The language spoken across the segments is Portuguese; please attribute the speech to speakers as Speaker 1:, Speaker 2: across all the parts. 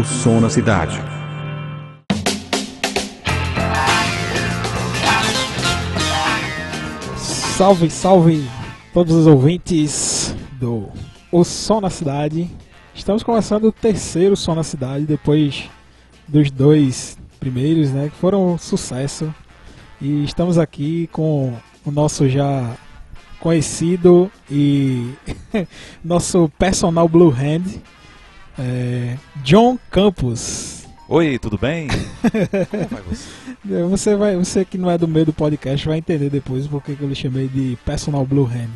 Speaker 1: O som na cidade.
Speaker 2: Salve, salve todos os ouvintes do O Som na Cidade. Estamos começando o terceiro Som na Cidade, depois dos dois primeiros, né, que foram um sucesso. E estamos aqui com o nosso já conhecido e nosso personal Blue Hand, é, John Campos.
Speaker 3: Oi, tudo bem? Como vai você?
Speaker 2: Você, vai, você que não é do meio do podcast vai entender depois porque que eu lhe chamei de personal Blue Hand.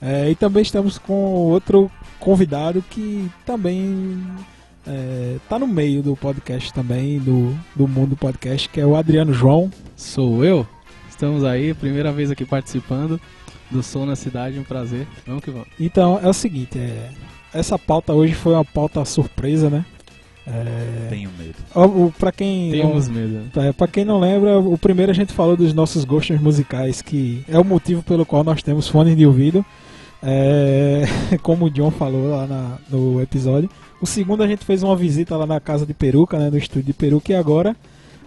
Speaker 2: É, e também estamos com outro convidado que também está no meio do podcast também, do, do mundo do podcast, que é o Adriano João.
Speaker 4: Sou eu. Estamos aí, primeira vez aqui participando do Som na Cidade, um prazer. Vamos que vamos.
Speaker 2: Então é o seguinte, é, essa pauta hoje foi uma pauta surpresa, né? É,
Speaker 3: Tenho medo.
Speaker 2: o- pra quem
Speaker 4: Temos
Speaker 2: não,
Speaker 4: medo.
Speaker 2: tá, pra quem não lembra, o primeiro a gente falou dos nossos gostos musicais, que é o motivo pelo qual nós temos fones de ouvido. É, como o John falou lá na- no episódio. O segundo a gente fez uma visita lá na casa de Peruca, né, no estúdio de Peruca, e agora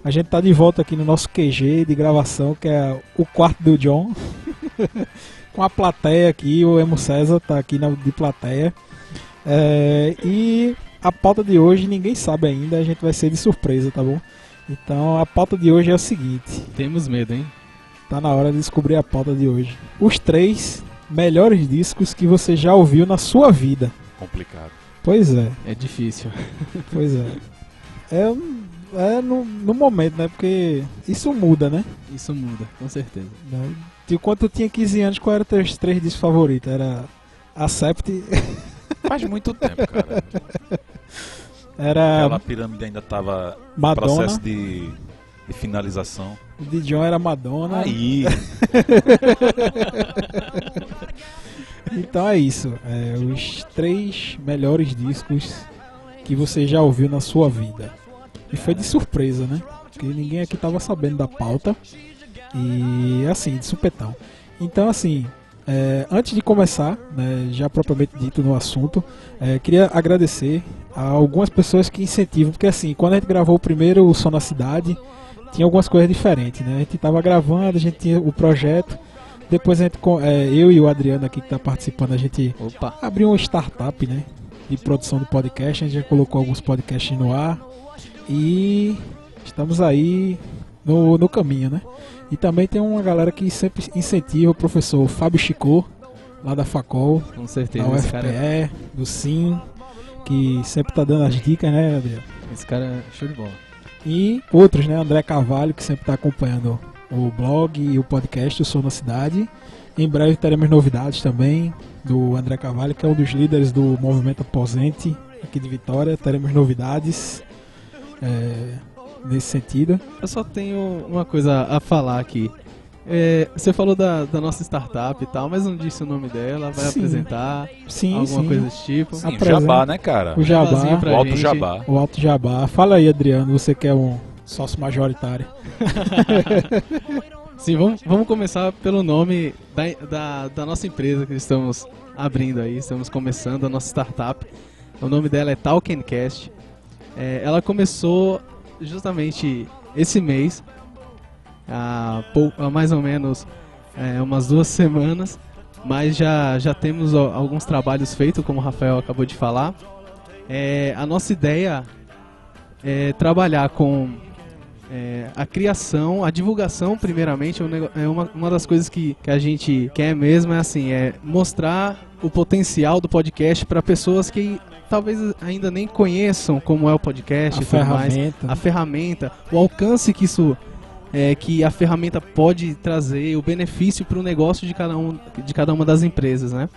Speaker 2: a gente tá de volta aqui no nosso QG de gravação, que é o quarto do John. Com a plateia aqui, o Emo César tá aqui na, de plateia. É, e a pauta de hoje ninguém sabe ainda, a gente vai ser de surpresa, tá bom? Então a pauta de hoje é o seguinte:
Speaker 4: Temos medo, hein?
Speaker 2: tá na hora de descobrir a pauta de hoje. Os três melhores discos que você já ouviu na sua vida.
Speaker 3: Complicado.
Speaker 2: Pois é,
Speaker 4: É difícil.
Speaker 2: pois é. É, é no, no momento, né? Porque isso muda, né?
Speaker 4: Isso muda, com certeza.
Speaker 2: Né? De quando tu tinha 15 anos, qual eram teus três discos favoritos? Era Accept,
Speaker 3: Faz muito tempo, cara.
Speaker 2: era
Speaker 3: Aquela pirâmide ainda tava em processo de, de finalização.
Speaker 2: o de John era Madonna.
Speaker 3: Aí,
Speaker 2: Então é isso. É, os três melhores discos que você já ouviu na sua vida. E foi de surpresa, né? Porque ninguém aqui tava sabendo da pauta. E assim, de supetão. Então, assim, é, antes de começar, né, já propriamente dito no assunto, é, queria agradecer a algumas pessoas que incentivam. Porque, assim, quando a gente gravou o primeiro o Som na Cidade, tinha algumas coisas diferentes, né? A gente tava gravando, a gente tinha o projeto. Depois a gente, é, eu e o Adriano aqui que está participando, a gente
Speaker 4: Opa!
Speaker 2: abriu uma startup, né? De produção de podcast. A gente já colocou alguns podcasts no ar. E estamos aí no, no caminho, né? E também tem uma galera que sempre incentiva o professor Fábio Chicô, lá da Facol,
Speaker 4: Com
Speaker 2: da
Speaker 4: certeza. Cara,
Speaker 2: UFPE, do SIM, que sempre tá dando as dicas, né, Adriano?
Speaker 4: esse cara é show de bola.
Speaker 2: E outros, né? André Carvalho, que sempre está acompanhando o blog e o podcast O Som na Cidade. Em breve teremos novidades também do André Carvalho, que é um dos líderes do movimento Aposente aqui de Vitória. Teremos novidades é, nesse sentido.
Speaker 4: Eu só tenho uma coisa a falar aqui. É, você falou da, da nossa startup e tal, mas não disse o nome dela, vai
Speaker 2: Sim.
Speaker 4: apresentar
Speaker 2: Sim,
Speaker 4: alguma
Speaker 2: sim.
Speaker 4: coisa desse tipo.
Speaker 3: sim, o jabá, né, cara?
Speaker 2: O Jabá,
Speaker 3: o alto
Speaker 4: gente.
Speaker 3: jabá.
Speaker 2: o Alto Jabá. Fala aí, Adriano, você que é um sócio majoritário.
Speaker 4: Sim, vamos, vamos começar pelo nome da, da, da nossa empresa que estamos abrindo aí, estamos começando a nossa startup. O nome dela é Talkencast. É, ela começou justamente esse mês, há, pou- há mais ou menos é, umas duas semanas, mas já, já temos alguns trabalhos feitos, como o Rafael acabou de falar. É, a nossa ideia é trabalhar com é, a criação, a divulgação, primeiramente, é, é uma, uma das coisas que, que a gente quer mesmo, é assim, é mostrar o potencial do podcast para pessoas que talvez ainda nem conheçam como é o podcast
Speaker 2: A
Speaker 4: tudo mais.
Speaker 2: ferramenta.
Speaker 4: A ferramenta, o alcance que isso é, que a ferramenta pode trazer, o benefício para o negócio de cada, um, de cada uma das empresas, né?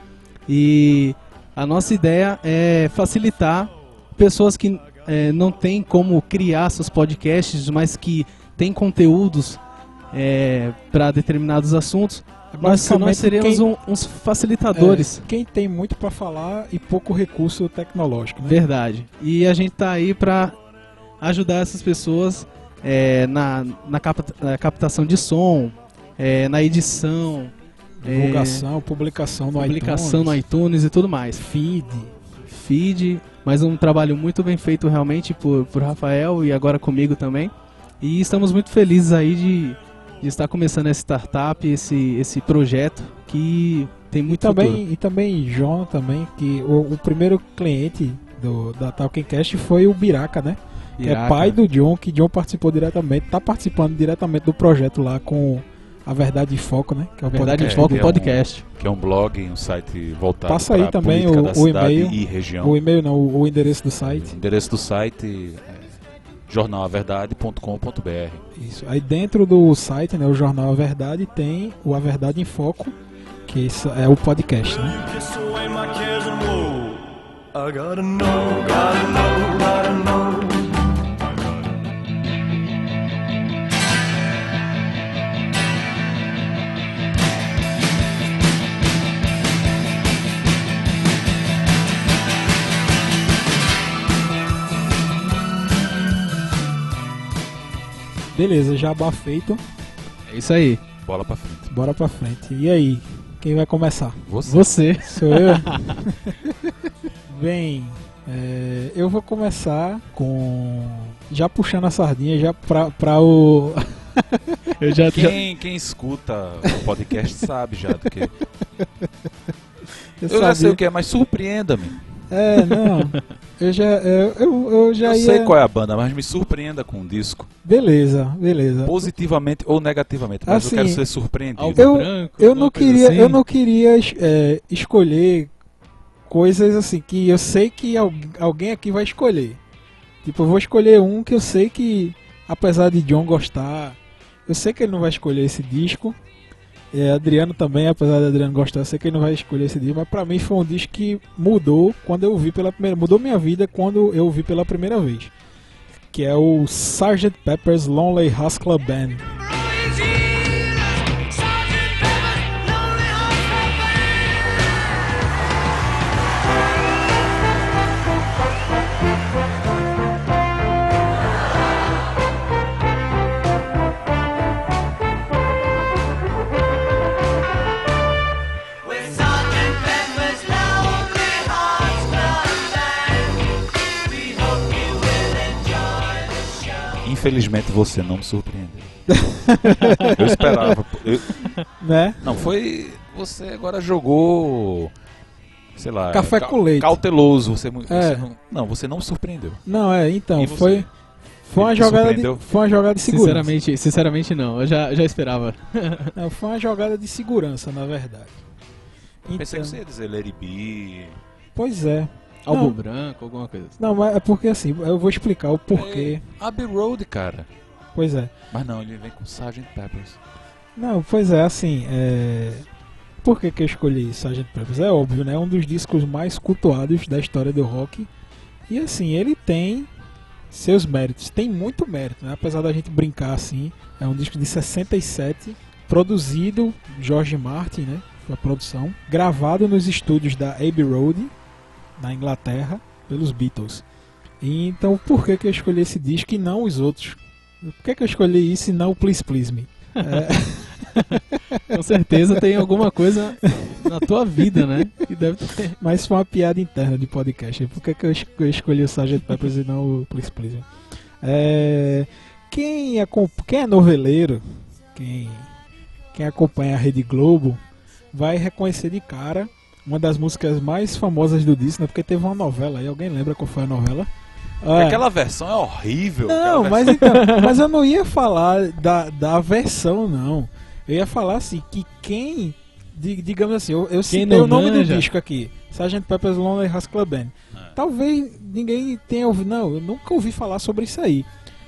Speaker 4: E a nossa ideia é facilitar pessoas que é, não têm como criar seus podcasts, mas que têm conteúdos para determinados assuntos. Nós, nós
Speaker 2: Basicamente,
Speaker 4: seremos
Speaker 2: quem-
Speaker 4: um- uns facilitadores.
Speaker 2: É, quem tem muito para falar e pouco recurso tecnológico, né?
Speaker 4: Verdade. E a gente tá aí pra ajudar essas pessoas é, na, na, capta- na captação de som, é, na edição,
Speaker 2: Divulgação, publicação no
Speaker 4: publicação
Speaker 2: iTunes,
Speaker 4: no iTunes e tudo mais.
Speaker 2: feed,
Speaker 4: feed, mas um trabalho muito bem feito realmente por, por Rafael e agora comigo também. E estamos muito felizes aí de, de estar começando essa startup, esse, esse projeto que tem muito
Speaker 2: também,
Speaker 4: futuro.
Speaker 2: E também, João, também, que o, o primeiro cliente do, da Talkencast foi o Biraca, né? Que é pai do John, que John participou diretamente, tá participando diretamente do projeto lá com a Verdade em Foco, né?
Speaker 4: Que é o Verdade em Foco
Speaker 3: é
Speaker 4: podcast.
Speaker 3: Um, que é um blog, um site voltado
Speaker 2: Passa aí também o, o e-mail
Speaker 3: e região.
Speaker 2: O e-mail não, o, o endereço do site.
Speaker 3: O endereço do site é jornalaverdade.com.br.
Speaker 2: Isso. Aí dentro do site, né, o Jornal A Verdade tem o A Verdade em Foco, que é o podcast, né? I gotta know, gotta know, gotta know. Beleza, jabá feito.
Speaker 4: É isso aí.
Speaker 3: Bola pra frente.
Speaker 2: Bora pra frente. E aí, quem vai começar?
Speaker 4: Você. Você.
Speaker 2: Sou eu? Bem, é, eu vou começar com. Já puxando a sardinha já pra, pra o.
Speaker 3: eu já, quem, já... quem escuta o podcast sabe já do que. Eu, eu já sei o que é, mas surpreenda-me.
Speaker 2: É, não. Eu já, eu, eu, eu já
Speaker 3: eu
Speaker 2: ia...
Speaker 3: sei qual é a banda, mas me surpreenda com o disco.
Speaker 2: Beleza, beleza.
Speaker 3: Positivamente ou negativamente, mas
Speaker 2: assim,
Speaker 3: eu quero ser surpreendido.
Speaker 2: Eu, branco, eu, não queria, assim. eu não queria é, escolher coisas assim que eu sei que alguém aqui vai escolher. Tipo, eu vou escolher um que eu sei que, apesar de John gostar, eu sei que ele não vai escolher esse disco. É, Adriano também, apesar de Adriano gostar, eu sei que ele não vai escolher esse disco, mas pra mim foi um disco que mudou quando eu vi pela primeira mudou minha vida quando eu vi pela primeira vez. Que é o Sgt. Pepper's Lonely Hearts Club Band.
Speaker 3: Infelizmente você não me surpreendeu. eu esperava. Eu...
Speaker 2: Né?
Speaker 3: Não, foi. Você agora jogou. Sei lá.
Speaker 2: Café com leite.
Speaker 3: Cauteloso. Você, você
Speaker 2: é.
Speaker 3: não, não, você não me surpreendeu.
Speaker 2: Não, é, então. Foi. Foi uma, jogada de, foi uma jogada de segurança.
Speaker 4: Sinceramente, sinceramente não, eu já, já esperava.
Speaker 2: não, foi uma jogada de segurança, na verdade.
Speaker 3: Então, Pensei que você ia dizer Lady B.
Speaker 2: Pois é.
Speaker 4: Álbum branco, alguma coisa assim.
Speaker 2: Não, mas é porque assim, eu vou explicar o porquê.
Speaker 3: É Abbey Road, cara.
Speaker 2: Pois é.
Speaker 3: Mas não, ele vem com Sgt. Peppers.
Speaker 2: Não, pois é, assim, é... Por que, que eu escolhi Sgt. Peppers? É óbvio, né? É um dos discos mais cultuados da história do rock. E assim, ele tem seus méritos. Tem muito mérito, né? Apesar da gente brincar assim. É um disco de 67, produzido George Martin, né? A produção. Gravado nos estúdios da Abbey Road, na Inglaterra pelos Beatles. E, então, por que, que eu escolhi esse disco e não os outros? Por que, que eu escolhi isso e não o Please Please Me?
Speaker 4: É... Com certeza tem alguma coisa na tua vida, né? Que deve ter.
Speaker 2: Mas foi uma piada interna de podcast. Por que, que eu escolhi o Sgt. Peppers e não o Please Please Me? É... Quem, é, quem é noveleiro, quem, quem acompanha a Rede Globo, vai reconhecer de cara uma das músicas mais famosas do disco, né? Porque teve uma novela aí, alguém lembra qual foi a novela?
Speaker 3: É. Aquela versão é horrível.
Speaker 2: Não, mas, então, mas eu não ia falar da, da versão, não. Eu ia falar assim, que quem, digamos assim, eu, eu citei o nome manja. do disco aqui, Sgt. Pepper's Lonely Hearts Club Band. É. Talvez ninguém tenha ouvido, não, eu nunca ouvi falar sobre isso aí.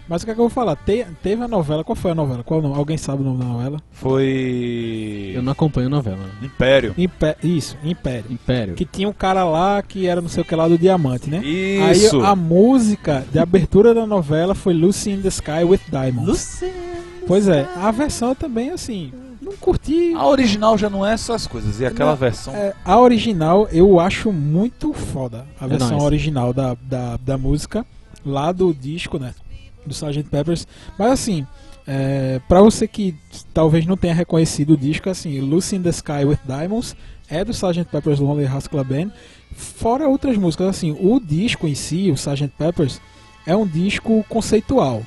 Speaker 2: Mas o que, é que eu vou falar? Te, teve a novela, qual foi a novela? Qual nome? Alguém sabe o nome da novela?
Speaker 3: Foi.
Speaker 4: Eu não acompanho novela. Né?
Speaker 3: Império.
Speaker 2: Impé... Isso, Império.
Speaker 4: Império.
Speaker 2: Que tinha um cara lá que era não sei o que lá do diamante, né?
Speaker 3: Isso.
Speaker 2: Aí a música de abertura da novela foi Lucy in the Sky with Diamonds.
Speaker 4: Lucy.
Speaker 2: Pois é, a versão também assim, não curti.
Speaker 3: A original já não é essas coisas, e aquela não, versão.
Speaker 2: É, a original eu acho muito foda. A é versão original da, da, da música, lá do disco, né? Do Sgt. Peppers. Mas assim, É, para você que talvez não tenha reconhecido o disco, assim, Lucy in the Sky with Diamonds é do Sgt. Pepper's Lonely Hearts Club Band, fora outras músicas. Assim, o disco em si, o Sgt. Pepper's, é um disco conceitual,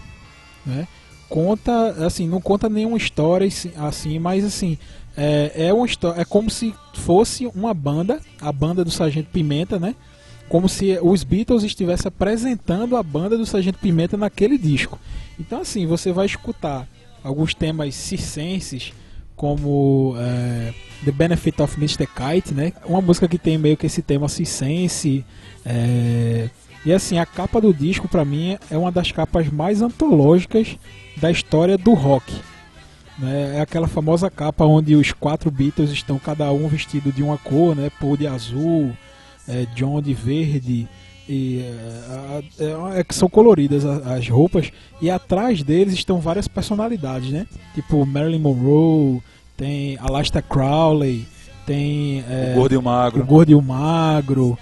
Speaker 2: né? Conta, assim, não conta nenhuma história assim, mas assim, é, é, uma história, é como se fosse uma banda, a banda do Sargento Pimenta, né? Como se os Beatles estivessem apresentando a banda do Sargento Pimenta naquele disco. Então, assim, você vai escutar alguns temas circenses, como é, The Benefit of Mr. Kite, né? Uma música que tem meio que esse tema circense. É... E assim, a capa do disco, para mim, é uma das capas mais antológicas da história do rock. Né? É aquela famosa capa onde os quatro Beatles estão cada um vestido de uma cor, né? Paul de azul, é, John de verde. E, é, é, é, que são coloridas as, as, roupas e atrás deles estão várias personalidades, né? Tipo Marilyn Monroe, tem Alastair Crowley, tem
Speaker 3: é, o Gordo e o Magro.
Speaker 2: O Gordo e o Magro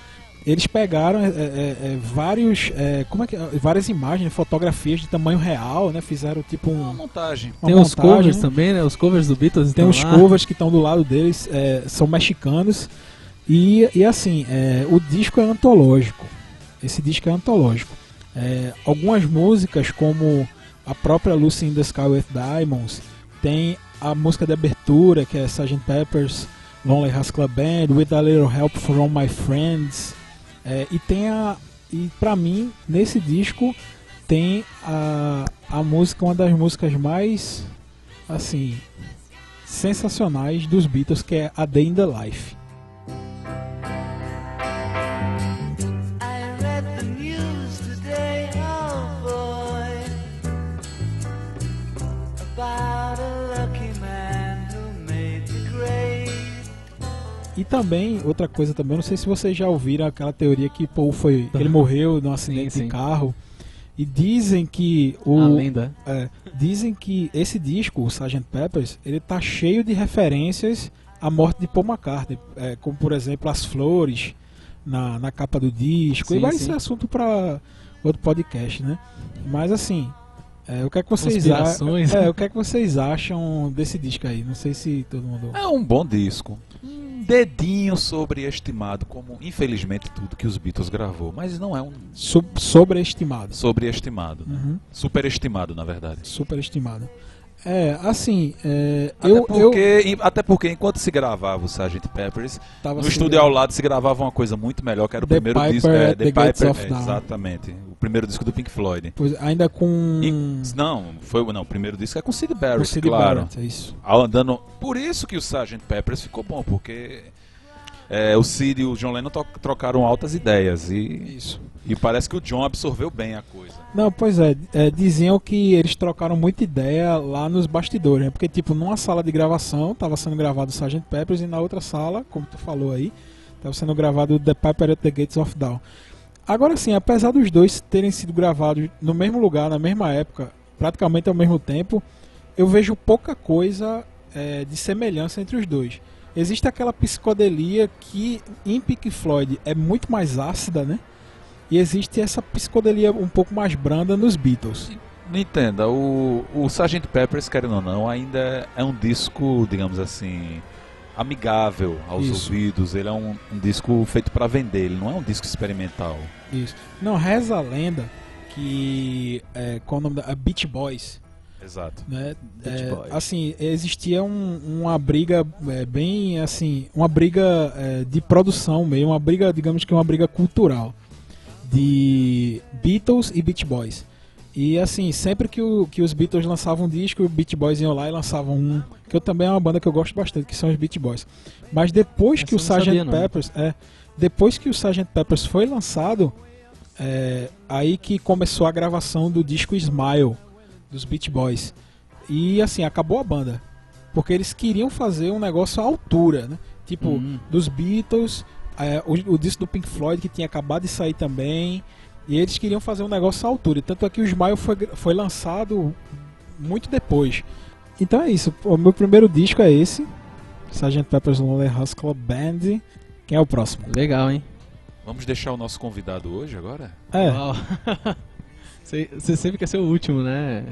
Speaker 2: eles pegaram é, é, é, vários, é, como é que, várias imagens, fotografias de tamanho real, né? Fizeram tipo um,
Speaker 3: uma montagem.
Speaker 4: Uma tem montagem, os covers né? também, né? Os covers do Beatles.
Speaker 2: Tem os lá. covers que estão do lado deles, é, são mexicanos e, e assim, é, o disco é antológico. Esse disco é antológico. algumas músicas, como a própria Lucy in the Sky with Diamonds, tem a música de abertura que é Sgt. Pepper's Lonely Hearts Club Band, With a Little Help from My Friends. É, e tem a. E pra mim, nesse disco, tem a, a música, uma das músicas mais. Assim. sensacionais dos Beatles, que é A Day in the Life. Também, outra coisa também, não sei se vocês já ouviram aquela teoria que Paul foi. ele morreu num acidente sim, sim. de carro. E dizem que o.
Speaker 4: A lenda.
Speaker 2: É, dizem que esse disco, o Sgt. Peppers, ele tá cheio de referências à morte de Paul McCartney. É, como por exemplo as flores na, na capa do disco. Sim, e vai sim. ser assunto para outro podcast, né? Mas assim, é, o que é que vocês acham? É, o que é que vocês acham desse disco aí? Não sei se todo mundo.
Speaker 3: É um bom disco dedinho sobreestimado, como infelizmente tudo que os Beatles gravou, mas não é um
Speaker 2: Sub sobreestimado.
Speaker 3: Sobreestimado, né? uhum. superestimado na verdade.
Speaker 2: Superestimado. É, assim, é,
Speaker 3: até eu, porque, eu... Até porque enquanto se gravava o Sgt. Peppers, Tava no estúdio ao lado se gravava uma coisa muito melhor, que era o
Speaker 2: The
Speaker 3: primeiro
Speaker 2: Piper,
Speaker 3: disco. É,
Speaker 2: The, The Piper, é,
Speaker 3: exatamente. O primeiro disco do Pink Floyd.
Speaker 2: Pois, ainda com...
Speaker 3: E, não, foi, não, o primeiro disco é com Sid Barrett, Sid claro. Barrett,
Speaker 2: é isso.
Speaker 3: Andando, por isso que o Sgt. Peppers ficou bom, porque é, o Sid e o John Lennon trocaram altas ideias. E,
Speaker 2: Isso.
Speaker 3: E parece que o John absorveu bem a coisa.
Speaker 2: Não, pois é, é, diziam que eles trocaram muita ideia lá nos bastidores, né? Porque, tipo, numa sala de gravação estava sendo gravado o Sgt. Peppers e na outra sala, como tu falou aí, estava sendo gravado The Piper at the Gates of Dawn. Agora sim, apesar dos dois terem sido gravados no mesmo lugar, na mesma época, praticamente ao mesmo tempo, eu vejo pouca coisa é, de semelhança entre os dois. Existe aquela psicodelia que em Pink Floyd é muito mais ácida, né? E existe essa psicodelia um pouco mais branda nos Beatles.
Speaker 3: Entenda, o, o Sgt. Peppers, querendo ou não, ainda é um disco, digamos assim, amigável aos Isso. ouvidos. Ele é um, um disco feito para vender, ele não é um disco experimental.
Speaker 2: Isso. Não, reza a lenda que. É, qual é o nome da. Beach Boys
Speaker 3: Exato.
Speaker 2: Né? É, assim, existia um, uma briga é, bem assim, uma briga é, de produção meio, uma briga, digamos que uma briga cultural de Beatles e Beach Boys. E assim, sempre que, o, que os Beatles lançavam um disco, o Beach Boys iam lá e lançavam um, que eu também é uma banda que eu gosto bastante, que são os Beach Boys. Mas depois Essa que o Sgt. Peppers, é, depois que o Sgt. Peppers foi lançado, é, aí que começou a gravação do disco Smile dos Beach Boys. E assim, acabou a banda. Porque eles queriam fazer um negócio à altura, né? Tipo, uhum. dos Beatles, é, o, o, disco do Pink Floyd que tinha acabado de sair também. E eles queriam fazer um negócio à altura. Tanto é que o Smile foi, foi lançado muito depois. Então é isso. O meu primeiro disco é esse. Sgt. Pepper's Lonely Hearts Club Band. Quem é o próximo?
Speaker 4: Legal, hein?
Speaker 3: Vamos deixar o nosso convidado hoje agora?
Speaker 2: É.
Speaker 4: Você sempre quer ser o último, né?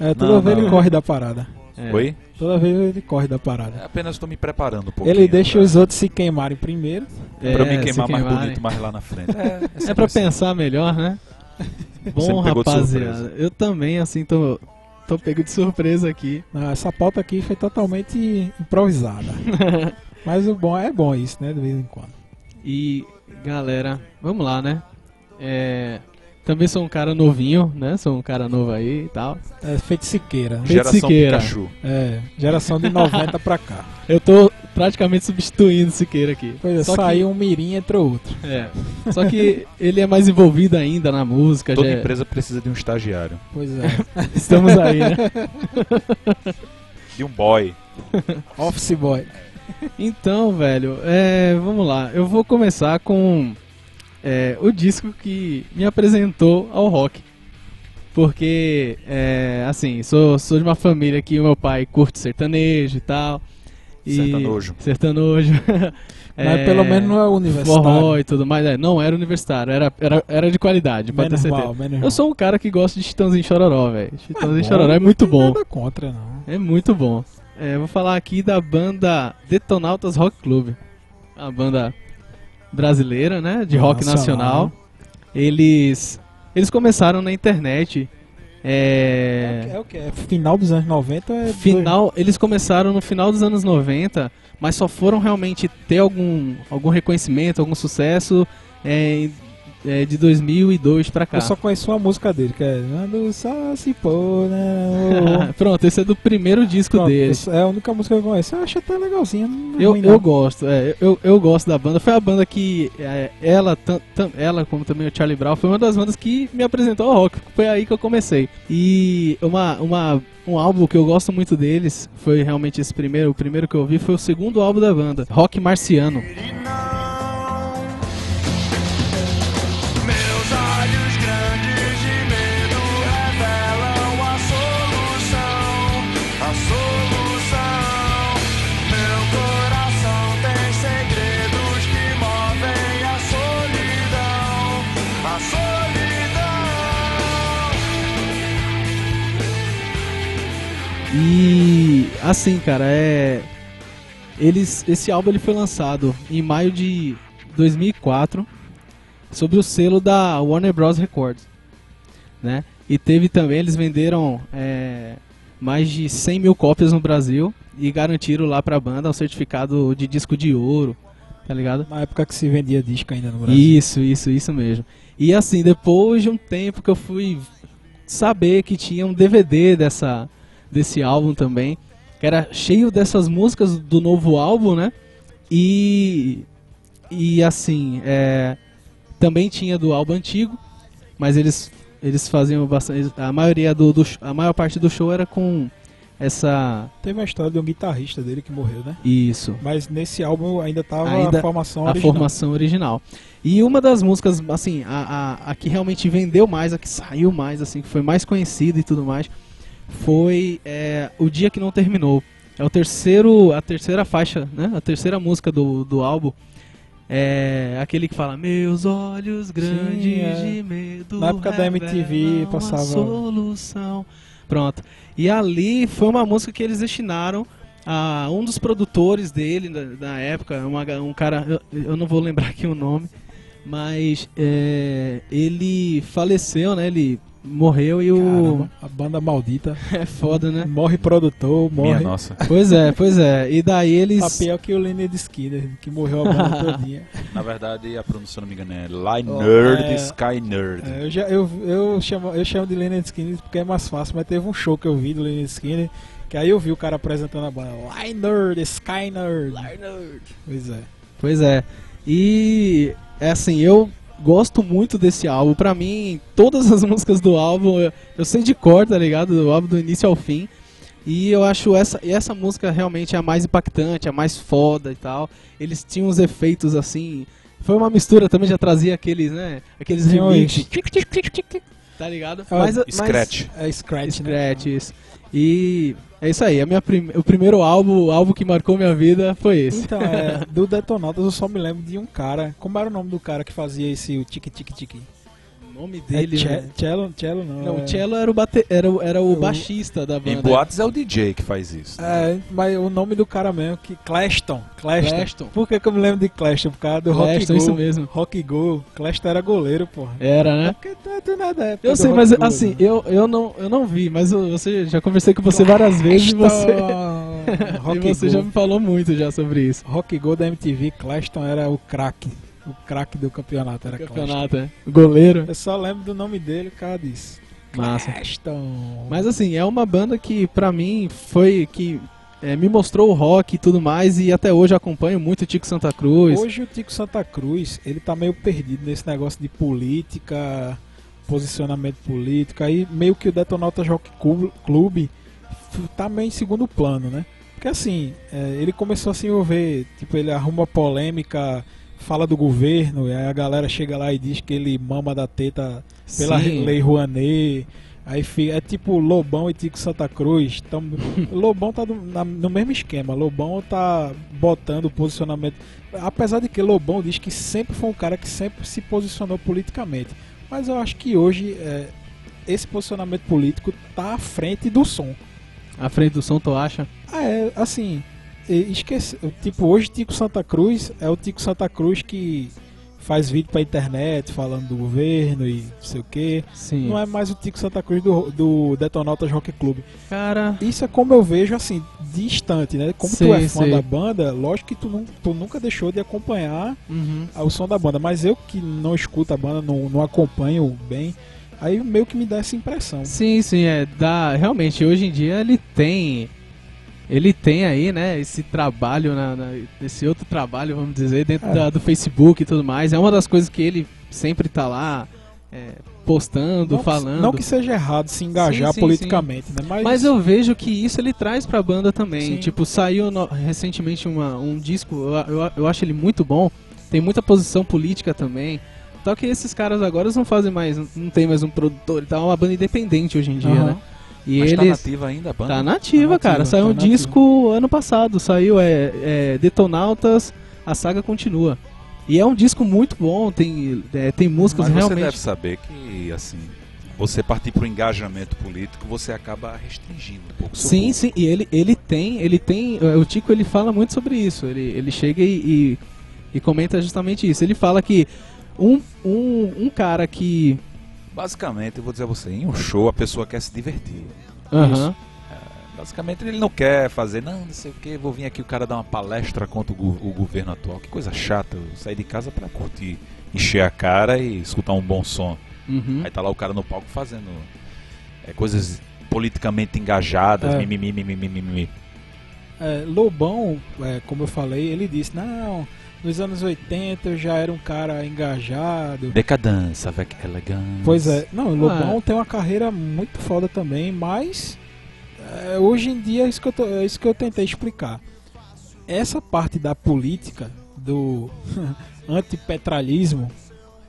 Speaker 2: É, toda
Speaker 3: Não,
Speaker 2: vez
Speaker 3: não.
Speaker 2: ele corre da parada.
Speaker 4: É.
Speaker 3: Oi?
Speaker 2: Toda vez ele corre da
Speaker 3: É,
Speaker 2: parada.
Speaker 3: apenas estou me preparando um pouquinho.
Speaker 2: Ele deixa
Speaker 3: pra,
Speaker 2: os outros se queimarem primeiro.
Speaker 4: É,
Speaker 3: pra eu me
Speaker 4: se
Speaker 3: queimar mais
Speaker 4: queimarem.
Speaker 3: bonito mais lá na frente. É,
Speaker 4: É
Speaker 3: assim.
Speaker 4: pensar melhor, né? Bom, rapaziada. Eu também, assim, tô, tô pego de surpresa aqui.
Speaker 2: Não, essa pauta aqui foi totalmente improvisada. Mas o bom é bom isso, né? De vez em quando.
Speaker 4: E, galera, vamos lá, né? É, também sou um cara novinho, né? Sou um cara novo aí e tal.
Speaker 2: É feito Siqueira. né?
Speaker 4: Feito
Speaker 3: Geração
Speaker 4: Siqueira.
Speaker 3: Pikachu.
Speaker 2: É, geração de 90 pra cá.
Speaker 4: Eu tô praticamente substituindo o Siqueira aqui.
Speaker 2: Pois é,
Speaker 4: Só que-
Speaker 2: saiu um mirim, entrou outro.
Speaker 4: É. Só que ele é mais envolvido ainda na música.
Speaker 3: Toda
Speaker 4: já é-
Speaker 3: empresa precisa de um estagiário.
Speaker 2: Pois é.
Speaker 4: Estamos aí, né?
Speaker 3: De um boy.
Speaker 2: Office Boy.
Speaker 4: Então, velho, é, vamos lá. Eu vou começar com é, o disco que me apresentou ao rock. Porque, é, assim, sou, sou de uma família que o meu pai curte sertanejo e tal. E
Speaker 3: Sertanojo.
Speaker 4: Sertanojo.
Speaker 2: Mas pelo menos não é universitário.
Speaker 4: Forró e tudo mais. É, não era universitário, era, era, era de qualidade, pode ter certeza. Eu sou um cara que gosta de Chitãozinho e Chororó, velho. Chitãozinho e
Speaker 2: bom,
Speaker 4: Chororó é
Speaker 2: não
Speaker 4: muito
Speaker 2: tem
Speaker 4: bom.
Speaker 2: Nada contra, não.
Speaker 4: É muito bom. É, vou falar aqui da banda Detonautas Rock Club. A banda brasileira, né? De rock
Speaker 2: Nacional.
Speaker 4: nacional. Eles, eles começaram na internet. É,
Speaker 2: É, o que? É final dos anos 90 é
Speaker 4: final, eles começaram no final dos anos 90, mas só foram realmente ter algum, algum reconhecimento, algum sucesso é, em- é, de 2002 pra cá.
Speaker 2: Eu só conheço uma música dele, que é Ando só se pôr, né?
Speaker 4: Pronto, esse é do primeiro disco
Speaker 2: Pronto,
Speaker 4: deles.
Speaker 2: essa É a única música que eu conheço. Eu acho até legalzinha. não é
Speaker 4: Eu,
Speaker 2: ruim,
Speaker 4: eu
Speaker 2: não.
Speaker 4: gosto, é, eu, eu gosto da banda. Foi a banda que é, ela, tan- tan- ela, como também o Charlie Brown, foi uma das bandas que me apresentou ao rock. Foi aí que eu comecei. E uma, uma, um álbum que eu gosto muito deles foi realmente esse primeiro. O primeiro que eu ouvi foi o segundo álbum da banda, Rock Marciano. Assim, cara, é eles esse álbum ele foi lançado em maio de 2004 sobre o selo da Warner Bros Records, né? E teve também eles venderam é, mais de 100 mil cópias no Brasil e garantiram lá pra banda um certificado de disco de ouro, tá ligado?
Speaker 2: Na época que se vendia disco ainda no Brasil.
Speaker 4: Isso, isso, isso mesmo. E assim, depois de um tempo que eu fui saber que tinha um DVD dessa, desse álbum também, que era cheio dessas músicas do novo álbum, né? E, e assim, é, também tinha do álbum antigo, mas eles, eles faziam bastante. A maioria do, do a maior parte do show era com essa.
Speaker 2: Teve a história de um guitarrista dele que morreu, né?
Speaker 4: Isso.
Speaker 2: Mas nesse álbum ainda tava
Speaker 4: Ainda
Speaker 2: a formação
Speaker 4: a
Speaker 2: original.
Speaker 4: formação original. E uma das músicas, assim, a, a, a que realmente vendeu mais, a que saiu mais, assim, que foi mais conhecida e tudo mais, foi é, O Dia Que Não Terminou. É o terceiro, a terceira faixa, né? A terceira música do, do álbum. É aquele que fala Meus olhos grandes
Speaker 2: é.
Speaker 4: de medo
Speaker 2: Na época da MTV passava-
Speaker 4: solução. Pronto. E ali foi uma música que eles destinaram a um dos produtores dele na, época, uma um cara, eu, eu não vou lembrar aqui o nome, mas é, ele faleceu, né? Ele morreu e o
Speaker 2: Caramba, a banda maldita.
Speaker 4: é foda, né?
Speaker 2: Morre produtor,
Speaker 3: Minha
Speaker 2: morre.
Speaker 3: nossa.
Speaker 4: Pois é, pois é. E daí eles
Speaker 2: Tá pior que o Leonard Skinner, que morreu a banda todinha.
Speaker 3: Na verdade, a pronúncia, se eu não me engano, é Lie Nerd,
Speaker 2: é-
Speaker 3: Sky Nerd.
Speaker 2: É, eu, já, eu, eu, chamo, eu chamo de Leonard Skinner porque é mais fácil, mas teve um show que eu vi do Leonard Skinner, que aí eu vi o cara apresentando a banda. Line Nerd, Sky Nerd. Pois é.
Speaker 4: Pois é. E é assim, eu gosto muito desse álbum. Pra mim, todas as músicas do álbum eu, eu sei de cor, tá ligado? Do álbum do início ao fim. E eu acho essa, essa música realmente é a mais impactante, a mais foda e tal. Eles tinham uns efeitos assim. Foi uma mistura também, já trazia aqueles, né? Aqueles remixes. Tá ligado?
Speaker 2: Ah,
Speaker 4: Mas,
Speaker 3: Scratch.
Speaker 2: É Scratch, né?
Speaker 4: Scratch, isso. E é isso aí. A minha prim- o primeiro álbum, o álbum que marcou minha vida foi esse.
Speaker 2: Então, é, do Detonautas eu só me lembro de um cara. Como era o nome do cara que fazia esse o tique tique tique?
Speaker 4: Nome
Speaker 2: É
Speaker 4: dele.
Speaker 2: Ce-
Speaker 4: né?
Speaker 2: cello, cello não.
Speaker 4: Não,
Speaker 2: é...
Speaker 4: o Cello era o, bate... era, o- era o
Speaker 2: O-
Speaker 4: baixista da
Speaker 3: Em
Speaker 4: banda.
Speaker 3: boatos é o DJ que faz isso. né?
Speaker 2: É, mas o nome do cara mesmo, que Claston. Claston.
Speaker 4: Claston.
Speaker 2: Por que, que eu me lembro de Claston? Por causa do Rock
Speaker 4: Claston,
Speaker 2: Go.
Speaker 4: isso mesmo.
Speaker 2: Rock Go. Claston era goleiro, porra.
Speaker 4: Era, né?
Speaker 2: Porque tu, tu não é da época
Speaker 4: Eu sei,
Speaker 2: Rock
Speaker 4: mas
Speaker 2: Go,
Speaker 4: assim,
Speaker 2: né?
Speaker 4: eu, eu, não, eu não vi, mas eu- você já conversei com você várias vezes e você.
Speaker 2: Rock
Speaker 4: e você
Speaker 2: Go.
Speaker 4: já me falou muito já sobre isso.
Speaker 2: Rock Go da MTV, Claston era o craque. O craque do campeonato era Claston.
Speaker 4: Campeonato, né? Goleiro.
Speaker 2: Eu só lembro do nome dele, disso.
Speaker 4: Massa.
Speaker 2: Claston.
Speaker 4: Mas assim, é uma banda que pra mim foi que é, me mostrou o rock e tudo mais e até hoje acompanho muito o Tico Santa Cruz.
Speaker 2: Hoje o Tico Santa Cruz, ele tá meio perdido nesse negócio de política, posicionamento político. Aí meio que o Detonautas Rock Clu- Clube f- tá meio em segundo plano, né? Porque assim, é, ele começou a se envolver, tipo, ele arruma polêmica, fala do governo, e aí a galera chega lá e diz que ele mama da teta pela
Speaker 4: Sim.
Speaker 2: Lei Rouanet. Aí fica, é tipo Lobão e Tico Santa Cruz. Tão, Lobão tá do- na- no mesmo esquema. Lobão tá botando posicionamento. Apesar de que Lobão diz que sempre foi um cara que sempre se posicionou politicamente. Mas eu acho que hoje é, esse posicionamento político tá à frente do som.
Speaker 4: À frente do som, tu acha?
Speaker 2: Ah, é, assim, esquece, tipo, hoje Tico Santa Cruz é o Tico Santa Cruz que faz vídeo pra internet falando do governo e não sei o que.
Speaker 4: Sim.
Speaker 2: Não é mais o Tico Santa Cruz do, do Detonautas Rock Club.
Speaker 4: Cara,
Speaker 2: Isso é como eu vejo, assim, distante, né? Como tu é fã
Speaker 4: sei.
Speaker 2: da banda, lógico que tu, nu- tu nunca deixou de acompanhar
Speaker 4: uhum.
Speaker 2: o som da banda. Mas eu que não escuto a banda, não, não acompanho bem, aí meio que me dá essa impressão.
Speaker 4: Sim, sim, é. Dá, realmente, hoje em dia ele tem. Ele tem aí, né, esse trabalho, na, na- esse outro trabalho, vamos dizer, dentro
Speaker 2: É.
Speaker 4: da- do Facebook e tudo mais. É uma das coisas que ele sempre tá lá é, postando,
Speaker 2: Não que-
Speaker 4: falando.
Speaker 2: não que seja errado se engajar
Speaker 4: Sim, sim,
Speaker 2: politicamente, né? Mas,
Speaker 4: Mas eu vejo que isso ele traz pra banda também.
Speaker 2: Sim.
Speaker 4: Tipo, saiu no- recentemente uma- um disco, eu, eu, eu acho ele muito bom. Tem muita posição política também. Só que esses caras agora não fazem mais, não tem mais um produtor, tá uma banda independente hoje em dia,
Speaker 2: Aham.
Speaker 4: né? E
Speaker 3: Mas tá
Speaker 4: eles
Speaker 3: nativa ainda a banda?
Speaker 4: Tá nativa,
Speaker 2: Tá
Speaker 4: cara.
Speaker 2: nativa,
Speaker 4: Saiu
Speaker 2: tá
Speaker 4: um
Speaker 2: nativa.
Speaker 4: disco ano passado. Saiu é, é, Detonautas, a saga continua. E é um disco muito bom, tem, é, tem músicas
Speaker 3: Mas você
Speaker 4: realmente.
Speaker 3: deve saber que, assim, você partir para o engajamento político, você acaba restringindo um pouco
Speaker 4: Sim,
Speaker 3: público.
Speaker 4: sim, e ele, ele tem, ele tem. O Tico ele fala muito sobre isso. Ele, ele chega e, e, e comenta justamente isso. Ele fala que um, um, um cara que.
Speaker 3: Basicamente, eu vou dizer a você, em um show a pessoa quer se divertir.
Speaker 4: Aham.
Speaker 3: Basicamente ele não quer fazer, não, não sei o que, vou vir aqui o cara dar uma palestra contra o, go- o governo atual. Que coisa chata, eu saí de casa pra curtir, encher a cara e escutar um bom som.
Speaker 4: Uhum.
Speaker 3: Aí tá lá o cara no palco fazendo é, coisas politicamente engajadas,
Speaker 2: É.
Speaker 3: mimimi, mimimi, mimimi.
Speaker 2: é, Lobão, é, como eu falei, ele disse, não, nos anos 80 eu já era um cara engajado.
Speaker 3: Decadência, avec elegance.
Speaker 2: Pois é, não, o Lobão
Speaker 4: Ah.
Speaker 2: tem uma carreira muito foda também, mas é, hoje em dia é isso, que eu tô- é isso que eu tentei explicar. Essa parte da política, do antipetralismo,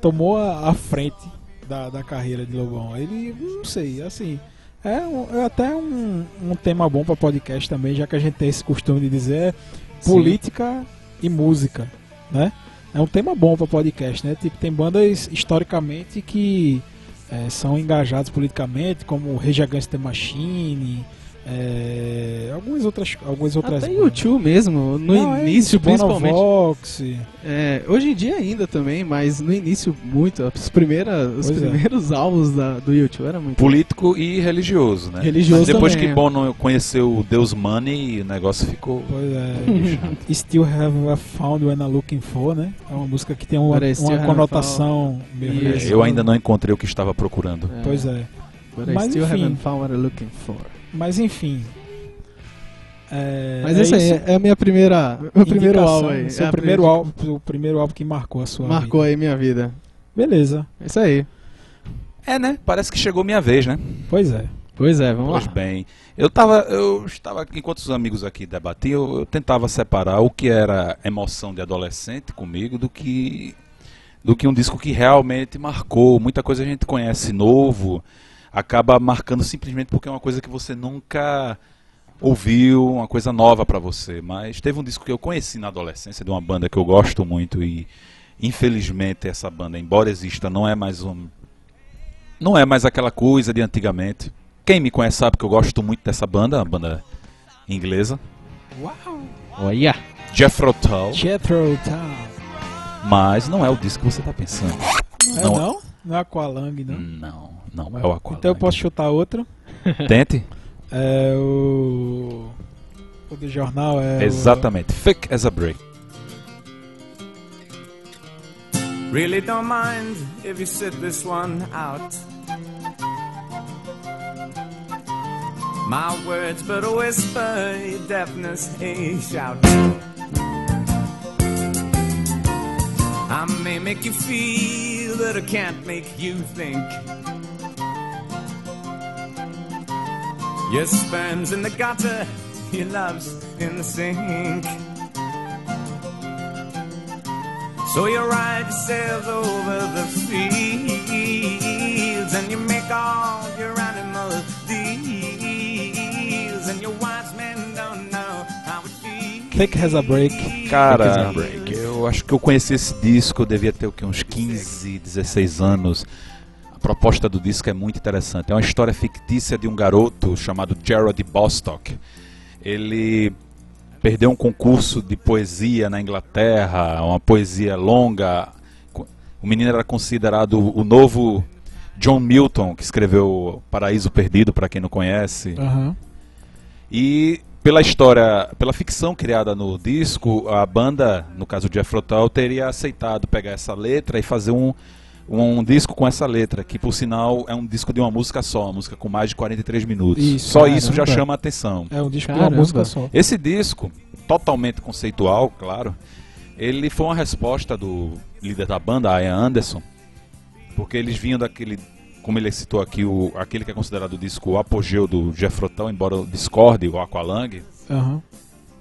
Speaker 2: tomou a, a frente da, da carreira de Lobão. Ele, não sei, assim, é, um- é até um, um tema bom para podcast também, já que a gente tem esse costume de dizer
Speaker 4: Sim.
Speaker 2: política e música, né? É um tema bom para podcast, né? Tipo, tem bandas historicamente que é, são engajadas politicamente, como Rage Against the Machine, é, algumas outras, algumas outras.
Speaker 4: Até YouTube mesmo, no
Speaker 2: Não, é
Speaker 4: início
Speaker 2: isso,
Speaker 4: principalmente.
Speaker 2: Bonovox,
Speaker 4: É, hoje em dia ainda também, mas no início muito. Os, primeiras, os
Speaker 2: Pois é.
Speaker 4: primeiros álbuns da, do YouTube era muito.
Speaker 3: Político e religioso, né?
Speaker 4: Religioso
Speaker 3: Mas depois
Speaker 4: também,
Speaker 3: que
Speaker 4: é.
Speaker 3: Bono conheceu o Deus Money, o negócio ficou.
Speaker 2: Pois é. Still Have a Found When I'm Looking For, né? É uma música que tem uma, uma
Speaker 4: Haven't
Speaker 2: conotação.
Speaker 3: Eu ainda não encontrei o que estava procurando.
Speaker 4: É,
Speaker 2: Pois é.
Speaker 4: But I
Speaker 2: Mas
Speaker 4: still
Speaker 2: enfim.
Speaker 4: haven't found what I'm looking for.
Speaker 2: Mas enfim. É,
Speaker 4: Mas
Speaker 2: é
Speaker 4: esse aí
Speaker 2: isso.
Speaker 4: é, a minha primeira. Meu primeiro álbum aí.
Speaker 2: Seu
Speaker 4: É
Speaker 2: primeiro álbum, o primeiro álbum que marcou a sua
Speaker 4: Marcou
Speaker 2: vida.
Speaker 4: aí minha vida.
Speaker 2: Beleza.
Speaker 4: É Isso aí.
Speaker 3: É, né? Parece que chegou minha vez, né?
Speaker 2: Pois é.
Speaker 4: Pois é, vamos
Speaker 3: Pois
Speaker 4: lá.
Speaker 3: bem. Eu tava, eu estava, enquanto os amigos aqui debatiam, eu, eu tentava separar o que era emoção de adolescente comigo do que do que um disco que realmente marcou. Muita coisa a gente conhece novo, acaba marcando simplesmente porque é uma coisa que você nunca ouviu, uma coisa nova pra você. Mas teve um disco que eu conheci na adolescência de uma banda que eu gosto muito e infelizmente essa banda, embora exista, não é mais um não é mais aquela coisa de antigamente. Quem me conhece sabe que eu gosto muito dessa banda, uma banda inglesa.
Speaker 2: Uau!
Speaker 4: Olha!
Speaker 3: Jethro Tull,
Speaker 2: Jethro Tull.
Speaker 3: mas não é o disco que você tá pensando.
Speaker 2: Não é
Speaker 3: Não.
Speaker 2: não? Não é Aqualung, não?
Speaker 3: Não, não é o Aqualung.
Speaker 2: Então eu posso chutar outro.
Speaker 3: Tente.
Speaker 2: É o... O do jornal é o-
Speaker 3: Exatamente. Thick as a Brick.
Speaker 1: Really don't mind if you sit this one out. My words, but a whisper, your deafness, a shout. I may make you feel, but I can't make you think. Your sperm's in the gutter, your love's in the sink. So you ride yourselves over the fields and you make all your animal deals and your wise men don't know how it feels.
Speaker 2: Thick has a break.
Speaker 3: Cara, eu acho que eu conheci esse disco, eu devia ter o quê? uns 15, 16 anos. A proposta do disco é muito interessante. É uma história fictícia de um garoto chamado Gerald Bostock. Ele perdeu um concurso de poesia na Inglaterra, uma poesia longa. O menino era considerado o novo John Milton, que escreveu Paraíso Perdido, para quem não conhece.
Speaker 2: Aham.
Speaker 3: E pela história, pela ficção criada no disco, a banda, no caso de Tull, teria aceitado pegar essa letra e fazer um, um disco com essa letra, que por sinal é um disco de uma música só, uma música com mais de 43 minutos.
Speaker 2: Isso,
Speaker 3: só isso já
Speaker 2: caramba.
Speaker 3: chama a atenção.
Speaker 2: É um disco de
Speaker 4: Caramba.
Speaker 2: uma música só.
Speaker 3: Esse disco, totalmente conceitual, claro, ele foi uma resposta do líder da banda, Ian Anderson, porque eles vinham daquele, como ele citou aqui, o, aquele que é considerado o disco o apogeu do Jethro Tull, embora o discorde, o Aqualung,
Speaker 2: Aham.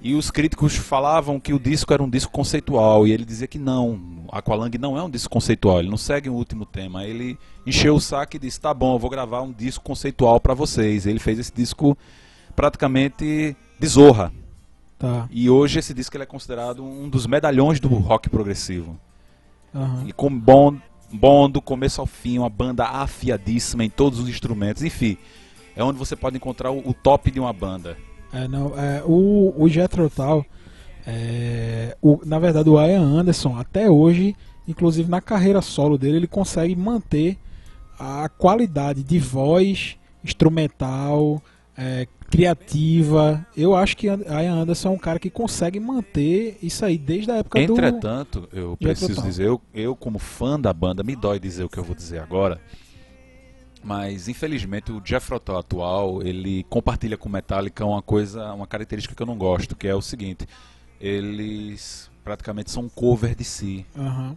Speaker 3: E os críticos falavam que o disco era um disco conceitual, e ele dizia que não, Aqualung não é um disco conceitual, ele não segue o último tema. Ele encheu o saco e disse: tá bom, eu vou gravar um disco conceitual para vocês. Ele fez esse disco praticamente de zorra.
Speaker 2: Tá.
Speaker 3: E hoje esse disco ele é considerado um dos medalhões do rock progressivo.
Speaker 2: Aham.
Speaker 3: E com bom, bom do começo ao fim, uma banda afiadíssima em todos os instrumentos. Enfim, é onde você pode encontrar o, o top de uma banda.
Speaker 2: É, não, é, o, o Jethro Tull, é, o, na verdade o Ian Anderson, até hoje, inclusive na carreira solo dele, ele consegue manter a qualidade de voz, instrumental, é, criativa. Eu acho que Ian Anderson é um cara que consegue manter isso aí desde a época do...
Speaker 3: Entretanto, eu preciso dizer, eu, eu como fã da banda, me dói dizer o que eu vou dizer agora. Mas infelizmente o Jethro Tull atual, ele compartilha com Metallica uma coisa, uma característica que eu não gosto, que é o seguinte, eles praticamente são um cover de si.
Speaker 2: Aham.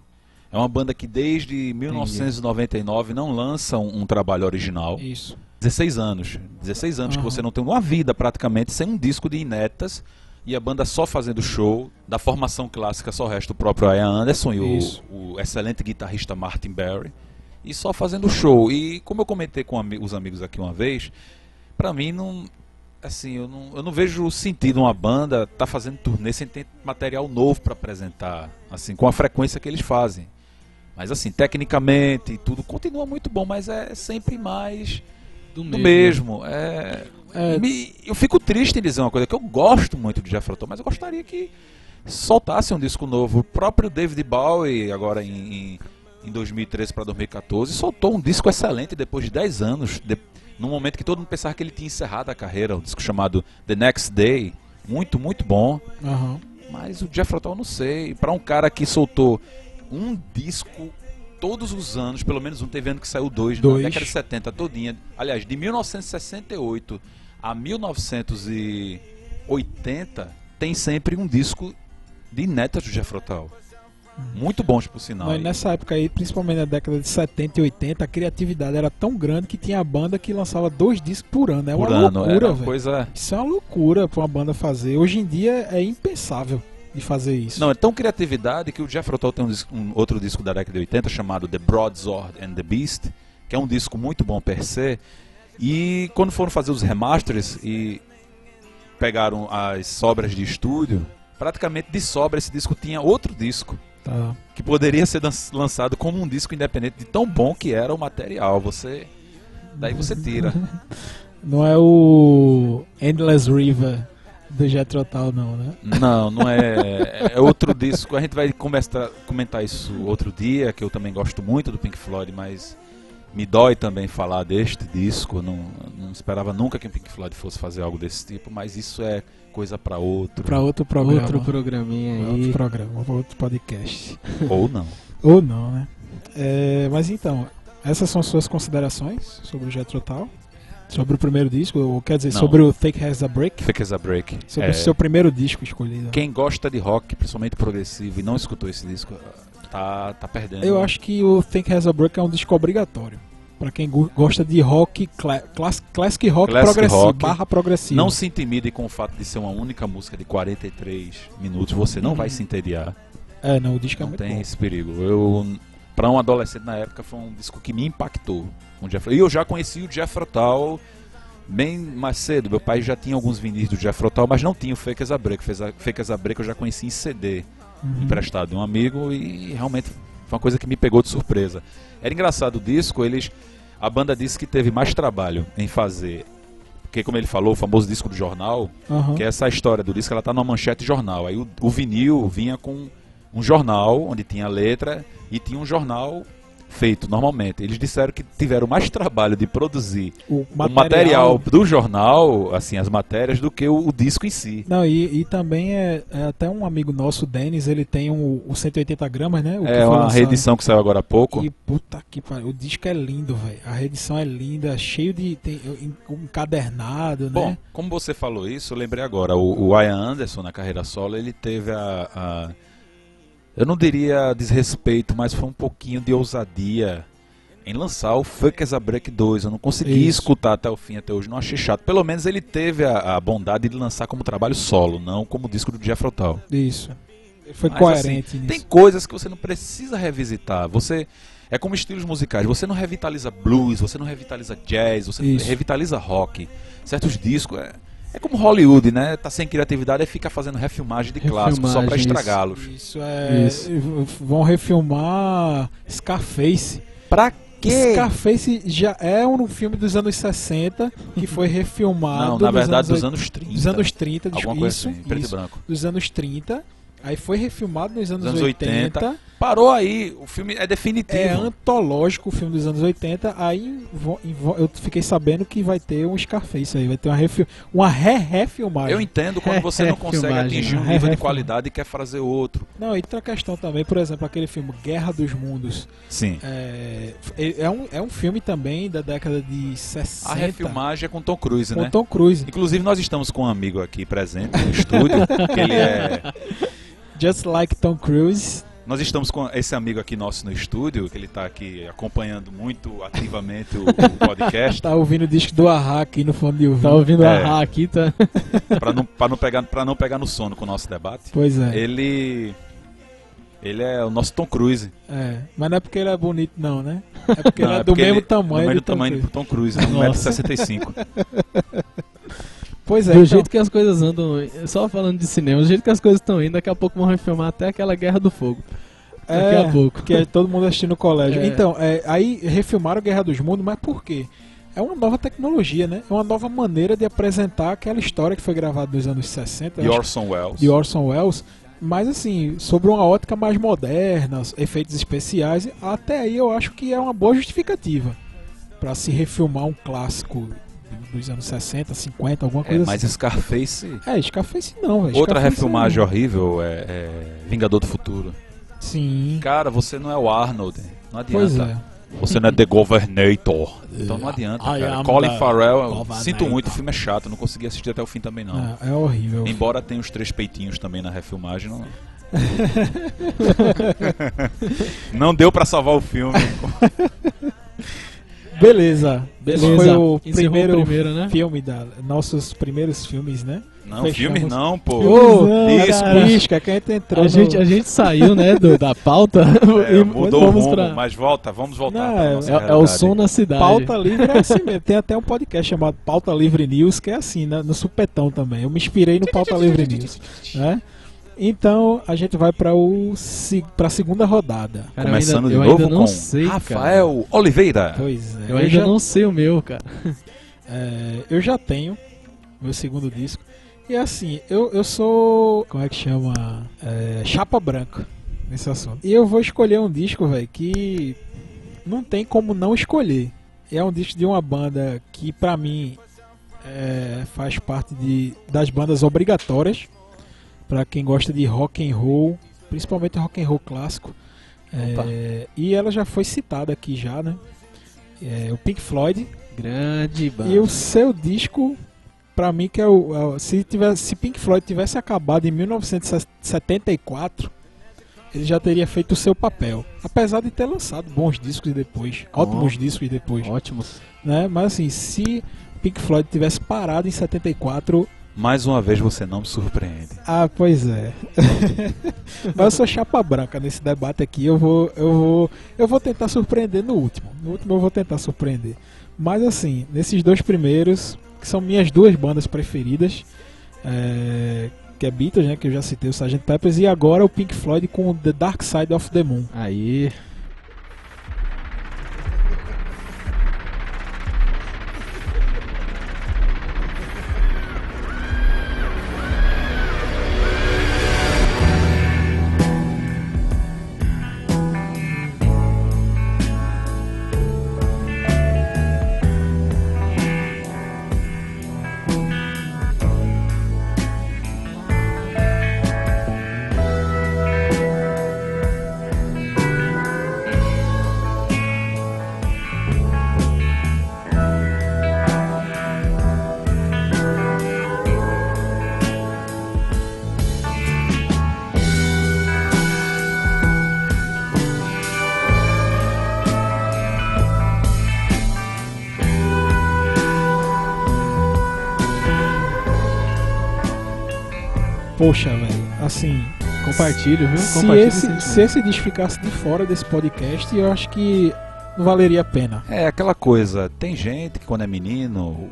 Speaker 3: É uma banda que desde 1999 não lança um, um trabalho original.
Speaker 2: Isso.
Speaker 3: 16 anos. 16 anos que
Speaker 2: Aham.
Speaker 3: você não tem uma vida praticamente sem um disco de inéditas e a banda só fazendo show. Da formação clássica só resta o próprio Ian Anderson e o, o excelente guitarrista Martin Barry. E só fazendo show. E como eu comentei com os amigos aqui uma vez, pra mim não. Assim, eu não, eu não vejo sentido uma banda tá fazendo turnê sem ter material novo pra apresentar, assim, com a frequência que eles fazem. Mas assim, tecnicamente e tudo continua muito bom, mas é sempre mais
Speaker 4: Do
Speaker 3: do mesmo. É,
Speaker 2: É.
Speaker 3: me- eu fico triste em dizer uma coisa que eu gosto muito de Jethro Tull, mas eu gostaria que soltasse um disco novo. O próprio David Bowie, agora em, em, em 2013 para 2014, soltou um disco excelente depois de 10 anos, de, num momento que todo mundo pensava que ele tinha encerrado a carreira, um disco chamado The Next Day, muito, muito bom.
Speaker 2: Aham.
Speaker 3: Mas o Jethro Tull, eu não sei. Pra um cara que soltou um disco todos os anos, pelo menos um, teve ano que saiu dois,
Speaker 2: Dois.
Speaker 3: na década de 70 todinha. Aliás, de 1968 a 1980, tem sempre um disco de inéditas do Jethro Tull. Muito bons, por sinal.
Speaker 2: Mas nessa época aí, principalmente na década de 70 e 80, a criatividade era tão grande que tinha banda que lançava dois discos por ano. É
Speaker 3: por
Speaker 2: uma
Speaker 3: ano,
Speaker 2: loucura,
Speaker 3: era uma
Speaker 2: velho.
Speaker 3: coisa...
Speaker 2: Isso é uma loucura pra uma banda fazer. Hoje em dia é impensável de fazer isso.
Speaker 3: Não, é tão criatividade que o Jethro Tull tem um, disco- um outro disco da década de 80 chamado The Broadsword and the Beast, que é um disco muito bom per se. E quando foram fazer os remasters e pegaram as sobras de estúdio, praticamente de sobra esse disco tinha outro disco
Speaker 2: Tá.
Speaker 3: que poderia ser lançado como um disco independente de tão bom que era o material. Você daí você tira.
Speaker 2: Não é o Endless River do Jethro Tull, não, né?
Speaker 3: Não, não é. É outro disco. A gente vai conversar, comentar isso outro dia, que eu também gosto muito do Pink Floyd, mas me dói também falar deste disco. Não, não esperava nunca que o Pink Floyd fosse fazer algo desse tipo, mas isso é coisa para outro.
Speaker 2: Pra outro programa.
Speaker 4: Outro programinha
Speaker 2: Pra outro
Speaker 4: aí.
Speaker 2: programa, outro podcast.
Speaker 3: Ou não.
Speaker 2: Ou não, né? É, mas então, essas são suas considerações sobre o Jethro Tull? Sobre o primeiro disco, ou quer dizer,
Speaker 3: Não.
Speaker 2: sobre o Take Has a Break?
Speaker 3: Fake as a Break.
Speaker 2: Sobre
Speaker 3: É,
Speaker 2: o seu primeiro disco escolhido.
Speaker 3: Quem gosta de rock, principalmente progressivo, e não escutou esse disco, tá, tá perdendo.
Speaker 2: Eu acho que o Think Has a Break é um disco obrigatório. Pra quem go- gosta de rock, cla class- classic rock
Speaker 3: Classic
Speaker 2: progressivo,
Speaker 3: rock.
Speaker 2: barra progressivo.
Speaker 3: Não se intimide com o fato de ser uma única música de 43 minutos. Você não vai se entediar.
Speaker 2: É, não, o disco é
Speaker 3: Não
Speaker 2: muito
Speaker 3: tem
Speaker 2: bom.
Speaker 3: esse perigo. Eu, para um adolescente na época, foi um disco que me impactou. O Jeff- E eu já conheci o Jeff Tull bem mais cedo. Meu pai já tinha alguns vinis do Jeff Tull, mas não tinha o Fake as a Break. Fake as a Break eu já conheci em CD,
Speaker 2: Uhum.
Speaker 3: emprestado de um amigo, e realmente foi uma coisa que me pegou de surpresa. Era engraçado o disco, eles. A banda disse que teve mais trabalho em fazer. Porque, como ele falou, o famoso disco do jornal,
Speaker 2: Aham.
Speaker 3: que é essa história do disco, ela tá numa manchete de jornal. Aí o, o vinil vinha com um jornal onde tinha a letra e tinha um jornal feito normalmente. Eles disseram que tiveram mais trabalho de produzir
Speaker 2: O
Speaker 3: o material do jornal, assim, as matérias, do que o, o disco em si.
Speaker 2: Não, e, e também é, é até um amigo nosso, o Denis, ele tem o, o 180 gramas, né?
Speaker 3: É uma reedição que saiu agora há pouco.
Speaker 2: E puta que pariu, o disco é lindo, velho. A reedição é linda, cheio de. Tem, en- encadernado,
Speaker 3: Bom,
Speaker 2: né?
Speaker 3: como você falou isso, eu lembrei agora. O, o Ian Anderson, na carreira solo, ele teve a, a- Eu não diria desrespeito, mas foi um pouquinho de ousadia em lançar o Fuck as a Break 2. Eu não consegui
Speaker 2: Isso.
Speaker 3: escutar até o fim, até hoje, não achei chato. Pelo menos ele teve a, a bondade de lançar como trabalho solo, não como disco do Jeff Tull.
Speaker 2: Isso. Ele foi
Speaker 3: Mas,
Speaker 2: coerente
Speaker 3: assim,
Speaker 2: nisso.
Speaker 3: Tem coisas que você não precisa revisitar. Você é como estilos musicais. Você não revitaliza blues, você não revitaliza jazz, você
Speaker 2: Isso.
Speaker 3: revitaliza rock. Certos discos é, é como Hollywood, né? Tá sem criatividade e fica fazendo refilmagem de clássicos só pra
Speaker 4: Refilmagem, isso.
Speaker 3: estragá-los.
Speaker 2: Isso é.
Speaker 4: Isso.
Speaker 2: Vão refilmar Scarface.
Speaker 3: Pra quê?
Speaker 2: Scarface já é um filme dos anos 60 que foi refilmado.
Speaker 3: Não, na verdade dos
Speaker 2: oit-
Speaker 3: anos 30.
Speaker 2: dos anos 30,
Speaker 3: Alguma
Speaker 2: desculpa,
Speaker 3: coisa
Speaker 2: isso,
Speaker 3: assim, preto
Speaker 2: isso,
Speaker 3: e branco.
Speaker 2: dos anos 30. Aí foi refilmado nos anos,
Speaker 3: anos
Speaker 2: 80.
Speaker 3: 80. Parou aí, o filme é definitivo.
Speaker 2: É antológico o filme dos anos 80. Aí eu fiquei sabendo que vai ter um Scarface aí, vai ter uma, refi uma re-refilmagem.
Speaker 3: Eu entendo quando você não consegue
Speaker 4: Refilmagem,
Speaker 3: atingir um
Speaker 2: né?
Speaker 3: nível de
Speaker 2: Refilmagem.
Speaker 3: qualidade e quer fazer outro.
Speaker 2: Não, e outra questão também, por exemplo, aquele filme Guerra dos Mundos.
Speaker 3: Sim.
Speaker 2: É, é, um, é um filme também da década de 60.
Speaker 3: A refilmagem é com Tom Cruise,
Speaker 2: com
Speaker 3: né?
Speaker 2: Tom Cruise.
Speaker 3: Inclusive, nós estamos com um amigo aqui presente no estúdio, que ele é.
Speaker 2: Just like Tom Cruise.
Speaker 3: Nós estamos com esse amigo aqui nosso no estúdio, que ele está aqui acompanhando muito ativamente o, o podcast,
Speaker 2: Tá ouvindo o disco do Ahá aqui no fone de ouvido.
Speaker 4: Tá ouvindo
Speaker 3: É.
Speaker 4: a aqui, tá?
Speaker 3: para não, pra não, pegar, pra não pegar no sono com o nosso debate.
Speaker 2: Pois é.
Speaker 3: Ele. Ele é o nosso Tom Cruise.
Speaker 2: é. Mas não é porque ele é bonito, não, né? É porque ele
Speaker 3: Não,
Speaker 2: é,
Speaker 3: é
Speaker 2: do
Speaker 3: porque
Speaker 2: mesmo
Speaker 3: ele-
Speaker 2: tamanho.
Speaker 3: do mesmo
Speaker 2: do Tom
Speaker 3: tamanho
Speaker 2: Cruise.
Speaker 3: do Tom Cruise, né?
Speaker 4: Nossa.
Speaker 3: 1,65m.
Speaker 2: Pois é.
Speaker 4: Do
Speaker 2: então-
Speaker 4: jeito que as coisas andam, só falando de cinema, do jeito que as coisas estão indo, daqui a pouco vão refilmar até aquela Guerra do Fogo. Daqui
Speaker 2: é,
Speaker 4: a pouco.
Speaker 2: Que é todo mundo assistindo no colégio.
Speaker 4: É.
Speaker 2: Então, é, aí refilmaram Guerra dos Mundos, mas por quê? É uma nova tecnologia, né? É uma nova maneira de apresentar aquela história que foi gravada nos anos 60.
Speaker 3: De
Speaker 2: acho
Speaker 3: Orson Welles.
Speaker 2: de Orson Welles, mas assim, sobre uma ótica mais moderna, efeitos especiais, até aí eu acho que é uma boa justificativa para se refilmar um clássico dos anos 60, 50, alguma
Speaker 3: É,
Speaker 2: coisa
Speaker 3: mas
Speaker 2: assim.
Speaker 3: Scarface.
Speaker 2: É, Scarface não, velho.
Speaker 3: Outra
Speaker 2: Scarface
Speaker 3: refilmagem
Speaker 2: é...
Speaker 3: horrível é, é Vingador do Futuro.
Speaker 2: Sim.
Speaker 3: Cara, você não é o Arnold. Não adianta.
Speaker 2: Pois é.
Speaker 3: Você não é The Governator. Então não adianta,
Speaker 2: I
Speaker 3: cara. Colin Farrell, sinto muito, o filme é chato, não consegui assistir até o fim também não.
Speaker 2: É, é horrível.
Speaker 3: Embora tenha os três peitinhos também na refilmagem, não. não deu pra salvar o filme.
Speaker 2: Beleza. Esse
Speaker 4: Beleza.
Speaker 2: foi o
Speaker 4: Encerrou o
Speaker 2: primeiro,
Speaker 4: primeiro, né?
Speaker 2: filme da nossos primeiros filmes, né?
Speaker 3: Não,
Speaker 2: Fechamos.
Speaker 3: filme não, pô.
Speaker 2: Ô,
Speaker 4: não,
Speaker 3: disco.
Speaker 2: Pisca, que a gente entrou
Speaker 4: A gente,
Speaker 2: no-
Speaker 4: a gente saiu, né, do, da pauta
Speaker 3: É,
Speaker 4: e
Speaker 3: mudou o
Speaker 4: vamos
Speaker 3: rumo,
Speaker 4: pra...
Speaker 3: mas volta, vamos voltar
Speaker 2: Não, é-
Speaker 4: É, é o som na cidade.
Speaker 2: Pauta Livre é assim mesmo. Tem até um podcast chamado Pauta Livre News, que é assim, né? no supetão também. Eu me inspirei no Pauta Livre News. Né? Então a gente vai para o se- pra segunda rodada.
Speaker 4: Cara, eu
Speaker 3: Começando
Speaker 4: ainda,
Speaker 3: de
Speaker 4: eu
Speaker 3: novo com
Speaker 4: sei, cara.
Speaker 3: Rafael Oliveira.
Speaker 2: Pois é.
Speaker 4: Eu ainda
Speaker 2: já,
Speaker 4: não sei o meu, cara.
Speaker 2: é, eu já tenho meu segundo disco. E assim, eu, eu sou. Como é que chama? É, chapa branca nesse assunto. E eu vou escolher um disco, velho, que não tem como não escolher. É um disco de uma banda que, pra mim, é, faz parte de, das bandas obrigatórias. Pra quem gosta de rock and roll, principalmente rock and roll clássico. É, e ela já foi citada aqui já, né? É, o Pink Floyd,
Speaker 4: Grande banda.
Speaker 2: e o seu disco, pra mim, que é o. é o- se, tivesse, se Pink Floyd tivesse acabado em 1974, ele já teria feito o seu papel. Apesar de ter lançado bons discos depois,
Speaker 4: Oh.
Speaker 2: ótimos discos depois.
Speaker 4: Ótimos.
Speaker 2: Né? Mas assim, se Pink Floyd tivesse parado em 74.
Speaker 3: Mais uma vez você não me surpreende.
Speaker 2: Ah, pois é. Mas eu sou chapa branca nesse debate aqui. Eu vou, eu vou, eu vou tentar surpreender no último. No último eu vou tentar surpreender. Mas assim, nesses dois primeiros, que são minhas duas bandas preferidas, é, que é Beatles, né, que eu já citei, o Sgt. Peppers, e agora o Pink Floyd com The Dark Side of the Moon.
Speaker 4: Aí. Compartilho, viu?
Speaker 2: se
Speaker 4: Compartilho
Speaker 2: esse, se esse disco ficasse de fora desse podcast, eu acho que não valeria a pena.
Speaker 3: É aquela coisa, tem gente que quando é menino,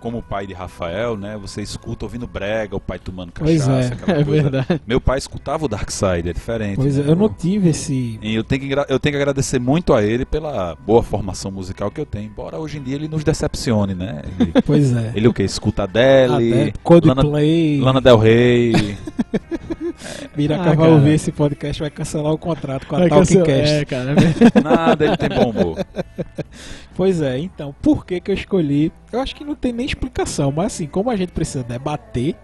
Speaker 3: como o pai de Rafael, né? Você escuta ouvindo brega, o pai tomando
Speaker 2: Pois
Speaker 3: cachaça,
Speaker 2: é,
Speaker 3: aquela
Speaker 4: É
Speaker 3: coisa.
Speaker 4: verdade.
Speaker 3: Meu pai escutava o Dark Side, é diferente.
Speaker 2: Pois é,
Speaker 3: né?
Speaker 2: eu não tive esse.
Speaker 3: E eu tenho, que, eu tenho que agradecer muito a ele pela boa formação musical que eu tenho. Embora hoje em dia ele nos decepcione, né? Ele,
Speaker 2: Pois é.
Speaker 3: ele o que? Escuta Adele, Lana,
Speaker 2: Coldplay.
Speaker 3: Lana Del Rey.
Speaker 2: Miraca
Speaker 4: Ah,
Speaker 2: ouvir esse podcast, vai cancelar o contrato com a
Speaker 4: Vai
Speaker 2: Talking
Speaker 4: cancelar-
Speaker 2: Cast.
Speaker 4: É, cara. é.
Speaker 3: Nada, ele tem bom humor.
Speaker 2: Pois é, então, por que que eu escolhi? Eu acho que não tem nem explicação, mas assim, como a gente precisa debater,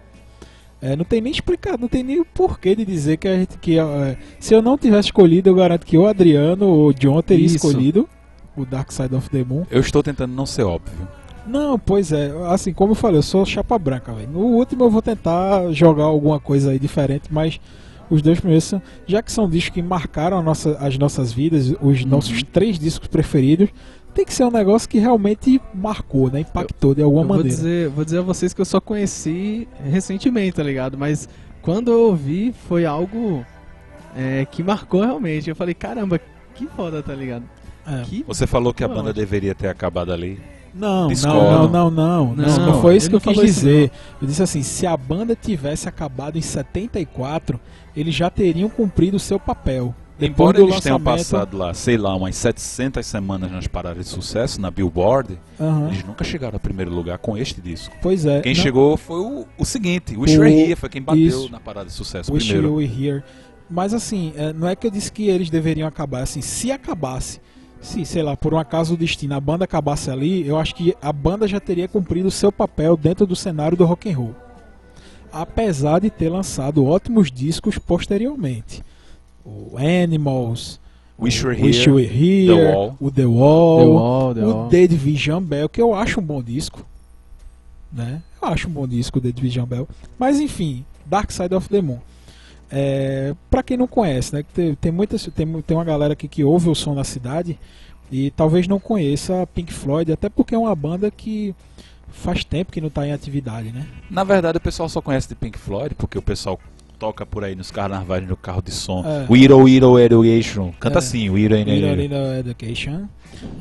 Speaker 2: é, não tem nem explicar, não tem nem o porquê de dizer que a gente que é, se eu não tivesse escolhido, eu garanto que o Adriano ou o John teria
Speaker 4: Isso.
Speaker 2: escolhido o Dark Side of the Moon.
Speaker 3: Eu estou tentando não ser óbvio.
Speaker 2: Não, pois é, assim, como eu falei, eu sou chapa branca, velho. No último eu vou tentar jogar alguma coisa aí diferente, mas os dois primeiros são, já que são discos que marcaram a nossa- as nossas vidas, os nossos três discos preferidos, tem que ser um negócio que realmente marcou, né? Impactou de alguma
Speaker 4: Eu vou
Speaker 2: maneira.
Speaker 4: dizer, vou dizer a vocês que eu só conheci recentemente, tá ligado? Mas quando eu ouvi, foi algo é, que marcou realmente. Eu falei, caramba, que foda, tá ligado?
Speaker 2: É.
Speaker 4: Que
Speaker 3: Você falou que a banda deveria ter acabado ali.
Speaker 2: Não, não, não, não, não, não, foi isso que eu quis dizer. Eu disse assim, se a banda tivesse acabado em 74, eles já teriam cumprido o seu papel.
Speaker 3: Embora eles tenham passado lá, sei lá, umas 700 semanas nas paradas de sucesso na Billboard,
Speaker 2: Aham.
Speaker 3: eles nunca chegaram ao primeiro lugar com este disco.
Speaker 2: Pois é.
Speaker 3: Quem
Speaker 2: não-
Speaker 3: chegou foi o, o seguinte, o Wish
Speaker 2: O-
Speaker 3: Were Here foi quem bateu
Speaker 2: isso.
Speaker 3: na parada de sucesso
Speaker 2: Wish
Speaker 3: primeiro.
Speaker 2: You Were Here. Mas assim, é, não é que eu disse que eles deveriam acabar. Assim, se acabasse, se, sei lá, por um acaso do destino, a banda acabasse ali, eu acho que a banda já teria cumprido o seu papel dentro do cenário do rock and roll. Apesar de ter lançado ótimos discos posteriormente. O Animals,
Speaker 3: Wish
Speaker 2: o
Speaker 3: Were
Speaker 2: Wish
Speaker 3: Here,
Speaker 2: You Were Here,
Speaker 3: The Wall.
Speaker 2: o The Wall,
Speaker 4: The Wall, The
Speaker 2: o. The Division Bell, que eu acho um bom disco. Né? Eu acho um bom disco o The Division Bell. Mas enfim, Dark Side of the Moon. É, para quem não conhece, né? Tem, tem, muitas, tem, tem uma galera aqui que ouve o som da cidade e talvez não conheça Pink Floyd, até porque é uma banda que faz tempo que não está em atividade, né?
Speaker 3: Na verdade, o pessoal só conhece de Pink Floyd porque o pessoal toca por aí nos carnavais no carro de som.
Speaker 2: É.
Speaker 3: O Hero Hero Education. Canta
Speaker 2: É.
Speaker 3: assim, o Hero Hero.
Speaker 2: Little Education.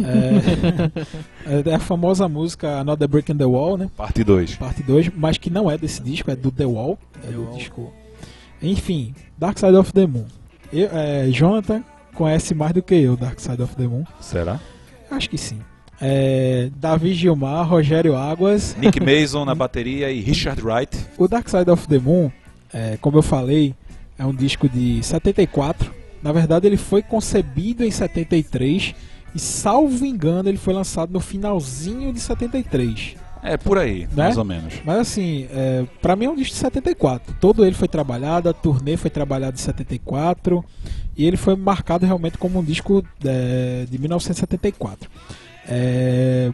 Speaker 2: É, é a famosa música Another Break in the Wall, né?
Speaker 3: Parte 2.
Speaker 2: parte 2, mas que não é desse disco, é do The Wall, é
Speaker 4: The
Speaker 2: do
Speaker 4: Wall.
Speaker 2: disco Enfim, Dark Side of the Moon. Eu, é, Jonathan conhece mais do que eu Dark Side of the Moon.
Speaker 3: Será?
Speaker 2: Acho que sim. É, Davi Gilmar, Rogério Águas.
Speaker 3: Nick Mason na bateria e Richard Wright.
Speaker 2: O Dark Side of the Moon, é, como eu falei, é um disco de 74. Na verdade, ele foi concebido em 73 e, salvo engano, ele foi lançado no finalzinho de 73.
Speaker 3: É, por aí,
Speaker 2: Né?
Speaker 3: mais ou menos.
Speaker 2: Mas assim, é, pra mim é um disco de 74. Todo ele foi trabalhado, a turnê foi trabalhada em 74 e ele foi marcado realmente como um disco é, de 1974. É,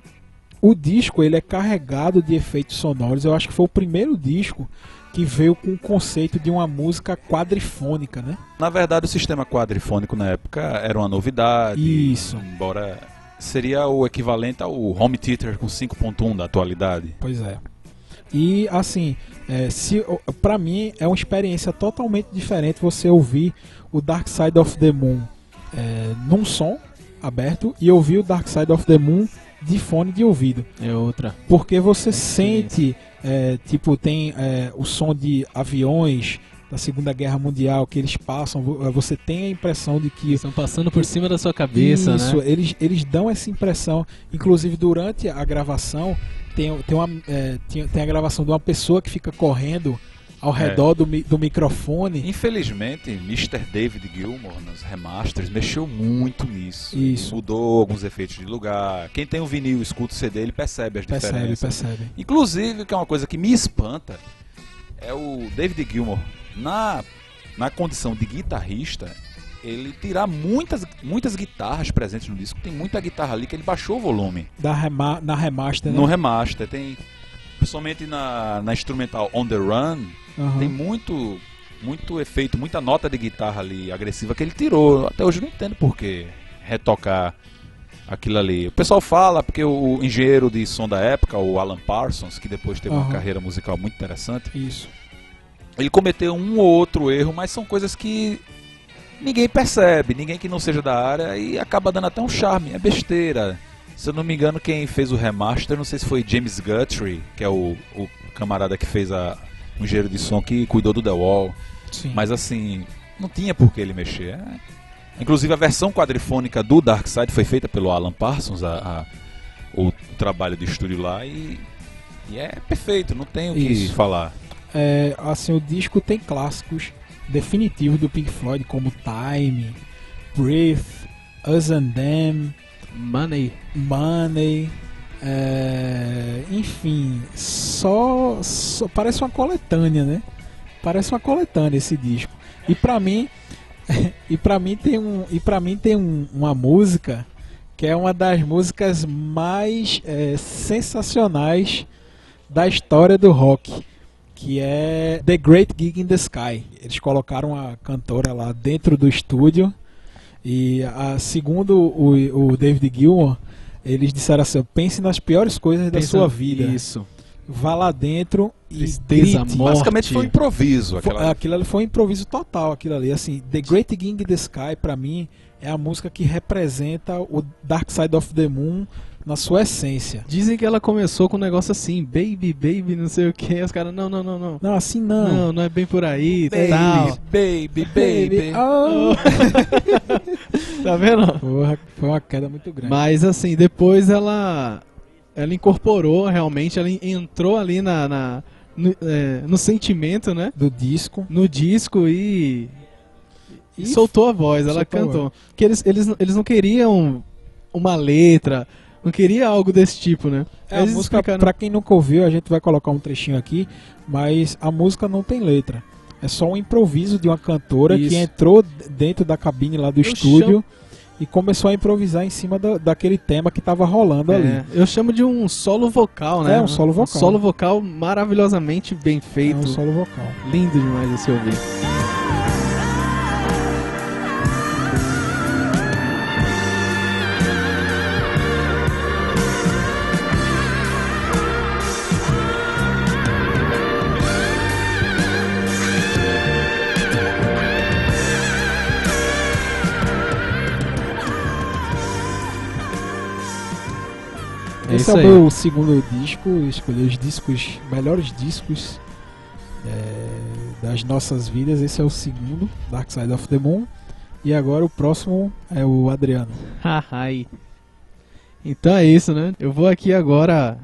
Speaker 2: o disco ele é carregado de efeitos sonoros. Eu acho que foi o primeiro disco que veio com o conceito de uma música quadrifônica, né?
Speaker 3: Na verdade, o sistema quadrifônico na época era uma novidade.
Speaker 2: Isso.
Speaker 3: Embora seria o equivalente ao home theater com 5.1 da atualidade.
Speaker 2: Pois é. E assim, é, se, pra mim é uma experiência totalmente diferente você ouvir o Dark Side of the Moon é, num som aberto e ouvir o Dark Side of the Moon de fone de ouvido.
Speaker 4: É outra.
Speaker 2: Porque você sente, é, tipo, tem é, o som de aviões da Segunda Guerra Mundial que eles passam, vo- você tem a impressão de que
Speaker 4: Estão passando por cima da sua cabeça,
Speaker 2: isso,
Speaker 4: né?
Speaker 2: eles, eles dão essa impressão. Inclusive, durante a gravação, tem, tem, uma, é, tem, tem a gravação de uma pessoa que fica correndo ao
Speaker 3: É.
Speaker 2: redor do, mi- do microfone.
Speaker 3: Infelizmente, Mr. David Gilmour nos remasters mexeu muito nisso.
Speaker 2: Isso.
Speaker 3: Mudou alguns efeitos de lugar. Quem tem o vinil e escuta o CD, ele percebe as
Speaker 2: Percebe,
Speaker 3: diferenças.
Speaker 2: percebe.
Speaker 3: Inclusive, que é uma coisa que me espanta, é o David Gilmour, na, na condição de guitarrista, ele tirar muitas, muitas guitarras presentes no disco. Tem muita guitarra ali que ele baixou o volume.
Speaker 2: Da rema, na remaster, né?
Speaker 3: No remaster, tem. Principalmente na, na instrumental On The Run,
Speaker 2: Aham.
Speaker 3: tem muito, muito efeito, muita nota de guitarra ali agressiva que ele tirou. Até hoje eu não entendo por que retocar aquilo ali. O pessoal fala porque o engenheiro de som da época, o Alan Parsons, que depois teve uma
Speaker 2: Aham.
Speaker 3: carreira musical muito interessante,
Speaker 2: Isso.
Speaker 3: Ele cometeu um ou outro erro, mas são coisas que ninguém percebe, ninguém que não seja da área e acaba dando até um charme, é besteira. Se eu não me engano, quem fez o remaster, não sei se foi James Guthrie, que é o, o camarada que fez a, o engenheiro de som que cuidou do The Wall.
Speaker 2: Sim.
Speaker 3: Mas assim, não tinha por que ele mexer. É. Inclusive a versão quadrifônica do Dark Side foi feita pelo Alan Parsons, a, a- o trabalho de estúdio lá, e, e é perfeito, não tenho o que
Speaker 2: Isso.
Speaker 3: falar.
Speaker 2: É, assim, o disco tem clássicos definitivos do Pink Floyd, como Time, Breathe, Us and Them,
Speaker 4: Money.
Speaker 2: Money, é, enfim, só, só- parece uma coletânea, né? Parece uma coletânea esse disco. E pra mim, e para mim tem um, e para mim tem um- uma música que é uma das músicas mais é, sensacionais da história do rock, que é The Great Gig in the Sky. Eles colocaram a cantora lá dentro do estúdio e a, segundo o, o David Gilmour, eles disseram assim: pense nas piores coisas da
Speaker 4: Pensa-
Speaker 2: sua vida.
Speaker 4: Isso.
Speaker 2: Vá lá dentro e
Speaker 4: Tristeza,
Speaker 2: grite.
Speaker 4: morte.
Speaker 3: Basicamente foi um improviso.
Speaker 2: Foi-
Speaker 3: Aquela...
Speaker 2: aquilo ali foi um improviso total, aquilo ali. Assim, The Great Gig in the Sky, pra mim, é a música que representa o Dark Side of the Moon na sua essência.
Speaker 4: Dizem que ela começou com um negócio assim, baby, baby, não sei o que. Os caras, não, não, não, não.
Speaker 2: Não, assim não.
Speaker 4: Não, não é bem por aí, tal.
Speaker 3: baby,
Speaker 2: Baby, oh.
Speaker 4: Tá vendo?
Speaker 2: Porra, foi uma queda muito grande.
Speaker 4: Mas assim, depois ela ela incorporou realmente, ela en- entrou ali na, na- no, é, no sentimento, né?
Speaker 2: Do disco.
Speaker 4: No disco e, e
Speaker 2: E
Speaker 4: soltou a voz, ela cantou. Porque eles, eles, eles não queriam uma letra, não queria algo desse tipo, né?
Speaker 2: É, a música,
Speaker 4: explicaram-
Speaker 2: pra quem nunca ouviu, a gente vai colocar um trechinho aqui, mas a música não tem letra. É só um improviso de uma cantora
Speaker 4: Isso.
Speaker 2: que entrou dentro da cabine lá do
Speaker 4: Eu
Speaker 2: estúdio e começou a improvisar em cima da- daquele tema que tava rolando ali.
Speaker 4: É, eu chamo de um solo vocal, né?
Speaker 2: É, um solo vocal.
Speaker 4: solo vocal maravilhosamente bem
Speaker 2: É
Speaker 4: feito.
Speaker 2: um solo vocal.
Speaker 4: Lindo demais de se ouvir. É
Speaker 2: Esse é o meu segundo disco, escolhi os discos, melhores discos é, das nossas vidas. Esse é o segundo, Dark Side of the Moon. E agora o próximo é o Adriano.
Speaker 4: Ai. Então é isso, né? Eu vou aqui agora.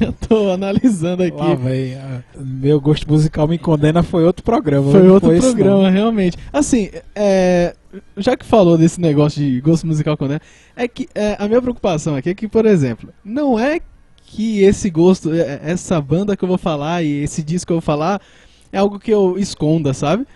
Speaker 4: Eu tô analisando aqui.
Speaker 2: Lá, ah, meu gosto musical me condena foi outro programa.
Speaker 4: Foi outro
Speaker 2: não.
Speaker 4: programa, realmente. Assim, é, já que falou desse negócio de gosto musical né, é que é, a minha preocupação aqui é que, por exemplo, não é que esse gosto, é, essa banda que eu vou falar e esse disco que eu vou falar é algo que eu esconda, sabe?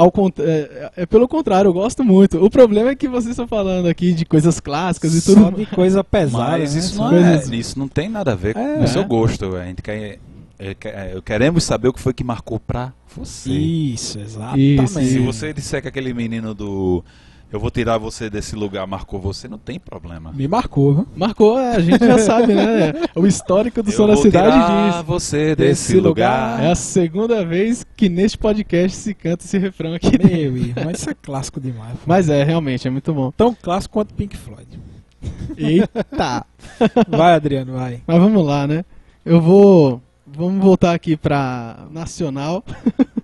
Speaker 4: Ao cont- é, é pelo contrário, eu gosto muito. O problema é que vocês estão falando aqui de coisas clássicas e
Speaker 2: Só
Speaker 4: tudo.
Speaker 2: de coisa pesada.
Speaker 3: Mas
Speaker 2: né?
Speaker 3: isso
Speaker 2: Só
Speaker 3: não, é,
Speaker 2: coisas-
Speaker 3: isso não tem nada a ver
Speaker 2: É.
Speaker 3: com o seu gosto. A gente quer, é, é, queremos saber o que foi que marcou pra você.
Speaker 2: Isso, exatamente.
Speaker 4: Isso,
Speaker 3: Se você disser que aquele menino do Eu vou tirar você desse lugar marcou você, não tem problema.
Speaker 2: Me marcou?
Speaker 4: Marcou, é, a gente já sabe, né? O histórico do
Speaker 3: Eu
Speaker 4: Som da
Speaker 3: vou
Speaker 4: Cidade
Speaker 3: tirar
Speaker 4: diz.
Speaker 3: você desse, lugar.
Speaker 4: É a segunda vez que neste podcast se canta esse refrão aqui.
Speaker 2: Meu irmão, mas isso é clássico demais. pô.
Speaker 4: Mas é, realmente, é muito bom.
Speaker 2: Tão clássico quanto Pink Floyd.
Speaker 4: Eita!
Speaker 2: Vai, Adriano, vai.
Speaker 4: Mas vamos lá, né? Eu vou. Vamos voltar aqui pra Nacional.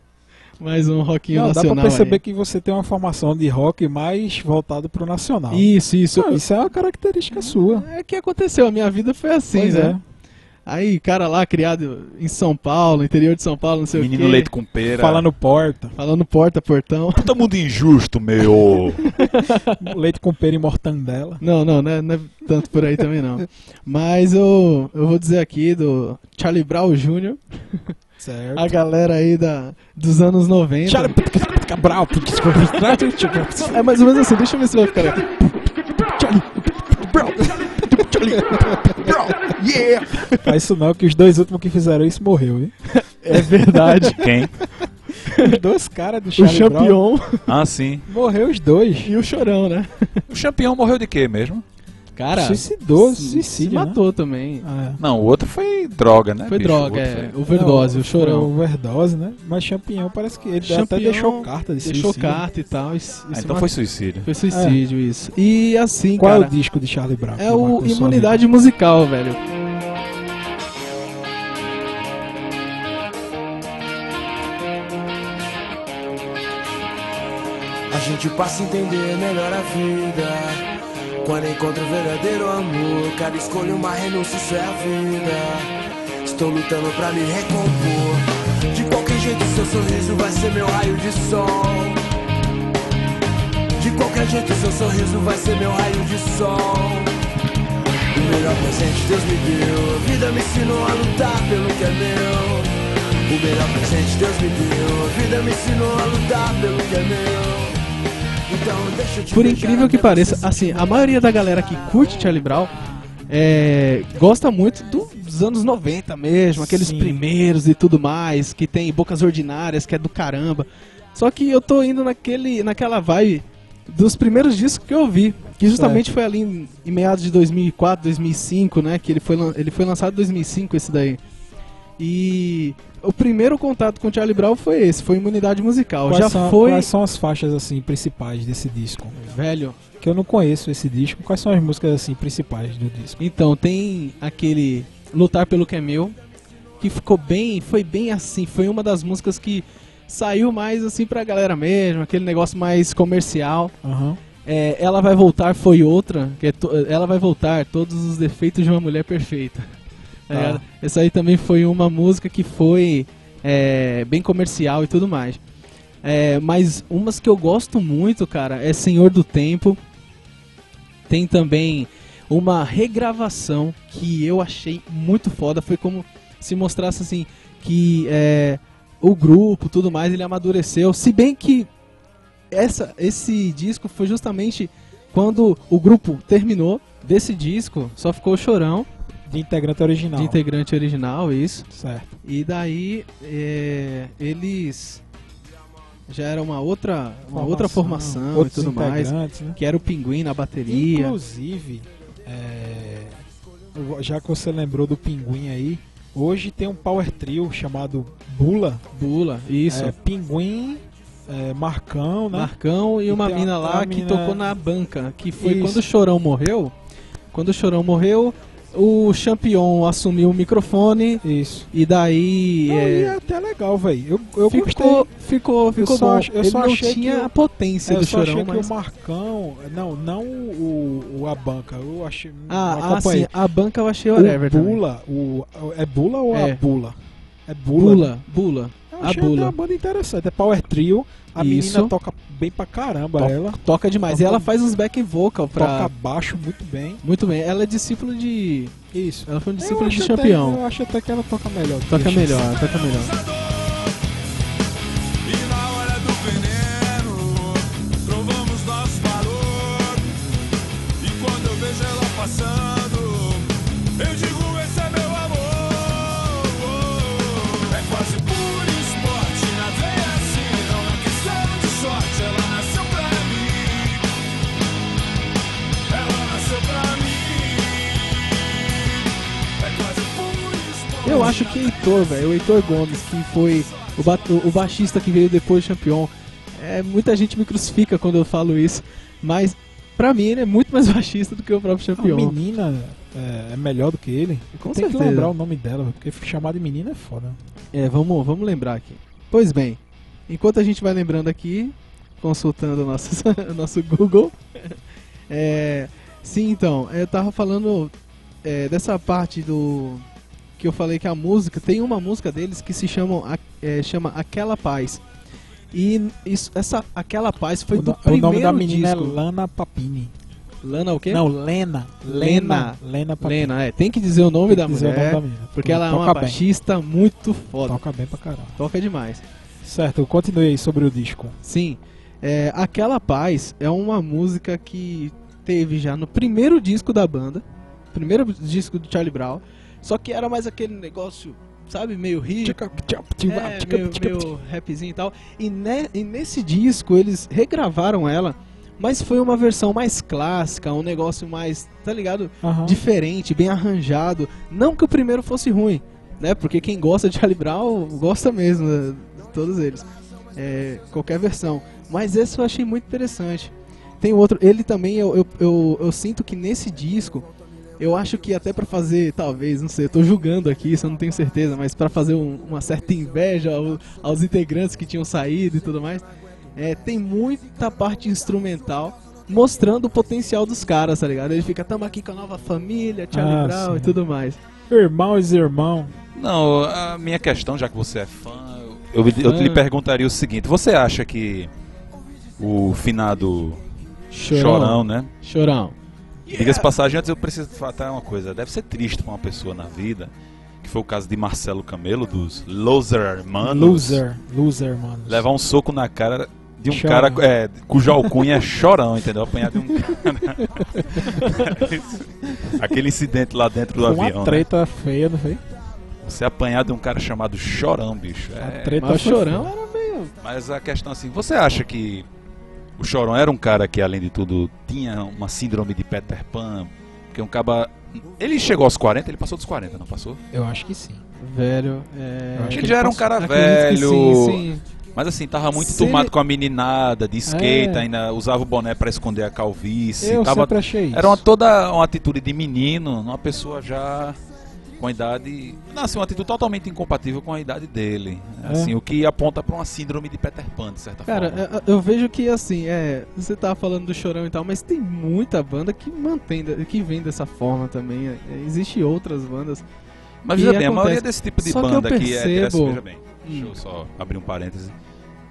Speaker 4: Mais um rockinho
Speaker 2: Não, dá
Speaker 4: nacional.
Speaker 2: pra perceber
Speaker 4: aí.
Speaker 2: que você tem uma formação de rock mais voltado pro nacional.
Speaker 4: Isso, isso.
Speaker 2: Não, isso é uma característica sua.
Speaker 4: É que aconteceu, a minha vida foi assim,
Speaker 2: Pois
Speaker 4: né?
Speaker 2: é.
Speaker 4: Aí, cara lá, criado em São Paulo, interior de São Paulo, não sei
Speaker 3: Menino
Speaker 4: o quê.
Speaker 3: leite com pera.
Speaker 2: Falando porta,
Speaker 4: Falando porta, portão.
Speaker 3: Puta mundo injusto, meu.
Speaker 2: leite com pera e mortandela.
Speaker 4: Não, não, não é, não é tanto por aí também não. Mas eu, eu vou dizer aqui do Charlie Brown Jr.,
Speaker 2: Certo.
Speaker 4: a galera aí da, dos anos 90.
Speaker 2: Charlie Cabral.
Speaker 4: É mais ou menos assim, deixa eu ver se vai ficar legal.
Speaker 2: Faz isso não, que os dois últimos que fizeram isso morreu, hein?
Speaker 4: É verdade.
Speaker 3: Quem?
Speaker 2: Os dois caras do
Speaker 4: o
Speaker 2: Charlie Brown.
Speaker 4: Champion
Speaker 3: Ah, sim.
Speaker 2: Morreu os dois.
Speaker 4: e o Chorão, né?
Speaker 3: O campeão morreu de quê mesmo?
Speaker 4: Cara,
Speaker 2: Suicidou,
Speaker 4: se-
Speaker 2: suicídio,
Speaker 4: se
Speaker 2: né?
Speaker 4: matou também.
Speaker 2: Ah, é.
Speaker 3: Não, o outro foi droga, né?
Speaker 4: Foi
Speaker 3: bicho?
Speaker 4: droga,
Speaker 3: O outro
Speaker 4: é.
Speaker 3: foi-
Speaker 4: Overdose,
Speaker 2: Não,
Speaker 4: o Chorão.
Speaker 2: foi Overdose, né? Mas Champion parece que ele até deixou carta de
Speaker 4: Deixou
Speaker 2: suicídio.
Speaker 4: carta e tal. e e
Speaker 3: Ah, então
Speaker 4: matou.
Speaker 3: foi suicídio.
Speaker 4: Foi suicídio, isso. E assim,
Speaker 2: Qual
Speaker 4: cara,
Speaker 2: é o disco de Charlie Brown?
Speaker 4: é o Imunidade Musical, velho.
Speaker 5: A gente passa a entender melhor a vida. Quando encontra o verdadeiro amor, cada escolha uma renúncia, isso é a vida. Estou lutando pra me recompor. De qualquer jeito, seu sorriso vai ser meu raio de sol. De qualquer jeito, seu sorriso vai ser meu raio de sol. O melhor presente Deus me deu. A vida me ensinou a lutar pelo que é meu. O melhor presente Deus me deu. A vida me ensinou a lutar pelo que é meu.
Speaker 4: Por incrível que pareça, assim, a maioria da galera que curte Charlie Brown é, gosta muito dos anos 90 mesmo, aqueles
Speaker 2: Sim.
Speaker 4: primeiros e tudo mais, que tem Bocas Ordinárias, que é do caramba. Só que eu tô indo naquele, naquela vibe dos primeiros discos que eu vi, que justamente foi ali em, em meados de 2004, 2005, né, que ele foi, ele foi lançado em 2005 esse daí. E o primeiro contato com Charlie Brown foi esse, foi Imunidade Musical.
Speaker 2: Quais
Speaker 4: Já
Speaker 2: são,
Speaker 4: foi,
Speaker 2: Quais são as faixas assim principais desse disco?
Speaker 4: velho,
Speaker 2: Que eu não conheço esse disco. Quais são as músicas assim principais do disco?
Speaker 4: Então, tem aquele Lutar pelo que é meu, que ficou bem, foi bem assim, foi uma das músicas que saiu mais assim pra galera mesmo, aquele negócio mais comercial.
Speaker 2: Aham.
Speaker 4: É, ela vai voltar foi outra, que é ela vai voltar, todos os defeitos de uma mulher perfeita. Tá
Speaker 2: Tá.
Speaker 4: Essa aí também foi uma música que foi é, bem comercial e tudo mais. É, mas umas que eu gosto muito, cara, é Senhor do Tempo. Tem também uma regravação que eu achei muito foda. Foi como se mostrasse assim que é, o grupo, tudo mais, ele amadureceu. Se bem que essa, esse disco foi justamente quando o grupo terminou desse disco, só ficou Chorão
Speaker 2: De integrante original.
Speaker 4: de integrante original, isso.
Speaker 2: Certo.
Speaker 4: E daí é, eles já era uma outra, uma outra formação e tudo mais,
Speaker 2: né?
Speaker 4: que era o Pinguim na bateria.
Speaker 2: Inclusive, é, já que você lembrou do Pinguim aí, hoje tem um power trio chamado Bula.
Speaker 4: Bula, isso.
Speaker 2: É, Pinguim, é, Marcão, né?
Speaker 4: Marcão e
Speaker 2: E
Speaker 4: uma mina lá que tocou na banca, que foi
Speaker 2: Isso.
Speaker 4: quando o Chorão morreu. Quando o Chorão morreu, o campeão assumiu o microfone
Speaker 2: Isso.
Speaker 4: e daí
Speaker 2: Não,
Speaker 4: é,
Speaker 2: é até legal, velho. Eu, eu
Speaker 4: ficou,
Speaker 2: gostei.
Speaker 4: ficou, ficou
Speaker 2: só
Speaker 4: bom.
Speaker 2: ach- eu
Speaker 4: Ele
Speaker 2: só achei
Speaker 4: tinha
Speaker 2: que
Speaker 4: a potência
Speaker 2: eu
Speaker 4: do
Speaker 2: só achei
Speaker 4: Chorão,
Speaker 2: que
Speaker 4: mas...
Speaker 2: o Marcão. Não, não o, o, a banca. Eu achei.
Speaker 4: Ah, ah, sim, a banca eu achei
Speaker 2: o
Speaker 4: whatever também.
Speaker 2: Bula. O, é Bula ou
Speaker 4: É.
Speaker 2: a Bula? É Bula.
Speaker 4: Bula, Bula.
Speaker 2: Eu
Speaker 4: A
Speaker 2: achei
Speaker 4: Bula.
Speaker 2: uma banda interessante. É Power Trio. A
Speaker 4: Isso.
Speaker 2: menina toca bem pra caramba. Ela
Speaker 4: Toca demais.
Speaker 2: Toca-
Speaker 4: E ela faz uns back vocal pra...
Speaker 2: toca baixo muito bem.
Speaker 4: Muito bem. Ela é discípulo de...
Speaker 2: Isso.
Speaker 4: Ela foi um discípulo de
Speaker 2: até-
Speaker 4: campeão.
Speaker 2: eu acho até que ela toca melhor.
Speaker 4: Toca melhor, toca melhor.
Speaker 5: Eu
Speaker 4: acho que Heitor, velho, o Heitor Gomes, que foi o, ba- o- baixista que veio depois do campeão. É, muita gente me crucifica quando eu falo isso, mas pra mim ele é muito mais baixista do que o próprio
Speaker 2: A
Speaker 4: campeão.
Speaker 2: menina é, é melhor do que ele.
Speaker 4: Com
Speaker 2: Tem que
Speaker 4: certeza.
Speaker 2: lembrar o nome dela, porque chamar de menina é foda.
Speaker 4: É, vamos, vamos lembrar aqui. Pois bem, enquanto a gente vai lembrando aqui, consultando o nosso, o nosso Google. é, sim, então, eu tava falando é, dessa parte do. Que eu falei que a música. Tem uma música deles que se chama, é, chama Aquela Paz. E isso, essa Aquela Paz foi
Speaker 2: o,
Speaker 4: do
Speaker 2: no- o
Speaker 4: primeiro
Speaker 2: nome da menina
Speaker 4: disco.
Speaker 2: é Lana Papini.
Speaker 4: Lana o quê?
Speaker 2: Não, Lena.
Speaker 4: Lena.
Speaker 2: Lena Papini.
Speaker 4: Lena, é. Tem que dizer o nome da
Speaker 2: dizer o
Speaker 4: mulher.
Speaker 2: nome da menina.
Speaker 4: Porque ela é uma
Speaker 2: bem.
Speaker 4: baixista muito foda.
Speaker 2: Toca bem pra caralho.
Speaker 4: Toca demais.
Speaker 2: Certo, continue aí sobre o disco.
Speaker 4: Sim. É, Aquela Paz é uma música que teve já no primeiro disco da banda. Primeiro disco do Charlie Brown. Só que era mais aquele negócio, sabe, meio hip. É, meio, meio rapzinho e tal. E, ne- e nesse disco eles regravaram ela, mas foi uma versão mais clássica, um negócio mais, tá ligado? Diferente, bem arranjado. Não que o primeiro fosse ruim, né? Porque quem gosta de Charlie Brown gosta mesmo, né, de todos eles. É, qualquer versão. Mas esse eu achei muito interessante. Tem outro, ele também, eu, eu, eu, eu sinto que nesse disco, eu acho que até pra fazer, talvez, não sei, eu tô julgando aqui, isso eu não tenho certeza, mas pra fazer um- uma certa inveja ao- aos integrantes que tinham saído e tudo mais, é, tem muita parte instrumental mostrando o potencial dos caras, tá ligado? Ele fica, tamo aqui com a nova família, Charlie
Speaker 2: Ah,
Speaker 4: Brown
Speaker 2: sim.
Speaker 4: e tudo mais.
Speaker 2: Irmãos e irmão.
Speaker 3: Não, a minha questão, já que você é fã, eu, eu
Speaker 4: Fã.
Speaker 3: lhe perguntaria o seguinte: você acha que o finado Chorão, né?
Speaker 4: Chorão.
Speaker 3: Diga-se passagem, antes eu preciso falar uma coisa. Deve ser triste pra uma pessoa na vida, que foi o caso de Marcelo Camelo, dos Loser Hermanos.
Speaker 2: Loser. Loser, mano.
Speaker 3: Levar um soco na cara de um
Speaker 2: Chorão.
Speaker 3: cara é, cuja alcunha é chorão, entendeu? Apanhar de um cara. Aquele incidente lá dentro do
Speaker 2: Foi uma
Speaker 3: avião. né?
Speaker 2: treta feia, não foi?
Speaker 3: Você apanhar de um cara chamado Chorão, bicho.
Speaker 2: A
Speaker 3: É,
Speaker 2: treta
Speaker 4: Mas Chorão era meio...
Speaker 3: Mas a questão assim, você acha que o Chorão era um cara que, além de tudo, tinha uma síndrome de Peter Pan? Porque um caba. Ele chegou aos 40, ele passou dos 40, não passou?
Speaker 2: Eu acho que sim.
Speaker 4: Velho, é...
Speaker 2: Eu acho
Speaker 3: Ele
Speaker 2: que
Speaker 3: já
Speaker 2: ele
Speaker 3: era um cara
Speaker 4: Acredito
Speaker 3: velho.
Speaker 4: Sim, sim.
Speaker 3: Mas assim, tava muito
Speaker 4: Se
Speaker 3: turmado
Speaker 4: ele-
Speaker 3: com a meninada, de skate,
Speaker 2: É.
Speaker 3: ainda usava o boné pra esconder a calvície.
Speaker 2: eu
Speaker 3: tava...
Speaker 2: sempre achei isso.
Speaker 3: Era uma, toda uma atitude de menino, uma pessoa já com a idade. Não, assim, uma atitude totalmente incompatível com a idade dele.
Speaker 2: É.
Speaker 3: Assim, o que aponta pra uma síndrome de Peter Pan, de certa
Speaker 4: Cara,
Speaker 3: forma.
Speaker 4: eu- eu vejo que assim, é, você tava falando do Chorão e tal, mas tem muita banda que mantém, que vem dessa forma também. É, Existem outras bandas.
Speaker 3: Mas veja bem, a
Speaker 4: acontece.
Speaker 3: maioria desse tipo de
Speaker 4: Só que
Speaker 3: banda aqui é
Speaker 4: percebo-
Speaker 3: direção. Veja bem, deixa
Speaker 4: Hum.
Speaker 3: eu só abrir um parêntese.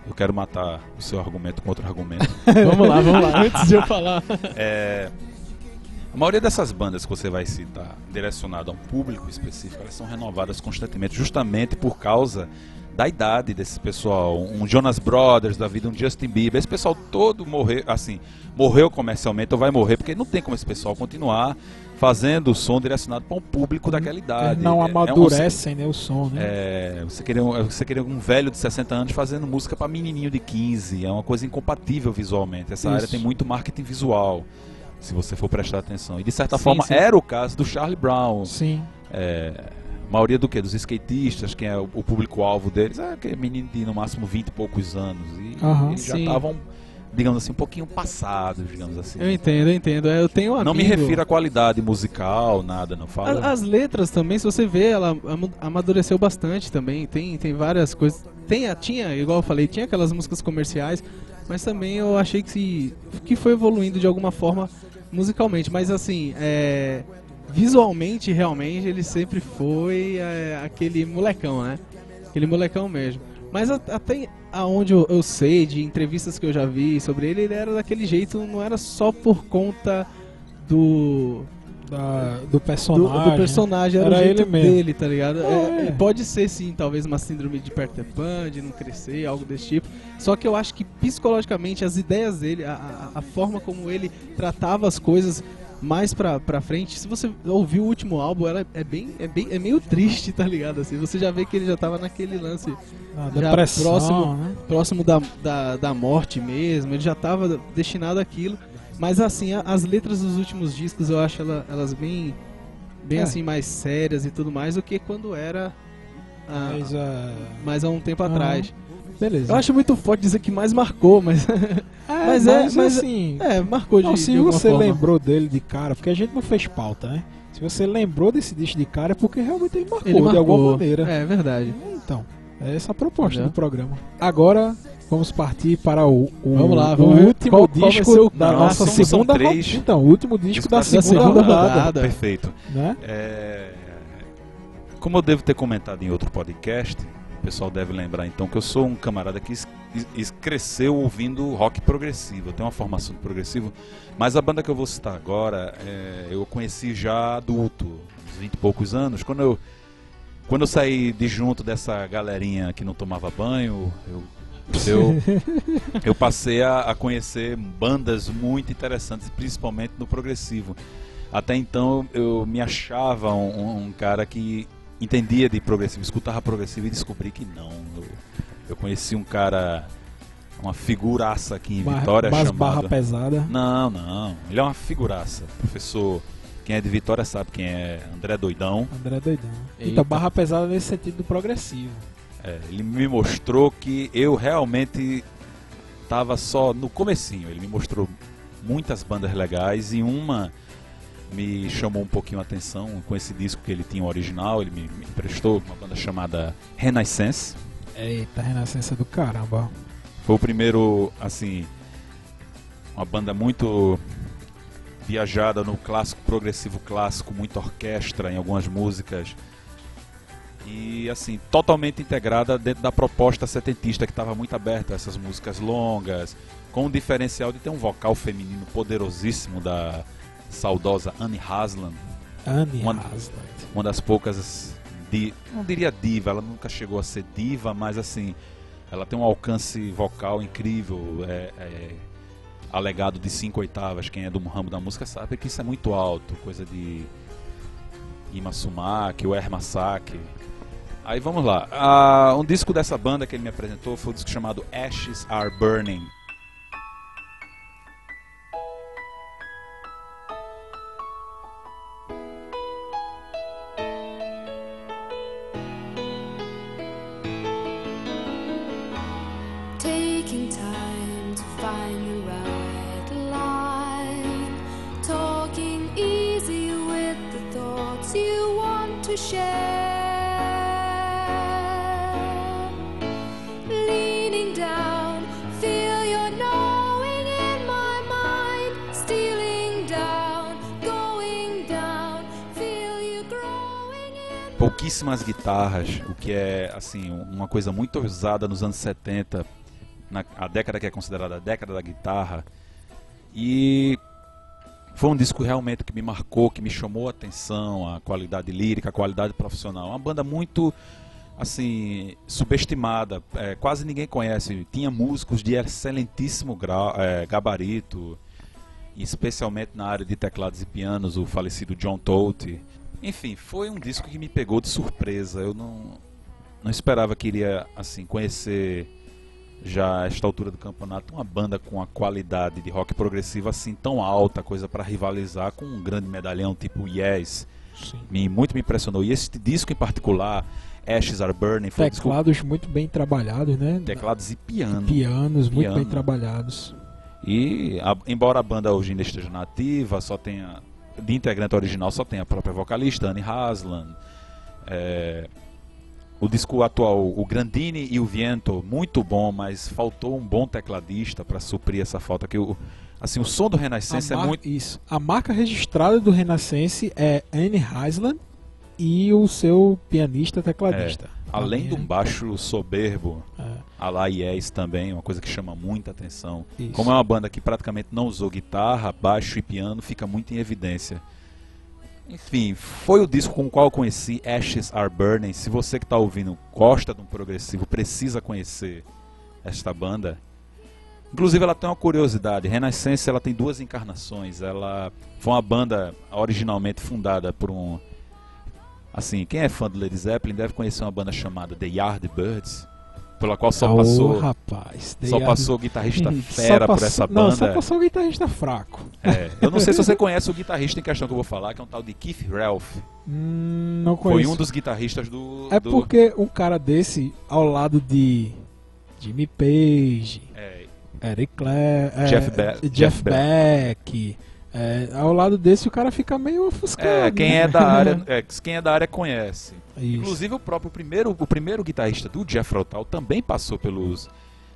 Speaker 3: Eu quero matar o seu argumento com outro argumento.
Speaker 4: vamos lá, vamos lá, antes de eu falar.
Speaker 3: É, a maioria dessas bandas que você vai citar, direcionado a um público específico, elas são renovadas constantemente, justamente por causa da idade desse pessoal. Um Jonas Brothers da vida, um Justin Bieber. Esse pessoal todo morreu, assim, morreu comercialmente ou vai morrer, porque não tem como esse pessoal continuar fazendo o som direcionado para um público daquela idade.
Speaker 2: Não
Speaker 3: É- é um-
Speaker 2: amadurecem, né, o som, né?
Speaker 3: é, você queria, um- você queria um velho de 60 anos fazendo música para menininho de 15, é uma coisa incompatível visualmente. Essa área
Speaker 2: Isso.
Speaker 3: tem muito marketing visual, se você for prestar atenção. E de certa
Speaker 4: Sim,
Speaker 3: forma
Speaker 4: sim.
Speaker 3: era o caso do Charlie Brown.
Speaker 2: Sim.
Speaker 3: É, a maioria do que? Dos skatistas, quem é o, o público-alvo deles, é aquele menino de no máximo 20 e poucos anos. E
Speaker 2: Aham.
Speaker 3: eles já estavam digamos assim, um pouquinho passados, digamos assim.
Speaker 4: Eu entendo, eu entendo. É, Eu tenho um
Speaker 3: Não me refiro à qualidade musical, nada, não falo.
Speaker 4: A- As letras também, se você vê, ela amadureceu bastante também. Tem, tem várias coisas. Tem, a- tinha, igual eu falei, tinha aquelas músicas comerciais, mas também eu achei que, se, que foi evoluindo de alguma forma musicalmente. Mas assim, é, visualmente, realmente, ele sempre foi é, aquele molecão, né? Aquele molecão mesmo. Mas até aonde eu, eu sei, de entrevistas que eu já vi sobre ele, ele era daquele jeito, não era só por conta do
Speaker 2: Da- do
Speaker 4: do,
Speaker 2: personagem.
Speaker 4: do personagem, era,
Speaker 2: Era ele mesmo.
Speaker 4: dele, tá ligado? É,
Speaker 2: É.
Speaker 4: pode ser sim, talvez uma síndrome de Peter Pan, de não crescer, algo desse tipo. Só que eu acho que psicologicamente as ideias dele, a, a, a forma como ele tratava as coisas mais pra, pra frente, se você ouvir o último álbum, ela é bem, é bem, é meio triste, tá ligado? Assim, você já vê que ele já tava naquele lance
Speaker 2: A
Speaker 4: já
Speaker 2: depressão,
Speaker 4: próximo-
Speaker 2: né?
Speaker 4: próximo da, da, da morte mesmo, ele já estava destinado àquilo. Mas assim, as letras dos últimos discos eu acho ela- elas bem, bem
Speaker 2: É.
Speaker 4: assim, mais sérias e tudo mais do que quando era ah,
Speaker 2: Mas, ah,
Speaker 4: mais há um tempo
Speaker 2: Aham.
Speaker 4: atrás.
Speaker 2: beleza.
Speaker 4: Eu acho muito forte dizer que mais marcou, mas
Speaker 2: É,
Speaker 4: mas
Speaker 2: mas,
Speaker 4: é-
Speaker 2: é,
Speaker 4: mas-
Speaker 2: assim.
Speaker 4: é, marcou de,
Speaker 2: não,
Speaker 4: de
Speaker 2: se
Speaker 4: alguma
Speaker 2: você
Speaker 4: forma.
Speaker 2: lembrou dele de cara, porque a gente não fez pauta, né? Se você lembrou desse disco de cara é porque realmente ele marcou
Speaker 4: Ele
Speaker 2: de alguma
Speaker 4: marcou.
Speaker 2: maneira.
Speaker 4: É verdade.
Speaker 2: Então, é essa a proposta do programa. Agora vamos partir para o, o,
Speaker 4: Vamos lá,
Speaker 2: o
Speaker 4: vamos ver
Speaker 2: último
Speaker 4: qual- qual
Speaker 2: disco
Speaker 4: o-
Speaker 2: da
Speaker 3: Não,
Speaker 2: nossa
Speaker 3: são- são
Speaker 2: segunda
Speaker 3: três.
Speaker 2: rodada. Então, o último disco
Speaker 3: Disco
Speaker 2: da,
Speaker 3: da
Speaker 2: segunda,
Speaker 4: segunda
Speaker 2: rodada,
Speaker 4: rodada.
Speaker 3: Perfeito.
Speaker 2: né?
Speaker 3: É, Como eu devo ter comentado em outro podcast, o pessoal deve lembrar então que eu sou um camarada que es- es- cresceu ouvindo rock progressivo. Eu tenho uma formação de progressivo, mas a banda que eu vou citar agora é, eu conheci já adulto, uns 20 e poucos anos. Quando eu, quando eu saí de junto dessa galerinha que não tomava banho, eu, eu, eu passei a, a conhecer bandas muito interessantes, principalmente no progressivo. Até então eu me achava um, um cara que entendia de progressivo, escutava progressivo e descobri que não. Eu, eu conheci um cara, uma figuraça aqui em
Speaker 2: Bar-
Speaker 3: Vitória
Speaker 2: mais
Speaker 3: chamado...
Speaker 2: barra pesada.
Speaker 3: Não, não. Ele é uma figuraça. Professor, quem é de Vitória sabe quem é André Doidão.
Speaker 2: André Doidão.
Speaker 4: Eita.
Speaker 2: Então, barra pesada nesse sentido do progressivo.
Speaker 3: É, ele me mostrou que eu realmente estava só no comecinho. Ele me mostrou muitas bandas legais e uma me chamou um pouquinho a atenção com esse disco que ele tinha o original. Ele me, me emprestou uma banda chamada Renaissance.
Speaker 2: Eita, renascença do caramba.
Speaker 3: Foi o primeiro, assim, uma banda muito viajada no clássico, progressivo clássico, muita orquestra em algumas músicas. E, assim, totalmente integrada dentro da proposta setentista que estava muito aberta a essas músicas longas, com o diferencial de ter um vocal feminino poderosíssimo da saudosa Anne Haslam,
Speaker 2: Anne
Speaker 3: Uma-
Speaker 2: Hasland.
Speaker 3: uma das poucas di, não diria diva, ela nunca chegou a ser diva, mas assim, ela tem um alcance vocal incrível, é, é, alegado de cinco oitavas, quem é do ramo da música sabe que isso é muito alto, coisa de Ima Sumac, o Erma Saki. Aí vamos lá, Ah, um disco dessa banda que ele me apresentou foi um disco chamado Ashes Are Burning. Guitarras, o que é assim uma coisa muito usada nos anos 70, na a década que é considerada a década da guitarra. E foi um disco realmente que me marcou, que me chamou a atenção, a qualidade lírica, a qualidade profissional. Uma banda muito assim subestimada, é, quase ninguém conhece. Tinha músicos de excelentíssimo grau, é, gabarito, especialmente na área de teclados e pianos, o falecido John Tote. Enfim, foi um disco que me pegou de surpresa. Eu não, não esperava que iria assim conhecer já a esta altura do campeonato uma banda com a qualidade de rock progressivo assim tão alta, coisa para rivalizar com um grande medalhão tipo Yes.
Speaker 2: Sim.
Speaker 3: Me, muito me impressionou. E esse disco em particular, Ashes Are Burning, foi um disco
Speaker 2: Teclados muito bem trabalhados, né?
Speaker 3: teclados e piano.
Speaker 2: Pianos muito
Speaker 3: Piano.
Speaker 2: bem trabalhados.
Speaker 3: E a- embora a banda hoje ainda esteja nativa, só tenha de integrante original só tem a própria vocalista Annie Haslam. É, o disco atual, o Grandini e o Viento, muito bom, mas faltou um bom tecladista para suprir essa falta que o assim o som do Renascença é muito
Speaker 2: Isso. A marca registrada do Renascense é Anne Heisland e o seu pianista tecladista.
Speaker 3: Além um
Speaker 2: mim
Speaker 3: baixo soberbo,
Speaker 2: é- é,
Speaker 3: a la Yes também, uma coisa que chama muita atenção.
Speaker 2: isso.
Speaker 3: Como é uma banda que praticamente não usou guitarra, baixo e piano, fica muito em evidência. Enfim, foi o disco com o qual eu conheci Ashes Are Burning. Se você que está ouvindo gosta de um progressivo, precisa conhecer esta banda. Inclusive ela tem uma curiosidade, Renascença ela tem duas encarnações. Ela foi uma banda originalmente fundada por um assim, quem é fã do Led Zeppelin deve conhecer uma banda chamada The Yardbirds, pela qual só
Speaker 2: Ô,
Speaker 3: passou
Speaker 2: rapaz,
Speaker 3: só
Speaker 2: They
Speaker 3: passou o guitarrista fera
Speaker 2: só
Speaker 3: por essa
Speaker 2: passou- Não, só
Speaker 3: banda.
Speaker 2: passou o guitarrista fraco.
Speaker 3: É, eu não sei se você conhece o guitarrista em questão que eu vou falar, que é um tal de Keith Ralph.
Speaker 2: Hum, não
Speaker 3: Foi
Speaker 2: conheço.
Speaker 3: um dos guitarristas do.
Speaker 2: É
Speaker 3: do-
Speaker 2: porque um cara desse, ao lado de Jimmy Page,
Speaker 3: é,
Speaker 2: Eric Clare,
Speaker 3: Jeff Be-
Speaker 2: Jeff,
Speaker 3: Jeff
Speaker 2: Beck, é, ao lado desse o cara fica meio ofuscado.
Speaker 3: é, quem
Speaker 2: né?
Speaker 3: é da área, é, quem é da área conhece.
Speaker 2: Isso.
Speaker 3: Inclusive o próprio primeiro, o primeiro guitarrista do Jeff Rotal também passou pelos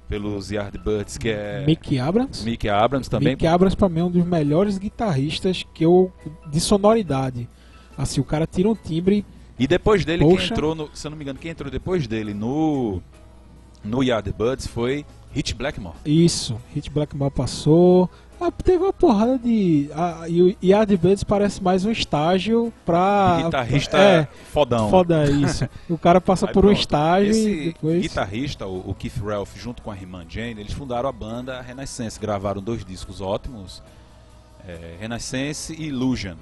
Speaker 3: pelos Yardbirds, que é
Speaker 2: Mick Abrams.
Speaker 3: Mick Abrams também.
Speaker 2: Mick Abrams pra mim é um dos melhores guitarristas que eu de sonoridade. Assim, o cara tira um timbre
Speaker 3: E depois dele
Speaker 2: Poxa.
Speaker 3: quem entrou, no, se eu não me engano, quem entrou depois dele no no Yardbirds foi Hit Blackmore.
Speaker 2: Isso, Hit Blackmore passou. Ah, teve uma porrada de. Ah, e o Yardbirds parece mais um estágio pra.
Speaker 3: Guitarrista
Speaker 2: É,
Speaker 3: fodão.
Speaker 2: foda isso. O cara passa
Speaker 3: Aí
Speaker 2: por um
Speaker 3: pronto.
Speaker 2: estágio
Speaker 3: Esse
Speaker 2: e depois.
Speaker 3: guitarrista, o, Keith Ralph, junto com a irmã Jane, eles fundaram a banda Renaissance. Gravaram dois discos ótimos, é, Renaissance e Illusion.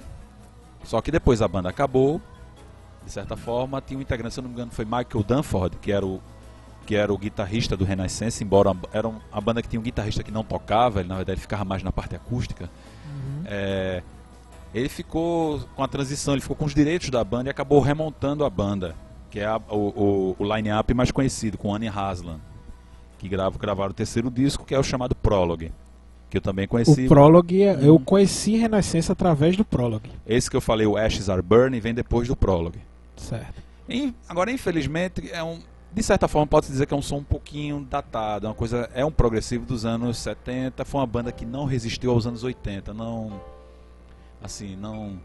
Speaker 3: Só que depois a banda acabou, de certa forma, tinha um integrante, se eu não me engano, foi Michael Dunford, que era o que era o guitarrista do Renaissance, embora era um- a banda que tinha um guitarrista que não tocava, ele na verdade ficava mais na parte acústica.
Speaker 2: Uhum.
Speaker 3: É, ele ficou com a transição, ele ficou com os direitos da banda e acabou remontando a banda, que é a- o, o, o line-up mais conhecido, com Annie Haslam, que grava, gravaram o terceiro disco, que é o chamado Prologue, que eu também conheci.
Speaker 2: O Prologue, eu conheci Renascença através do Prologue.
Speaker 3: Esse que eu falei, o Ashes Are Burning, vem depois do Prologue.
Speaker 2: Certo.
Speaker 3: E, agora, infelizmente, é um, de certa forma pode-se dizer que é um som um pouquinho datado, é uma coisa, é um progressivo dos anos 70, foi uma banda que não resistiu aos anos 80, não assim, não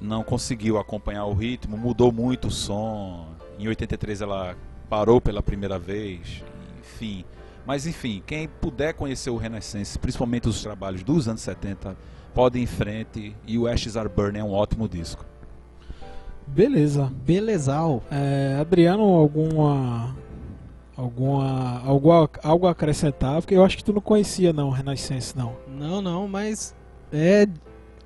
Speaker 3: não conseguiu acompanhar o ritmo, mudou muito o som. Em 83 ela parou pela primeira vez, enfim. Mas enfim, quem puder conhecer o Renaissance, principalmente os trabalhos dos anos 70, pode ir em frente e o Ashes Are Burning é um ótimo disco.
Speaker 2: Beleza.
Speaker 4: Belezal.
Speaker 2: É, Adriano, alguma. Alguma. Algo, a- algo a acrescentar? Porque eu acho que tu não conhecia não, Renascença, não.
Speaker 4: Não, não, mas é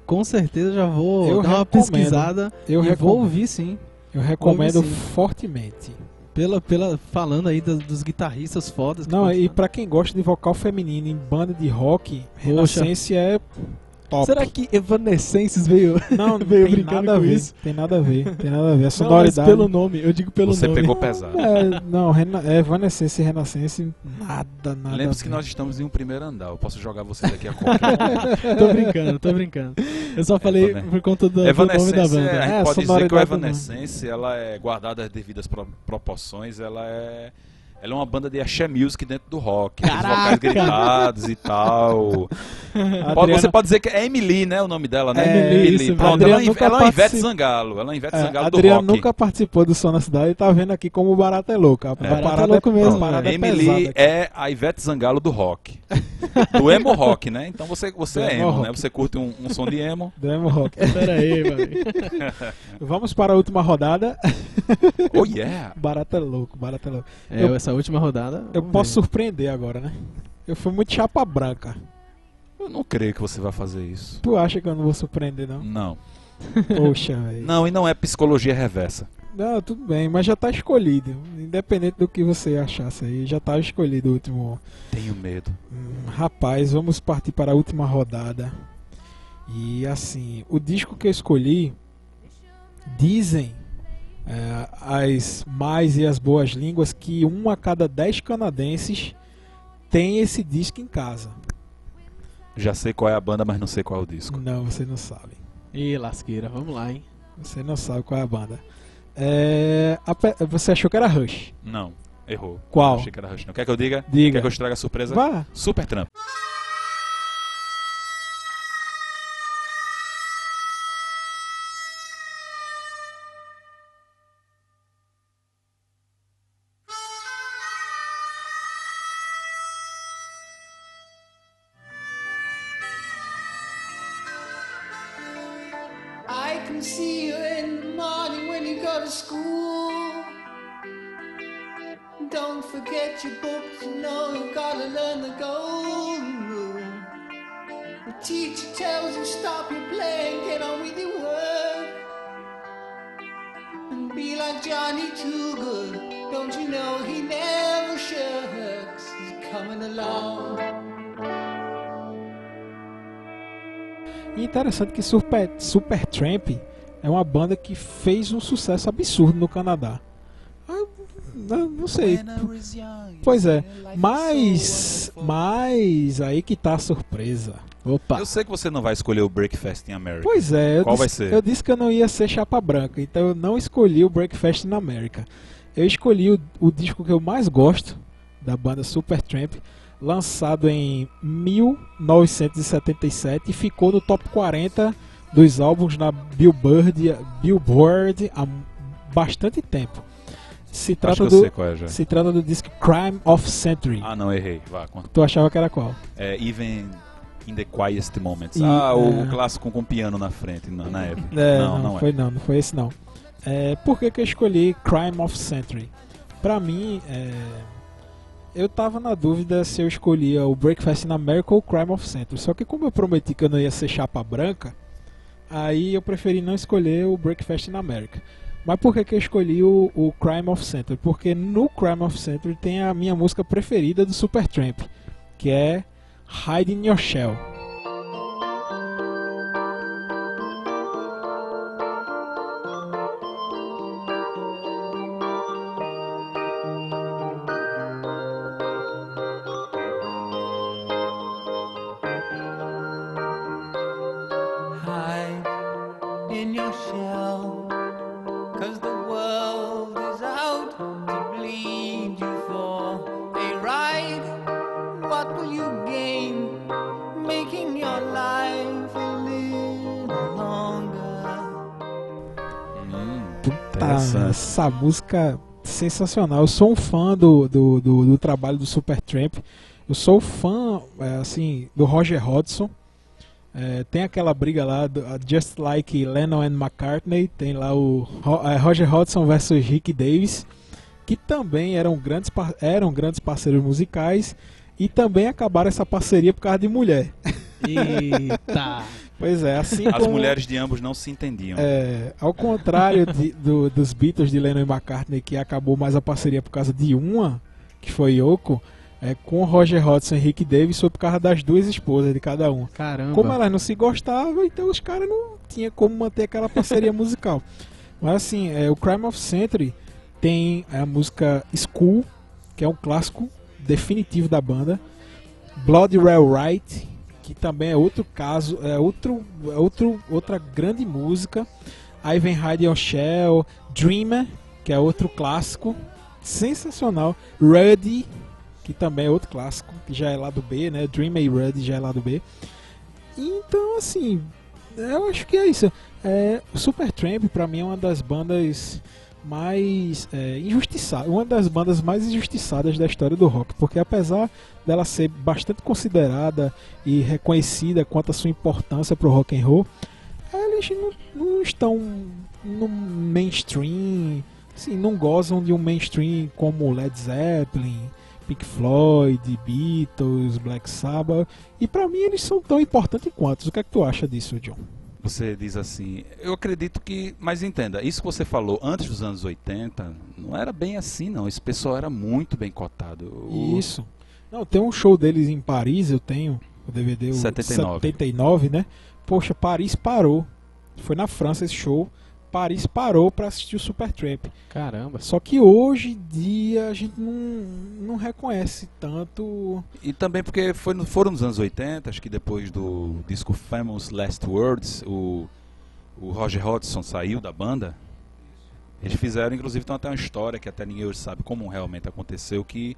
Speaker 4: com certeza já vou
Speaker 2: Eu
Speaker 4: dar uma pesquisada
Speaker 2: Eu
Speaker 4: vou ouvir sim.
Speaker 2: Eu recomendo
Speaker 4: Ouve sim.
Speaker 2: fortemente.
Speaker 4: Pela, pela, falando aí dos, dos guitarristas fodas.
Speaker 2: Não, e pra quem gosta de vocal feminino em banda de rock, Renascença é top.
Speaker 4: Será que Evanescence veio?
Speaker 2: Não,
Speaker 4: veio
Speaker 2: tem
Speaker 4: brincando
Speaker 2: nada a ver.
Speaker 4: isso?
Speaker 2: Tem nada a ver. Tem nada a ver. A
Speaker 4: Não, mas
Speaker 2: sonoridade.
Speaker 4: pelo nome, eu digo pelo
Speaker 3: Você
Speaker 4: nome.
Speaker 3: pegou pesado.
Speaker 2: É, não, Rena, é Evanescence e Renascença, nada, nada.
Speaker 3: Lembre-se
Speaker 2: a
Speaker 3: que nós estamos em um primeiro andar. Eu posso jogar você daqui a qualquer
Speaker 4: tô brincando, tô brincando. Eu só falei
Speaker 3: Evane-
Speaker 4: por conta do, do nome da banda.
Speaker 3: é, a gente
Speaker 2: É, a
Speaker 3: pode dizer que o Evanescence, ela é guardada as devidas pro- proporções, ela é ela é uma banda de axé music dentro do rock, os vocais gritados e tal.
Speaker 2: Adriana-
Speaker 3: você pode dizer que é Emily, né, o nome dela, né?
Speaker 2: É,
Speaker 4: Emily, isso,
Speaker 3: Pronto,
Speaker 2: Adriana
Speaker 3: ela, é-
Speaker 2: nunca
Speaker 3: ela é Ivete
Speaker 2: participa-
Speaker 3: Zangalo, ela é uma Ivete
Speaker 2: É,
Speaker 3: Zangalo do
Speaker 2: Adriano
Speaker 3: rock.
Speaker 2: nunca participou do Som na Cidade e tá vendo aqui como o barato é louco. A
Speaker 3: É.
Speaker 2: parada
Speaker 4: Barato é louco mesmo,
Speaker 2: a parada é
Speaker 3: Emily é a Ivete Zangalo do rock. Do emo rock, né? Então você, você
Speaker 2: Do
Speaker 3: é
Speaker 2: emo
Speaker 3: emo, né? Você curte um, um som de emo.
Speaker 2: Do emo rock.
Speaker 4: Pera aí, mano.
Speaker 2: Vamos para a última rodada.
Speaker 3: Oh yeah!
Speaker 2: Barato é louco, barato é louco.
Speaker 4: É,
Speaker 2: Eu-
Speaker 4: essa última rodada.
Speaker 2: Eu posso
Speaker 4: ver.
Speaker 2: surpreender agora, né? Eu fui muito chapa branca.
Speaker 3: Eu não creio que você vai fazer isso.
Speaker 2: Tu acha que eu não vou surpreender, não?
Speaker 3: Não.
Speaker 2: Poxa, velho.
Speaker 3: Não, e não é psicologia reversa.
Speaker 2: Não, tudo bem, mas já tá escolhido. Independente do que você achasse aí, já tá escolhido o último.
Speaker 3: Tenho medo.
Speaker 2: Hum, rapaz, vamos partir para a última rodada. E assim, o disco que eu escolhi, dizem é, as mais e as boas línguas que um a cada dez canadenses tem esse disco em casa.
Speaker 3: Já sei qual é a banda, mas não sei qual é o disco.
Speaker 2: Não, você não sabe.
Speaker 4: Ih, lasqueira, vamos lá, hein?
Speaker 2: Você não sabe qual é a banda. É, a você achou que era Rush.
Speaker 3: Não, errou.
Speaker 2: Qual?
Speaker 3: Achei que era Rush. Não quer que eu diga?
Speaker 2: Diga.
Speaker 3: Quer que eu estrague a surpresa?
Speaker 2: Vá.
Speaker 3: Super Trump.
Speaker 6: Like Johnny Too Good. Don't you know he never? He's coming along.
Speaker 2: E interessante que Super, Supertramp é uma banda que fez um sucesso absurdo no Canadá. Não, não sei. Pois é, mas, mas aí que tá a surpresa.
Speaker 4: Opa!
Speaker 3: Eu sei que você não vai escolher o Breakfast in America.
Speaker 2: Pois é, eu
Speaker 3: Qual vai
Speaker 2: disse,
Speaker 3: ser?
Speaker 2: eu disse que eu não ia ser chapa branca, então eu não escolhi o Breakfast na América. Eu escolhi o, o disco que eu mais gosto da banda Supertramp, lançado em 1977 e ficou no top 40 dos álbuns na Billboard, Billboard há bastante tempo. Se
Speaker 3: Acho
Speaker 2: trata
Speaker 3: que eu
Speaker 2: do
Speaker 3: sei qual é já.
Speaker 2: se trata do disco Crime of Century.
Speaker 3: Ah, não, errei. Vá, conta.
Speaker 2: Tu achava que era qual?
Speaker 3: É Even in the Quietest Moments.
Speaker 2: E-
Speaker 3: ah, o
Speaker 2: é.
Speaker 3: clássico com piano na frente, na, na época.
Speaker 2: É,
Speaker 3: não,
Speaker 2: não,
Speaker 3: não,
Speaker 2: foi
Speaker 3: é.
Speaker 2: não, não foi esse não. É, por que, que eu escolhi Crime of Century? Pra mim, é, eu tava na dúvida se eu escolhia o Breakfast in America ou Crime of Century. Só que como eu prometi que eu não ia ser chapa branca, aí eu preferi não escolher o Breakfast in America. Mas por que, que eu escolhi o, o Crime of Century? Porque no Crime of Century tem a minha música preferida do Supertramp, que é Hide in Your Shell. Essa música sensacional. Eu sou um fã do, do, do, do trabalho do Supertramp. Eu sou fã, é, assim, do Roger Hodgson. É, tem aquela briga lá, do, a Just Like Lennon and McCartney. Tem lá o é, Roger Hodgson versus Rick Davis, que também eram grandes, eram grandes parceiros musicais. E também acabaram essa parceria por causa de mulher.
Speaker 4: Eita!
Speaker 2: Pois é, assim
Speaker 3: As
Speaker 2: como-
Speaker 3: mulheres de ambos não se entendiam.
Speaker 2: É, ao contrário de- do- dos Beatles de Lennon e McCartney, que acabou mais a parceria por causa de uma, que foi Yoko, é, com Roger Hodgson e Rick Davis foi por causa das duas esposas de cada um.
Speaker 4: Caramba!
Speaker 2: Como elas não se gostavam, então os caras não tinham como manter aquela parceria musical. Mas assim, é, o Crime of Century tem a música School, que é um clássico definitivo da banda. Blood Red Right, que também é outro caso, é outro, é outro, outra grande música. Aí vem Your Shell, Dreamer, que é outro clássico, sensacional. Ruddy, que também é outro clássico, que já é lado B, né? Dreamer e Ruddy já é lado B. Então, assim, eu acho que é isso. É, Supertramp, pra mim, é uma das bandas mais é, injustiçadas, uma das bandas mais injustiçadas da história do rock, porque apesar dela ser bastante considerada e reconhecida quanto a sua importância pro rock and roll, eles não, não estão no mainstream, assim, não gozam de um mainstream como Led Zeppelin, Pink Floyd, Beatles, Black Sabbath, e pra mim eles são tão importantes quanto. O que é que tu acha disso, John?
Speaker 3: Você diz assim, eu acredito que, mas entenda, isso que você falou antes dos anos 80, não era bem assim não, esse pessoal era muito bem cotado. O-
Speaker 2: Isso. Não, tem um show deles em Paris, eu tenho o DVD o
Speaker 3: 79.
Speaker 2: 79, né? Poxa, Paris parou. Foi na França esse show. Paris parou pra assistir o Supertramp.
Speaker 4: Caramba.
Speaker 2: Só que hoje em dia a gente não, não reconhece tanto.
Speaker 3: E também porque foi foram nos anos 80, acho que depois do disco Famous Last Words, o, o Roger Hodgson saiu da banda. Eles fizeram, inclusive, tem até uma história que até ninguém hoje sabe como realmente aconteceu, que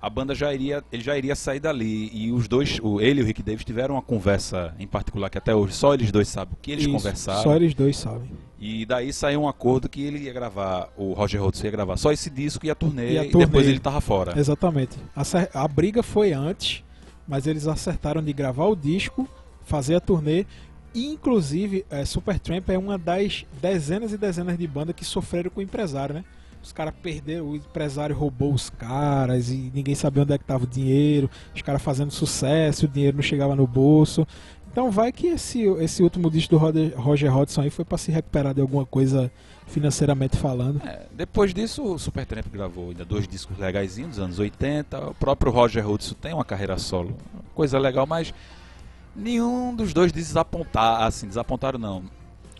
Speaker 3: a banda já iria, ele já iria sair dali e os dois, o, ele e o Rick Davis tiveram uma conversa em particular que até hoje só eles dois sabem o que eles
Speaker 2: Isso,
Speaker 3: conversaram.
Speaker 2: Só eles dois sabem.
Speaker 3: E daí saiu um acordo que ele ia gravar, o Roger Hodgson ia gravar só esse disco e a turnê,
Speaker 2: E a
Speaker 3: e
Speaker 2: turnê.
Speaker 3: depois ele tava fora.
Speaker 2: Exatamente. A, a briga foi antes, mas eles acertaram de gravar o disco, fazer a turnê. E, inclusive, é, Supertramp é uma das dezenas e dezenas de bandas que sofreram com o empresário, né? Os caras perderam, o empresário roubou os caras e ninguém sabia onde é que tava o dinheiro. Os caras fazendo sucesso, o dinheiro não chegava no bolso. Então vai que esse, esse último disco do Roger, Roger Hodgson aí foi para se recuperar de alguma coisa financeiramente falando.
Speaker 3: É, depois disso, o Supertramp gravou ainda dois discos legaisinhos dos anos 80. O próprio Roger Hodgson tem uma carreira solo, coisa legal, mas nenhum dos dois desapontar, assim, desapontaram não.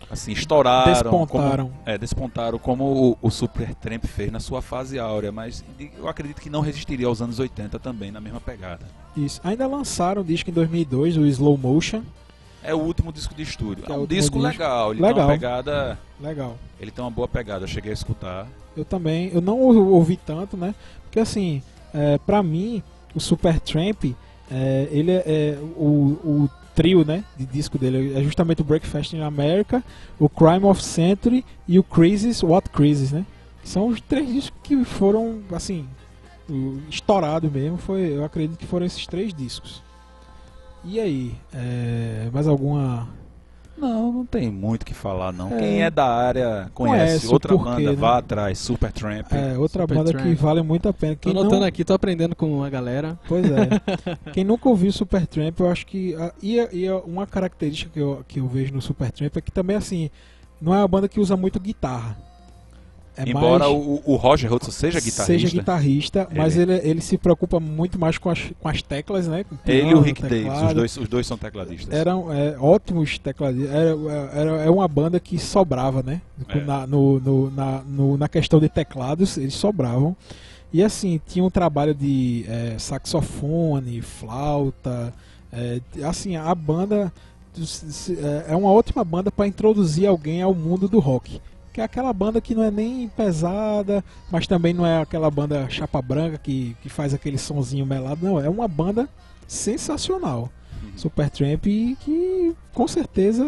Speaker 3: Assim, estouraram.
Speaker 2: Despontaram.
Speaker 3: Como, é, despontaram como o, o Supertramp fez na sua fase áurea, mas eu acredito que não resistiria aos anos 80 também, na mesma pegada.
Speaker 2: Isso. Ainda lançaram o disco em 2002, o Slow Motion.
Speaker 3: É o último disco de estúdio. É
Speaker 2: é
Speaker 3: um disco
Speaker 2: disco.
Speaker 3: legal, ele tem
Speaker 2: Legal.
Speaker 3: uma pegada.
Speaker 2: Legal.
Speaker 3: Ele tem uma boa pegada, eu cheguei a escutar.
Speaker 2: Eu também, eu não ou- ouvi tanto, né? Porque assim, é, pra mim, o Supertramp, é, ele é, é o, o trio, né, de disco dele é justamente o Breakfast in America, o Crime of Century e o Crisis, What Crisis, né? São os três discos que foram, assim, o- estourados mesmo, foi, eu acredito que foram esses três discos. E aí, é, mais alguma
Speaker 3: Não, não tem muito o que falar, não.
Speaker 2: É.
Speaker 3: Quem é da área conhece.
Speaker 2: Conhece
Speaker 3: Outra
Speaker 2: porquê,
Speaker 3: banda,
Speaker 2: né?
Speaker 3: vá atrás, Supertramp.
Speaker 2: é, outra
Speaker 4: Supertramp.
Speaker 2: banda que vale muito a pena?
Speaker 4: Tô
Speaker 2: Quem não-
Speaker 4: notando aqui, tô aprendendo com a galera.
Speaker 2: Pois é. Quem nunca ouviu Supertramp, eu acho que. E, e uma característica que eu, que eu vejo no Supertramp é que também, assim, não é uma banda que usa muito guitarra. É
Speaker 3: Embora
Speaker 2: mais,
Speaker 3: o, o Roger Hodgson seja guitarrista,
Speaker 2: seja guitarrista, mas
Speaker 3: Ele-
Speaker 2: ele, ele se preocupa muito mais com as, com as teclas, né? Com
Speaker 3: ele e o Rick Davis,
Speaker 2: teclado.
Speaker 3: os dois, os dois são tecladistas.
Speaker 2: Eram é, ótimos tecladistas. Era, era, é uma banda que sobrava, né?
Speaker 3: É.
Speaker 2: Na, no, no- na, no- na questão de teclados, eles sobravam. E assim, tinha um trabalho de é, saxofone, flauta. é, assim, a banda é é uma ótima banda para introduzir alguém ao mundo do rock. Que é aquela banda que não é nem pesada, mas também não é aquela banda chapa branca que, que faz aquele sonzinho melado. Não, é uma banda sensacional. Supertramp que com certeza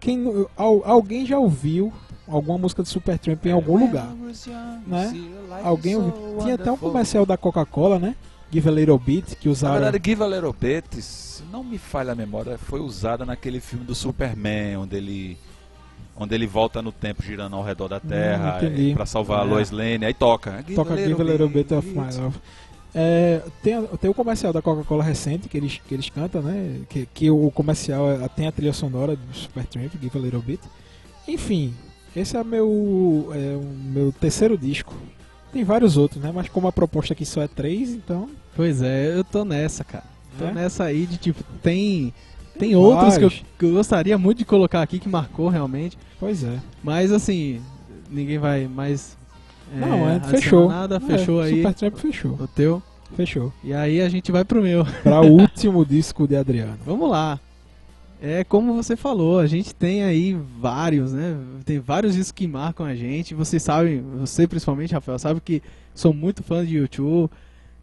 Speaker 2: quem, alguém já ouviu alguma música de Supertramp em algum lugar. né? Alguém ouviu. Tinha até um comercial da Coca-Cola, né? Give a Little Bit, que
Speaker 3: Na
Speaker 2: usaram.
Speaker 3: verdade, Give a Little Bit, se não me falha a memória, foi usada naquele filme do Superman, onde ele onde ele volta no tempo girando ao redor da Terra
Speaker 2: Hum, entendi.
Speaker 3: eh, pra salvar a
Speaker 4: É.
Speaker 3: Lois Lane, aí toca.
Speaker 2: Toca Give a Little Bit of My Love. É, tem, tem o comercial da Coca-Cola recente que eles, que eles cantam, né? Que, que o comercial é- tem a trilha sonora do Supertramp, Give a Little Bit. Enfim, esse é meu, é o meu terceiro disco. Tem vários outros, né? Mas como a proposta aqui só é três, então.
Speaker 4: Pois é, eu tô nessa, cara. Tô
Speaker 2: É?
Speaker 4: nessa aí de tipo, tem. Tem outros que eu, que eu gostaria muito de colocar aqui que marcou realmente.
Speaker 2: Pois é.
Speaker 4: Mas assim, ninguém vai mais. é,
Speaker 2: Não, é,
Speaker 4: adicionar
Speaker 2: fechou.
Speaker 4: Nada,
Speaker 2: É,
Speaker 4: fechou aí
Speaker 2: Supertramp fechou.
Speaker 4: o teu.
Speaker 2: Fechou.
Speaker 4: E aí a gente vai pro meu.
Speaker 2: Para o último disco de Adriano.
Speaker 4: Vamos lá. É como você falou, a gente tem aí vários, né? Tem vários discos que marcam a gente. Vocês sabem, você principalmente, Rafael, sabe que sou muito fã de YouTube.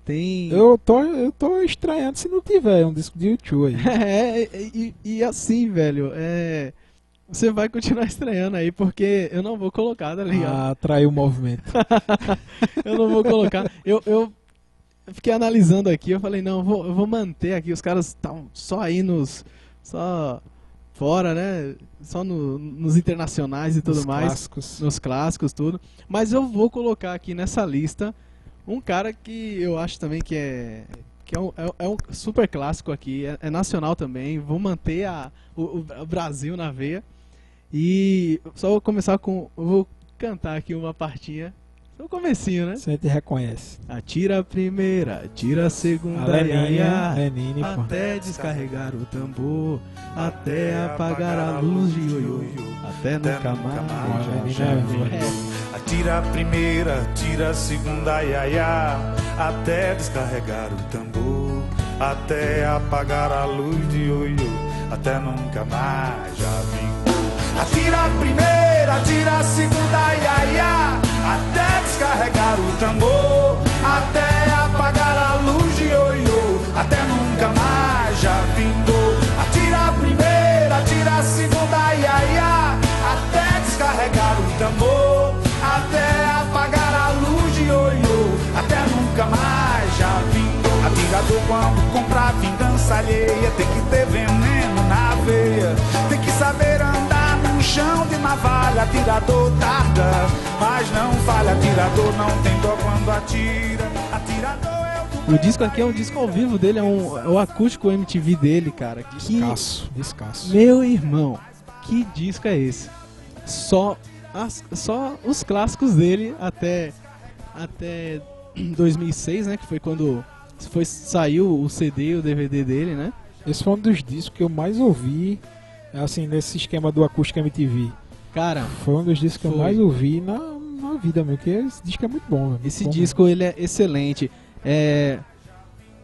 Speaker 4: Tem.
Speaker 2: Eu tô, eu tô estranhando se não tiver um disco de YouTube aí.
Speaker 4: É, e, e assim, velho, é. Você vai continuar estranhando aí, porque eu não vou colocar, tá ligado?
Speaker 2: Ah, traiu o movimento.
Speaker 4: Eu não vou colocar. Eu, eu fiquei analisando aqui, eu falei, não, eu vou, eu vou manter aqui. Os caras estão só aí nos. Só fora, né? Só no- nos internacionais e tudo
Speaker 2: Os
Speaker 4: mais.
Speaker 2: clássicos.
Speaker 4: Nos clássicos, tudo. Mas eu vou colocar aqui nessa lista um cara que eu acho também que é. Que é um, é- é um super clássico aqui, é, é nacional também. Vou manter a, o, o- Brasil na veia. E só vou começar com. Vou cantar aqui uma partinha Foi o comecinho, né?
Speaker 2: Você te reconhece.
Speaker 4: Atira a primeira, atira a
Speaker 2: A
Speaker 4: segunda,
Speaker 2: Leninha,
Speaker 4: iaia,
Speaker 2: Lenine, pô.
Speaker 4: até descarregar o tambor, até apagar a luz de ioiô, até nunca mais.
Speaker 2: Lenine
Speaker 4: já
Speaker 2: é.
Speaker 4: É,
Speaker 1: Atira a primeira, atira a segunda, iaiá, até descarregar o tambor, até apagar a luz de ioiô, até nunca mais já vingou. Atira a primeira, atira a segunda, iaiá, até descarregar o tambor, até apagar a luz de ioiô, até nunca mais já vingou. Atira a primeira, atira a segunda, iaiá, até descarregar o tambor, até apagar a luz de ioiô, até nunca mais já vingou. Atirador quando comprar vingança alheia, tem que ter veneno chão de navalha. Atirador tarda, mas não falha. Atirador não tem dó quando atira. Atirador é o
Speaker 4: O disco aqui é um disco ao vivo dele, é, um, é o acústico MTV dele, cara. Que,
Speaker 2: Descasso, descasso.
Speaker 4: meu irmão, que disco é esse? Só, as- só os clássicos dele até, até 2006, né? Que foi quando foi, saiu o CD, o DVD dele, né?
Speaker 2: Esse foi um dos discos que eu mais ouvi, assim, nesse esquema do Acústica MTV.
Speaker 4: Cara,
Speaker 2: Foi um dos discos que eu mais ouvi na, na vida, meu, porque esse disco é muito bom, meu.
Speaker 4: Esse
Speaker 2: Bom
Speaker 4: disco ele é excelente. É,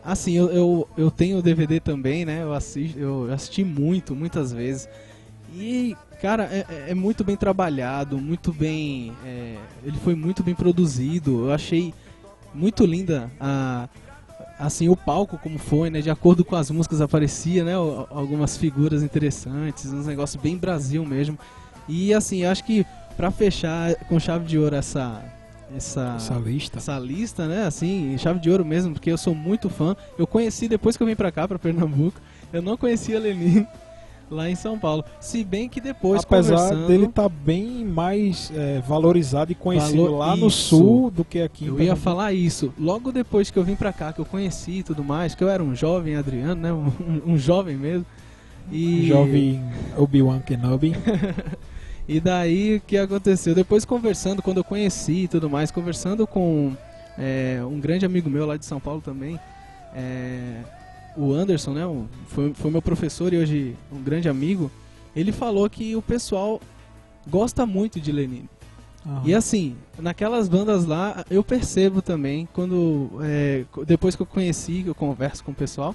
Speaker 4: assim, eu, eu, eu tenho o DVD também, né? Eu, assisti, eu assisti muito, muitas vezes. E, cara, é, é- é muito bem trabalhado, muito bem. é, ele foi muito bem produzido. Eu achei muito linda a. Assim, o palco como foi, né? De acordo com as músicas aparecia, né? Algumas figuras interessantes, uns negócios bem Brasil mesmo. E assim, acho que pra fechar com chave de ouro essa essa
Speaker 2: Essa lista.
Speaker 4: essa lista, né? Assim, chave de ouro mesmo, porque eu sou muito fã. Eu conheci depois que eu vim pra cá, pra Pernambuco. Eu não conhecia Lenin lá em São Paulo. Se bem que depois
Speaker 2: Apesar dele estar bem mais é, valorizado e conhecido
Speaker 4: Valor-
Speaker 2: lá no
Speaker 4: isso.
Speaker 2: sul do que aqui. em
Speaker 4: eu ia falar isso. Logo depois que eu vim pra cá, que eu conheci e tudo mais, que eu era um jovem Adriano, né? Um, um jovem mesmo. E
Speaker 2: Jovem Obi-Wan Kenobi.
Speaker 4: E daí o que aconteceu? Depois conversando, quando eu conheci e tudo mais, conversando com é, um grande amigo meu lá de São Paulo também, é, o Anderson, né? um- foi, foi meu professor e hoje um grande amigo. Ele falou que o pessoal gosta muito de Lenin.
Speaker 2: Aham.
Speaker 4: E assim, naquelas bandas lá, eu percebo também, quando é, depois que eu conheci, que eu converso com o pessoal,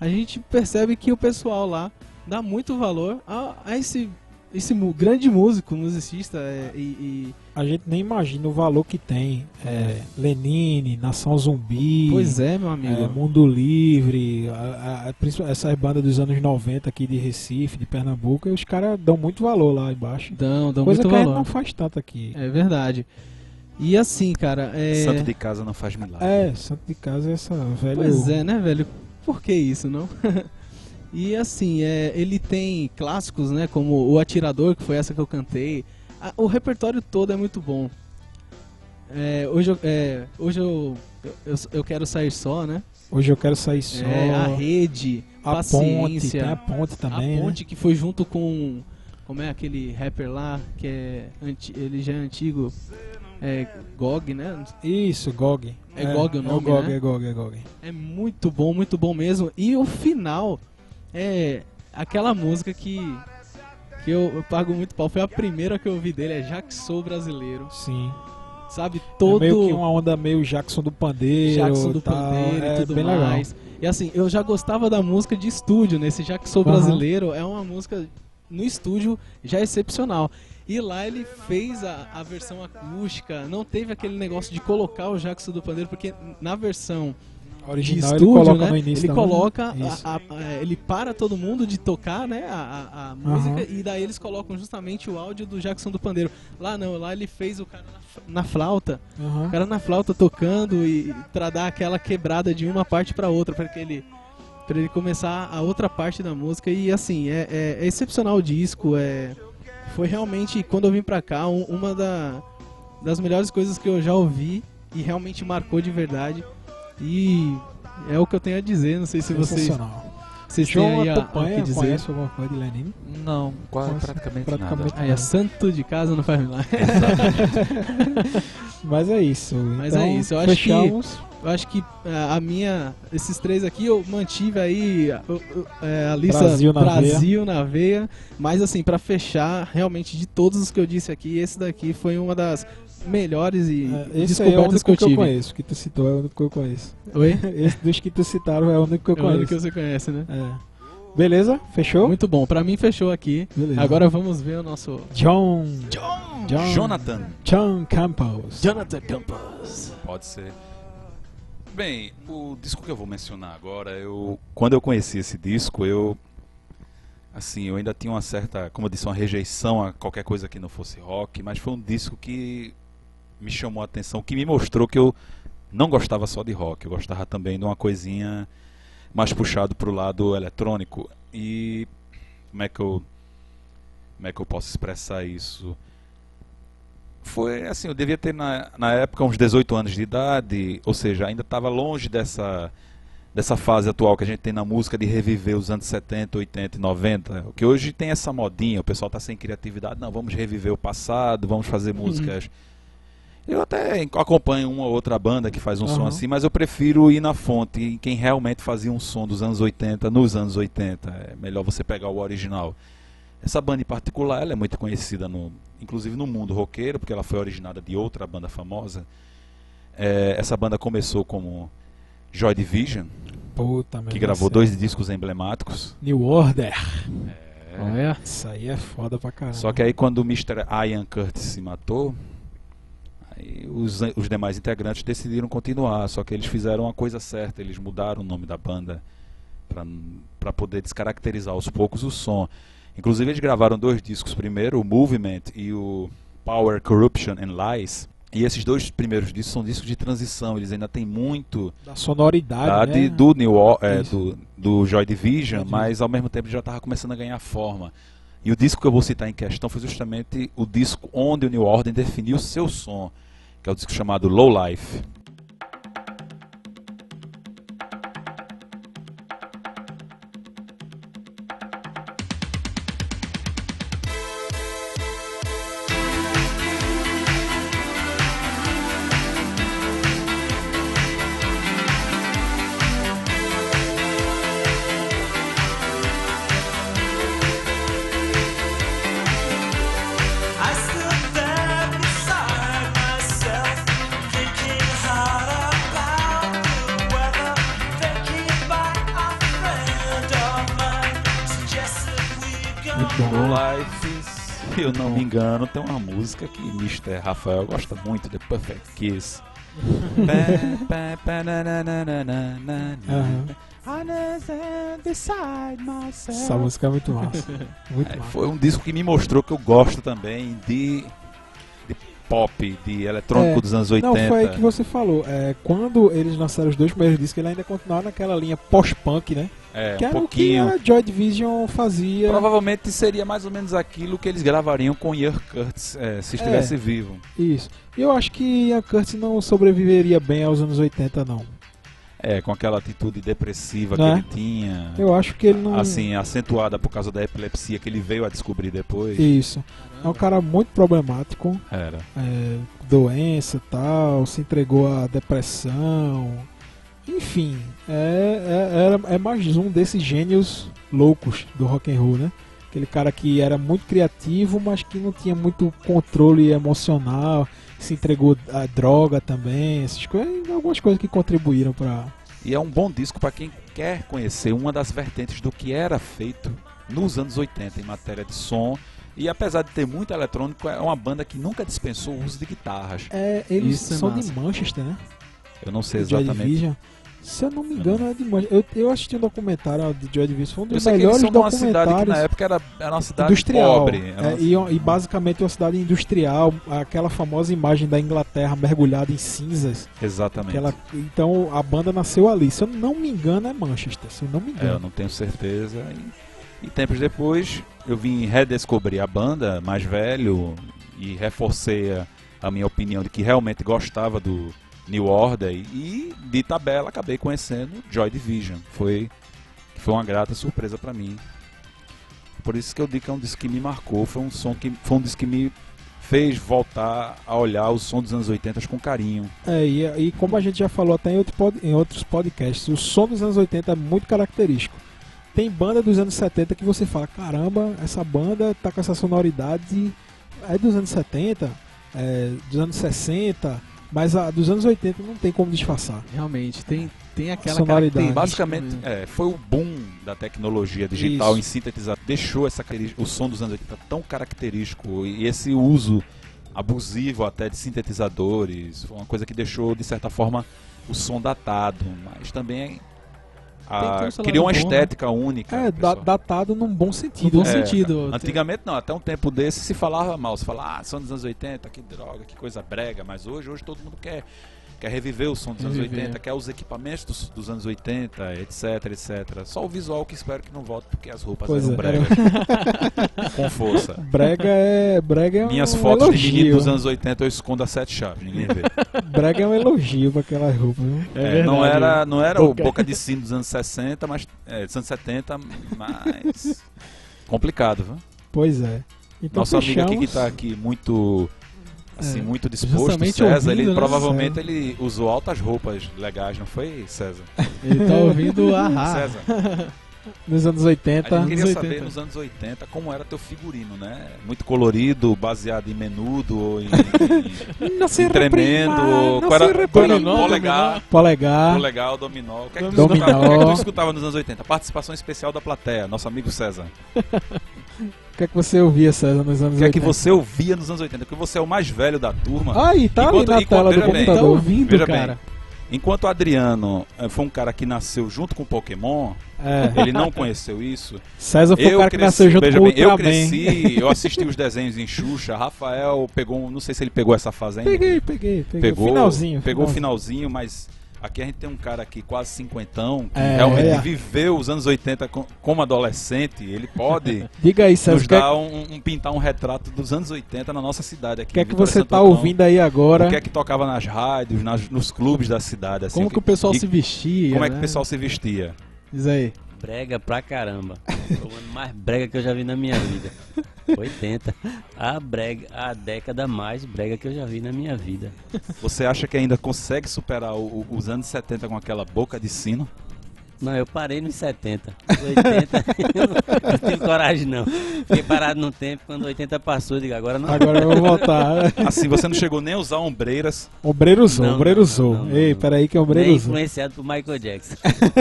Speaker 4: a gente percebe que o pessoal lá dá muito valor a, a esse, esse grande músico, musicista é, e, e-
Speaker 2: A gente nem imagina o valor que tem. É, Lenine, Nação Zumbi.
Speaker 4: Pois é, meu amigo.
Speaker 2: é, Mundo Livre, a- a- principalmente essas bandas dos anos 90 aqui de Recife, de Pernambuco, e os caras dão muito valor lá embaixo.
Speaker 4: Dão, dão
Speaker 2: Coisa
Speaker 4: muito
Speaker 2: que a gente
Speaker 4: valor.
Speaker 2: não faz tanto aqui.
Speaker 4: É verdade. E assim, cara, é...
Speaker 3: Santo de casa não faz milagre.
Speaker 2: É, Santo de Casa é essa velha.
Speaker 4: Pois é, né, velho? Por que isso, não? e assim, é, ele tem clássicos, né? Como O Atirador, que foi essa que eu cantei. A- o repertório todo é muito bom. É, hoje eu, é, hoje eu, eu, eu quero sair só, né?
Speaker 2: Hoje eu quero sair só.
Speaker 4: É, a rede,
Speaker 2: a ponte,
Speaker 4: paciência.
Speaker 2: tem a ponte também.
Speaker 4: a
Speaker 2: né?
Speaker 4: ponte que foi junto com. Como é aquele rapper lá, que é. ele já é antigo. É GOG, né?
Speaker 2: Isso, GOG.
Speaker 4: É GOG o nome,
Speaker 2: É GOG,
Speaker 4: né?
Speaker 2: é GOG, é GOG.
Speaker 4: É muito bom, muito bom mesmo. E o final é aquela música que, que eu, eu pago muito pau. Foi a primeira que eu ouvi dele, é Sou Brasileiro.
Speaker 2: Sim.
Speaker 4: Sabe,
Speaker 2: É
Speaker 4: todo
Speaker 2: meio que uma onda meio Jackson do Pandeiro.
Speaker 4: Jackson do
Speaker 2: tal.
Speaker 4: Pandeiro
Speaker 2: é
Speaker 4: e tudo
Speaker 2: bem
Speaker 4: mais. E assim, eu já gostava da música de estúdio, nesse Já que Sou
Speaker 2: Aham.
Speaker 4: Brasileiro. É uma música no estúdio já excepcional. E lá ele fez a, a versão acústica, não teve aquele negócio de colocar o Jackson do Pandeiro, porque na versão
Speaker 2: legal. Original
Speaker 4: estúdio,
Speaker 2: ele coloca
Speaker 4: né?
Speaker 2: no início
Speaker 4: ele coloca, a- a- a- ele para todo mundo de tocar, né, a, música e daí eles colocam justamente o áudio do Jackson do Pandeiro. Lá não, lá ele fez o cara na, na flauta,
Speaker 2: Aham.
Speaker 4: o cara na flauta tocando e pra dar aquela quebrada de uma parte pra outra, para que ele para ele começar a outra parte da música e assim é, é- é excepcional o disco, é foi realmente quando eu vim pra cá um- uma da, das melhores coisas que eu já ouvi e realmente marcou de verdade e é o que eu tenho a dizer, não sei se vocês vocês têm aí a, a que dizer.
Speaker 2: conhece alguma coisa de Lenin?
Speaker 3: Não, quase praticamente,
Speaker 2: praticamente
Speaker 3: nada.
Speaker 4: Aí é santo de casa não faz milagre.
Speaker 3: Exatamente.
Speaker 2: Mas é isso.
Speaker 4: Mas
Speaker 2: Então,
Speaker 4: é isso, eu acho que-
Speaker 2: fechamos.
Speaker 4: Eu acho que a, a minha. Esses três aqui eu mantive aí a, o- é, a lista
Speaker 2: Brasil na
Speaker 4: Brasil na veia. Mas assim, pra fechar, realmente, de todos os que eu disse aqui, esse daqui foi uma das melhores e
Speaker 2: É, Esse é o
Speaker 4: descobertas
Speaker 2: único
Speaker 4: que eu
Speaker 2: que eu
Speaker 4: tive.
Speaker 2: conheço. Que tu citou é o único que eu conheço.
Speaker 4: Oi?
Speaker 2: Esse dos que tu citaram é o único que eu
Speaker 4: É o único
Speaker 2: conheço.
Speaker 4: que você conhece, né?
Speaker 2: É. Beleza? Fechou?
Speaker 4: Muito bom, pra mim fechou aqui.
Speaker 2: Beleza.
Speaker 4: Agora vamos ver o nosso.
Speaker 2: John.
Speaker 4: John!
Speaker 2: John.
Speaker 3: Jonathan.
Speaker 2: John Campos.
Speaker 4: Jonathan Campos.
Speaker 3: Pode ser. Bem, o disco que eu vou mencionar agora, eu quando eu conheci esse disco, eu assim, eu ainda tinha uma certa, como eu disse, uma rejeição a qualquer coisa que não fosse rock, mas foi um disco que me chamou a atenção, que me mostrou que eu não gostava só de rock, eu gostava também de uma coisinha mais puxado pro lado eletrônico. E como é que eu como é que eu posso expressar isso? Foi assim, eu devia ter na, na época uns 18 anos de idade, ou seja, ainda estava longe dessa dessa fase atual que a gente tem na música de reviver os anos 70, 80 e 90. O que hoje tem essa modinha, o pessoal está sem criatividade, não, vamos reviver o passado, vamos fazer músicas. Eu até acompanho uma ou outra banda que faz um som
Speaker 2: Aham.
Speaker 3: assim, mas eu prefiro ir na fonte, em quem realmente fazia um som dos anos 80, nos anos 80. É melhor você pegar o original. Essa banda em particular, ela é muito conhecida, no, inclusive no mundo roqueiro, porque ela foi originada de outra banda famosa. É, essa banda começou como Joy Division,
Speaker 2: Puta
Speaker 3: que gravou dois discos emblemáticos.
Speaker 2: New Order.
Speaker 4: Olha.
Speaker 2: Isso aí é foda pra caramba.
Speaker 3: Só que aí quando o Mr. Ian Curtis se matou, os, os demais integrantes decidiram continuar. Só que eles fizeram a coisa certa, eles mudaram o nome da banda para poder descaracterizar aos poucos o som. Inclusive eles gravaram dois discos primeiro, o Movement e o Power, Corruption and Lies. E esses dois primeiros discos são discos de transição, eles ainda têm muito
Speaker 2: Da sonoridade,
Speaker 3: da-
Speaker 2: né?
Speaker 3: de- do, New, é, do, do Joy Division, mas ao mesmo tempo já estava começando a ganhar forma. E o disco que eu vou citar em questão foi justamente o disco onde o New Order definiu o seu som, que é o disco chamado Low Life. Música que Mr. Rafael gosta muito, The Perfect Kiss. Myself.
Speaker 2: Essa música é muito massa. Muito
Speaker 3: É,
Speaker 2: massa.
Speaker 3: foi um disco que me mostrou que eu gosto também de, de pop, de eletrônico
Speaker 2: É,
Speaker 3: dos anos 80.
Speaker 2: Não, foi aí que você falou. É, quando eles lançaram os dois primeiros discos, ele ainda continuava naquela linha pós-punk, né?
Speaker 3: É,
Speaker 2: que
Speaker 3: um
Speaker 2: era
Speaker 3: pouquinho.
Speaker 2: o que a Joy Division fazia.
Speaker 3: Provavelmente seria mais ou menos aquilo que eles gravariam com Ian Curtis é, se estivesse vivo.
Speaker 2: Isso. Eu acho que Ian Curtis não sobreviveria bem aos anos 80, não.
Speaker 3: É, com aquela atitude depressiva
Speaker 2: Né?
Speaker 3: que ele tinha.
Speaker 2: Eu acho que ele não.
Speaker 3: Assim, acentuada por causa da epilepsia que ele veio a descobrir depois.
Speaker 2: Isso. É um cara muito problemático.
Speaker 3: Era.
Speaker 2: é, doença e tal, se entregou à depressão. Enfim, é, é, era- é mais um desses gênios loucos do rock and roll, né? Aquele cara que era muito criativo, mas que não tinha muito controle emocional, se entregou à droga também, essas coisas, algumas coisas que contribuíram para
Speaker 3: E é um bom disco para quem quer conhecer uma das vertentes do que era feito nos anos 80 em matéria de som. E apesar de ter muito eletrônico, é uma banda que nunca dispensou o uso de guitarras.
Speaker 2: É, eles
Speaker 4: Isso é
Speaker 2: são
Speaker 4: massa.
Speaker 2: de Manchester, né?
Speaker 3: Eu não sei exatamente.
Speaker 2: Se eu não me engano, é de Manchester. Eu, eu assisti um documentário de Joy Division, foi um
Speaker 3: Eu
Speaker 2: dos melhores
Speaker 3: são de uma cidade que
Speaker 2: documentários
Speaker 3: na época era, era uma cidade
Speaker 2: industrial.
Speaker 3: pobre.
Speaker 2: É, e, e basicamente uma cidade industrial, aquela famosa imagem da Inglaterra mergulhada em cinzas.
Speaker 3: Exatamente.
Speaker 2: Aquela, então a banda nasceu ali. Se eu não me engano, é Manchester. Se eu não me
Speaker 3: É, eu
Speaker 2: engano.
Speaker 3: não tenho certeza. E, e tempos depois eu vim redescobrir a banda mais velho e reforcei a, a minha opinião de que realmente gostava do New Order e de tabela acabei conhecendo Joy Division. Foi foi uma grata surpresa pra mim. Por isso que eu digo que é um disco que me marcou, foi um som que foi um disco que me fez voltar a olhar o som dos anos 80 com carinho.
Speaker 2: É, e, e como a gente já falou até em, outro pod- em outros podcasts, o som dos anos 80 é muito característico. Tem banda dos anos 70 que você fala, caramba, essa banda tá com essa sonoridade, é dos anos 70, é dos anos 60, mas a dos anos 80 não tem como disfarçar.
Speaker 4: Realmente, tem, tem aquela
Speaker 2: Sonoridade.
Speaker 4: característica
Speaker 3: Basicamente, é, foi o boom da tecnologia digital
Speaker 2: Isso.
Speaker 3: em sintetizador. Deixou essa, o som dos anos 80 tão característico e esse uso abusivo até de sintetizadores, foi uma coisa que deixou, de certa forma, o som datado, mas também a-
Speaker 4: Tem que ter um
Speaker 3: criou uma
Speaker 4: bom,
Speaker 3: estética única.
Speaker 2: É, da- datado num bom sentido.
Speaker 4: bom
Speaker 2: né?
Speaker 3: É,
Speaker 4: sentido.
Speaker 3: Antigamente não, até um tempo desse se falava mal, se falava, ah, som dos anos 80, que droga, que coisa brega, mas hoje, hoje todo mundo quer, quer reviver o som dos anos
Speaker 4: Reviver.
Speaker 3: 80, quer os equipamentos dos, dos anos 80, etc, etc. Só o visual que espero que não volte, porque as roupas
Speaker 2: Pois
Speaker 3: eram
Speaker 2: é,
Speaker 3: bregas. Com força.
Speaker 2: Brega é, brega é
Speaker 3: Minhas
Speaker 2: um
Speaker 3: fotos de
Speaker 2: elogio.
Speaker 3: menino dos anos 80 eu escondo a sete chaves, ninguém vê.
Speaker 2: Brega é um elogio pra aquelas roupas. viu?
Speaker 3: É, não era, não era o
Speaker 4: Boca.
Speaker 3: boca de sino dos anos 60, mas é, dos anos 70, mas complicado, viu?
Speaker 2: Pois é. Então
Speaker 3: Nosso amigo aqui que
Speaker 2: fechamos.
Speaker 3: tá aqui muito assim,
Speaker 2: É,
Speaker 3: muito disposto,
Speaker 4: justamente
Speaker 3: César, ele
Speaker 4: ouvindo, né,
Speaker 3: provavelmente
Speaker 2: César?
Speaker 3: ele usou altas roupas legais, não foi, César?
Speaker 4: Ele tá ouvindo a Ra.
Speaker 3: César,
Speaker 2: Nos anos
Speaker 3: a
Speaker 2: 80.
Speaker 3: gente queria
Speaker 4: anos
Speaker 3: saber
Speaker 4: 80.
Speaker 3: nos anos 80 como era teu figurino, né? Muito colorido, baseado em menudo, ou em,
Speaker 2: se
Speaker 3: em tremendo,
Speaker 2: reprima,
Speaker 3: ou
Speaker 2: não
Speaker 3: qual
Speaker 2: se
Speaker 3: era, qual era
Speaker 2: reprima.
Speaker 3: polegar,
Speaker 2: Polegar.
Speaker 3: polegar, dominó. O que é que
Speaker 2: Dominó.
Speaker 3: escutava, o que é que tu escutava nos anos 80? Participação especial da plateia, nosso amigo César.
Speaker 2: O que é que você ouvia, César, nos anos
Speaker 3: O que é que
Speaker 2: 80?
Speaker 3: você ouvia nos anos 80? Porque você é o mais velho da turma.
Speaker 2: Aí, tá
Speaker 3: Enquanto-
Speaker 2: ali na tela do
Speaker 3: bem,
Speaker 4: Tá
Speaker 2: computador.
Speaker 4: ouvindo,
Speaker 3: Veja
Speaker 4: cara.
Speaker 3: bem, enquanto o Adriano eh, foi um cara que nasceu junto com o Pokémon,
Speaker 2: É.
Speaker 3: ele não conheceu isso.
Speaker 2: César foi
Speaker 3: eu
Speaker 2: cara que
Speaker 3: cresci,
Speaker 2: nasceu junto com o
Speaker 3: eu cresci, eu assisti os desenhos em Xuxa, Rafael pegou, não sei se ele pegou essa fase ainda.
Speaker 2: Peguei, peguei, peguei.
Speaker 3: Pegou,
Speaker 2: finalzinho.
Speaker 3: pegou o
Speaker 2: finalzinho,
Speaker 3: mas aqui a gente tem um cara aqui quase cinquentão, que
Speaker 2: É,
Speaker 3: realmente
Speaker 2: é.
Speaker 3: viveu os anos 80 com- como adolescente, ele pode
Speaker 2: Diga aí, César,
Speaker 3: nos
Speaker 2: que, é,
Speaker 3: dar um, um- pintar um retrato dos anos 80 na nossa cidade aqui.
Speaker 2: o que é que você tá
Speaker 3: Antão.
Speaker 2: ouvindo aí agora?
Speaker 3: O que é que tocava nas rádios, nas- nos clubes da cidade, assim.
Speaker 4: Como que o pessoal
Speaker 3: e
Speaker 4: se vestia,
Speaker 3: Como é que
Speaker 4: né?
Speaker 3: o pessoal se vestia?
Speaker 4: Diz aí.
Speaker 7: Brega pra caramba. O ano mais brega que eu já vi na minha vida. 80. A brega, a década mais brega que eu já vi na minha vida.
Speaker 3: Você acha que ainda consegue superar o- o- os anos 70 com aquela boca de sino?
Speaker 7: Não, eu parei nos 70. Os 80, eu não, não tive coragem não. Fiquei parado no tempo, quando 80 passou, eu digo, agora não.
Speaker 2: Agora eu vou voltar.
Speaker 3: Assim, você não chegou nem a usar ombreiras.
Speaker 2: Ombreiro usou,
Speaker 7: Não,
Speaker 2: ombreiro usou.
Speaker 7: não, não,
Speaker 2: Ei, peraí que é
Speaker 7: Nem
Speaker 2: ombreiro usou.
Speaker 7: influenciado por Michael Jackson.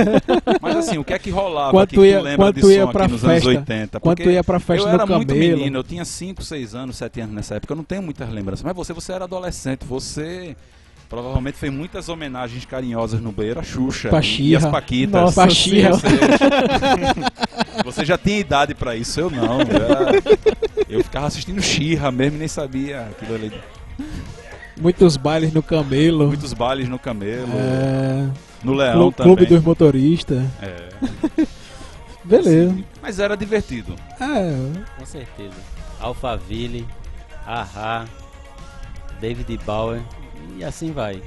Speaker 3: Mas assim, o que é que rolava
Speaker 2: Quando
Speaker 3: que
Speaker 2: tu ia-
Speaker 3: lembra
Speaker 2: quando
Speaker 3: de
Speaker 2: ia
Speaker 3: som
Speaker 2: pra
Speaker 3: aqui nos
Speaker 2: festa,
Speaker 3: anos 80?
Speaker 2: Quando
Speaker 3: Porque
Speaker 2: tu ia pra festa
Speaker 3: eu era muito
Speaker 2: camelo.
Speaker 3: menino, eu tinha 5, 6 anos, 7 anos nessa época, eu não tenho muitas lembranças. Mas você, você era adolescente, você provavelmente fez muitas homenagens carinhosas no banheiro a Xuxa
Speaker 2: Pra
Speaker 3: e, as Paquitas.
Speaker 2: Nossa, pra Xirra.
Speaker 3: Você, você já tinha idade pra isso, eu não. Eu, eu ficava assistindo Xirra mesmo e nem sabia aquilo ali.
Speaker 2: Muitos bailes no camelo.
Speaker 3: Muitos bailes no camelo,
Speaker 2: É,
Speaker 3: no leão
Speaker 2: Clu-
Speaker 3: também.
Speaker 2: Clube dos motoristas.
Speaker 3: É.
Speaker 2: Beleza.
Speaker 3: Mas era divertido.
Speaker 2: É,
Speaker 7: Com certeza. Alphaville, Ahá, David Bauer e assim vai.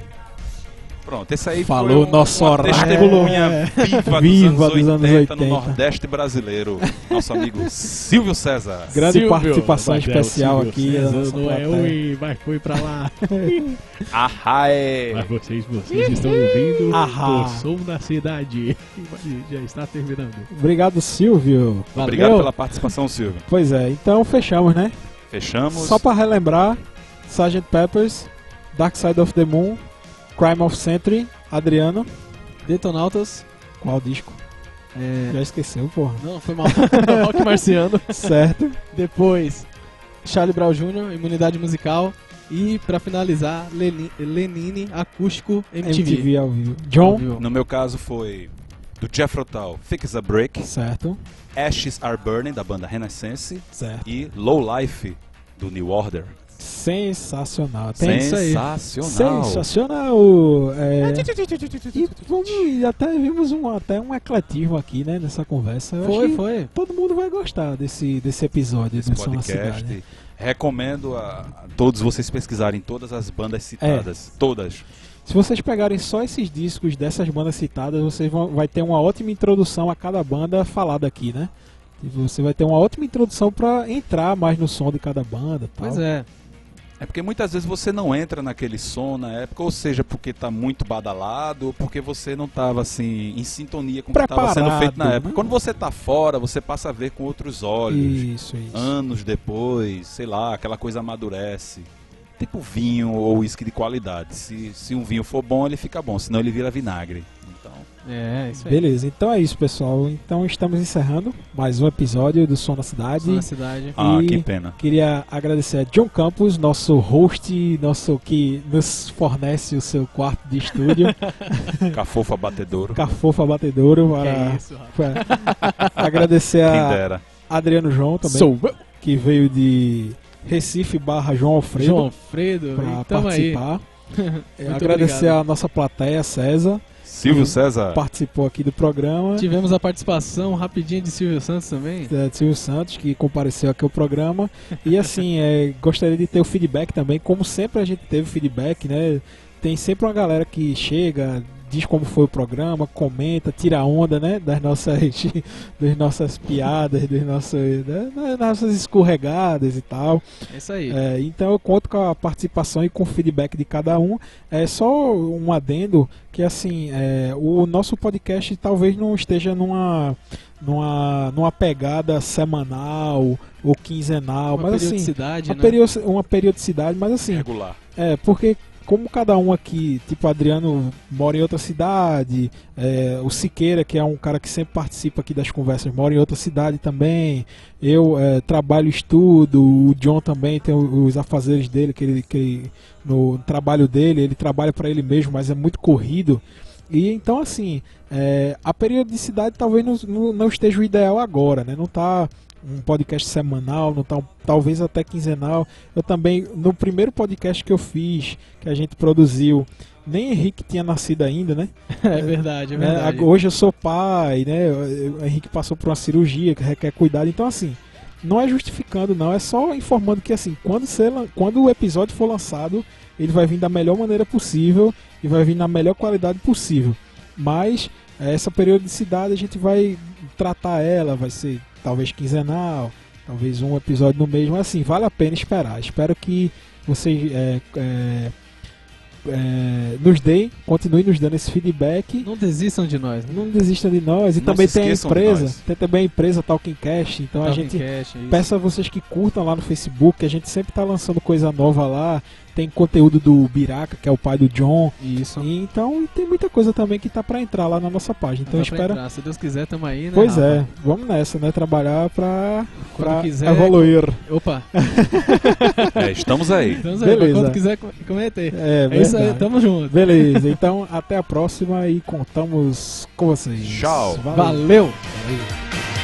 Speaker 3: Pronto, esse aí
Speaker 2: Falou
Speaker 3: foi um,
Speaker 2: nosso
Speaker 3: uma testemunha
Speaker 2: É.
Speaker 3: viva,
Speaker 2: Viva
Speaker 3: dos, anos 80,
Speaker 2: dos anos 80.
Speaker 3: no Nordeste brasileiro. Nosso amigo Silvio César.
Speaker 2: grande
Speaker 4: Silvio,
Speaker 2: participação
Speaker 4: é o
Speaker 2: especial
Speaker 4: Silvio
Speaker 2: aqui.
Speaker 4: César não é um, mas foi pra lá.
Speaker 3: Arrae.
Speaker 4: Mas vocês, vocês estão ouvindo
Speaker 2: Ahá.
Speaker 4: o som da cidade. Já está terminando.
Speaker 2: Obrigado, Silvio.
Speaker 3: Obrigado
Speaker 2: Valeu.
Speaker 3: pela participação, Silvio.
Speaker 2: Pois é, então fechamos, né?
Speaker 3: Fechamos.
Speaker 2: Só pra relembrar, Sgt. Peppers, Dark Side of the Moon, Crime of Century, Adriano.
Speaker 4: Detonautas.
Speaker 2: Qual disco?
Speaker 4: É...
Speaker 2: Já esqueceu, porra.
Speaker 4: Não, foi mal. Rock Marciano.
Speaker 2: certo.
Speaker 4: Depois, Charlie Brown Jr., Imunidade Musical. E pra finalizar, Leni- Lenine Acústico MTV.
Speaker 2: MTV ao vivo. John.
Speaker 4: Ao vivo.
Speaker 3: No meu caso foi do Jethro Tull, Fix a Break,
Speaker 2: Certo.
Speaker 3: Ashes Are Burning, da banda Renaissance,
Speaker 2: Certo.
Speaker 3: e Low Life, do New Order.
Speaker 2: Sensacional. Tem isso aí.
Speaker 3: Sensacional.
Speaker 2: Sensacional. É... E, vamos, até vimos um, até um ecletismo aqui, né, nessa conversa. Eu
Speaker 4: Foi, foi.
Speaker 2: Todo mundo vai gostar desse, desse episódio
Speaker 3: Esse
Speaker 2: do Som na
Speaker 3: podcast.
Speaker 2: Cidade.
Speaker 3: Recomendo a, a todos vocês pesquisarem todas as bandas citadas. Todas.
Speaker 2: Se vocês pegarem só esses discos dessas bandas citadas, vocês vão vai ter uma ótima introdução a cada banda falada aqui, né? E você vai ter uma ótima introdução pra entrar mais no som de cada banda. Tal.
Speaker 4: Pois é.
Speaker 3: É porque muitas vezes você não entra naquele som na época, ou seja, porque tá muito badalado, ou porque você não tava assim em sintonia com o que estava sendo feito na época.
Speaker 2: né?
Speaker 3: Quando você tá fora, você passa a ver com outros olhos.
Speaker 2: Isso, isso.
Speaker 3: Anos depois, sei lá, aquela coisa amadurece. Tipo vinho ou uísque de qualidade. Se, se um vinho for bom, ele fica bom, senão ele vira vinagre. Então,
Speaker 4: É, isso aí.
Speaker 2: Beleza, então é isso, pessoal. Então estamos encerrando mais um episódio do Som da Cidade.
Speaker 4: Na cidade.
Speaker 3: ah,
Speaker 2: E-
Speaker 3: que pena.
Speaker 2: Queria agradecer a John Campos, nosso host, nosso que nos fornece o seu quarto de estúdio,
Speaker 3: Cafofa batedouro.
Speaker 2: Cafofa Batedouro,
Speaker 4: Que
Speaker 2: para,
Speaker 4: é isso,
Speaker 2: para agradecer a. Adriano João também,
Speaker 4: Sou eu,
Speaker 2: que veio de Recife barra João Alfredo
Speaker 4: João Alfredo.
Speaker 2: para
Speaker 4: e aí.
Speaker 2: participar. É, agradecer
Speaker 4: obrigado.
Speaker 2: a nossa plateia, César,
Speaker 3: Silvio. César.
Speaker 2: participou aqui do programa.
Speaker 4: Tivemos a participação rapidinha de Silvio Santos também.
Speaker 2: é, de Silvio Santos, que compareceu aqui ao programa. E assim, é, gostaria de ter o feedback também, como sempre a gente teve feedback, né? Tem sempre uma galera que chega, diz como foi o programa, comenta, tira onda, né? Das nossas, das nossas piadas, das nossas, das nossas escorregadas e tal.
Speaker 4: É isso aí.
Speaker 2: É, então eu conto com a participação e com o feedback de cada um. É só um adendo que assim, é, o nosso podcast talvez não esteja numa numa, numa pegada semanal ou quinzenal,
Speaker 4: Uma
Speaker 2: mas assim,
Speaker 4: periodicidade,
Speaker 2: uma,
Speaker 4: né?
Speaker 2: perio- uma periodicidade, mas assim,
Speaker 3: Regular.
Speaker 2: é, porque como cada um aqui, tipo, Adriano mora em outra cidade, é, o Siqueira, que é um cara que sempre participa aqui das conversas, mora em outra cidade também, eu é, trabalho estudo, o John também tem os afazeres dele, que ele, que ele- no trabalho dele, ele trabalha para ele mesmo, mas é muito corrido. E então, assim, é, a periodicidade talvez não, não, não esteja o ideal agora, né? Não tá um podcast semanal, tá um- talvez até quinzenal. Eu também, no primeiro podcast que eu fiz, que a gente produziu, nem Henrique tinha nascido ainda, né?
Speaker 4: É verdade, é
Speaker 2: Né?
Speaker 4: verdade.
Speaker 2: Ag- Hoje eu sou pai, né? O Henrique passou por uma cirurgia que requer cuidado. Então, assim, não é justificando, não. É só informando que, assim, quando, lan- quando o episódio for lançado, ele vai vir da melhor maneira possível e vai vir na melhor qualidade possível. Mas eh, essa periodicidade a gente vai tratar ela, vai ser talvez quinzenal, talvez um episódio no mês, mas assim, vale a pena esperar. Espero que vocês eh, eh, eh, nos deem, continuem nos dando esse feedback.
Speaker 4: Não desistam de nós. Né?
Speaker 2: Não desistam de nós. E
Speaker 3: Não
Speaker 2: também tem a empresa. Tem também a empresa Talking Cast. Então a
Speaker 4: Talking
Speaker 2: gente
Speaker 4: Cash, é
Speaker 2: peço a vocês que curtam lá no Facebook. A gente sempre tá lançando coisa nova lá. Tem conteúdo do Biraca, que é o pai do John.
Speaker 4: Isso.
Speaker 2: E, então tem muita coisa também que tá pra entrar lá na nossa página. Então espera.
Speaker 4: entrar. Se Deus quiser, tamo aí, né?
Speaker 2: Pois
Speaker 4: Rafa?
Speaker 2: é, vamos nessa, né? Trabalhar pra,
Speaker 4: Quando
Speaker 2: pra
Speaker 4: quiser-
Speaker 2: evoluir.
Speaker 4: Opa,
Speaker 3: É, estamos aí.
Speaker 4: então aí,
Speaker 2: Beleza.
Speaker 4: quando quiser, com- comente.
Speaker 2: É,
Speaker 4: É isso aí, tamo junto.
Speaker 2: Beleza, então até a próxima e contamos com vocês.
Speaker 3: Tchau.
Speaker 2: Valeu.
Speaker 4: Valeu.
Speaker 2: Valeu.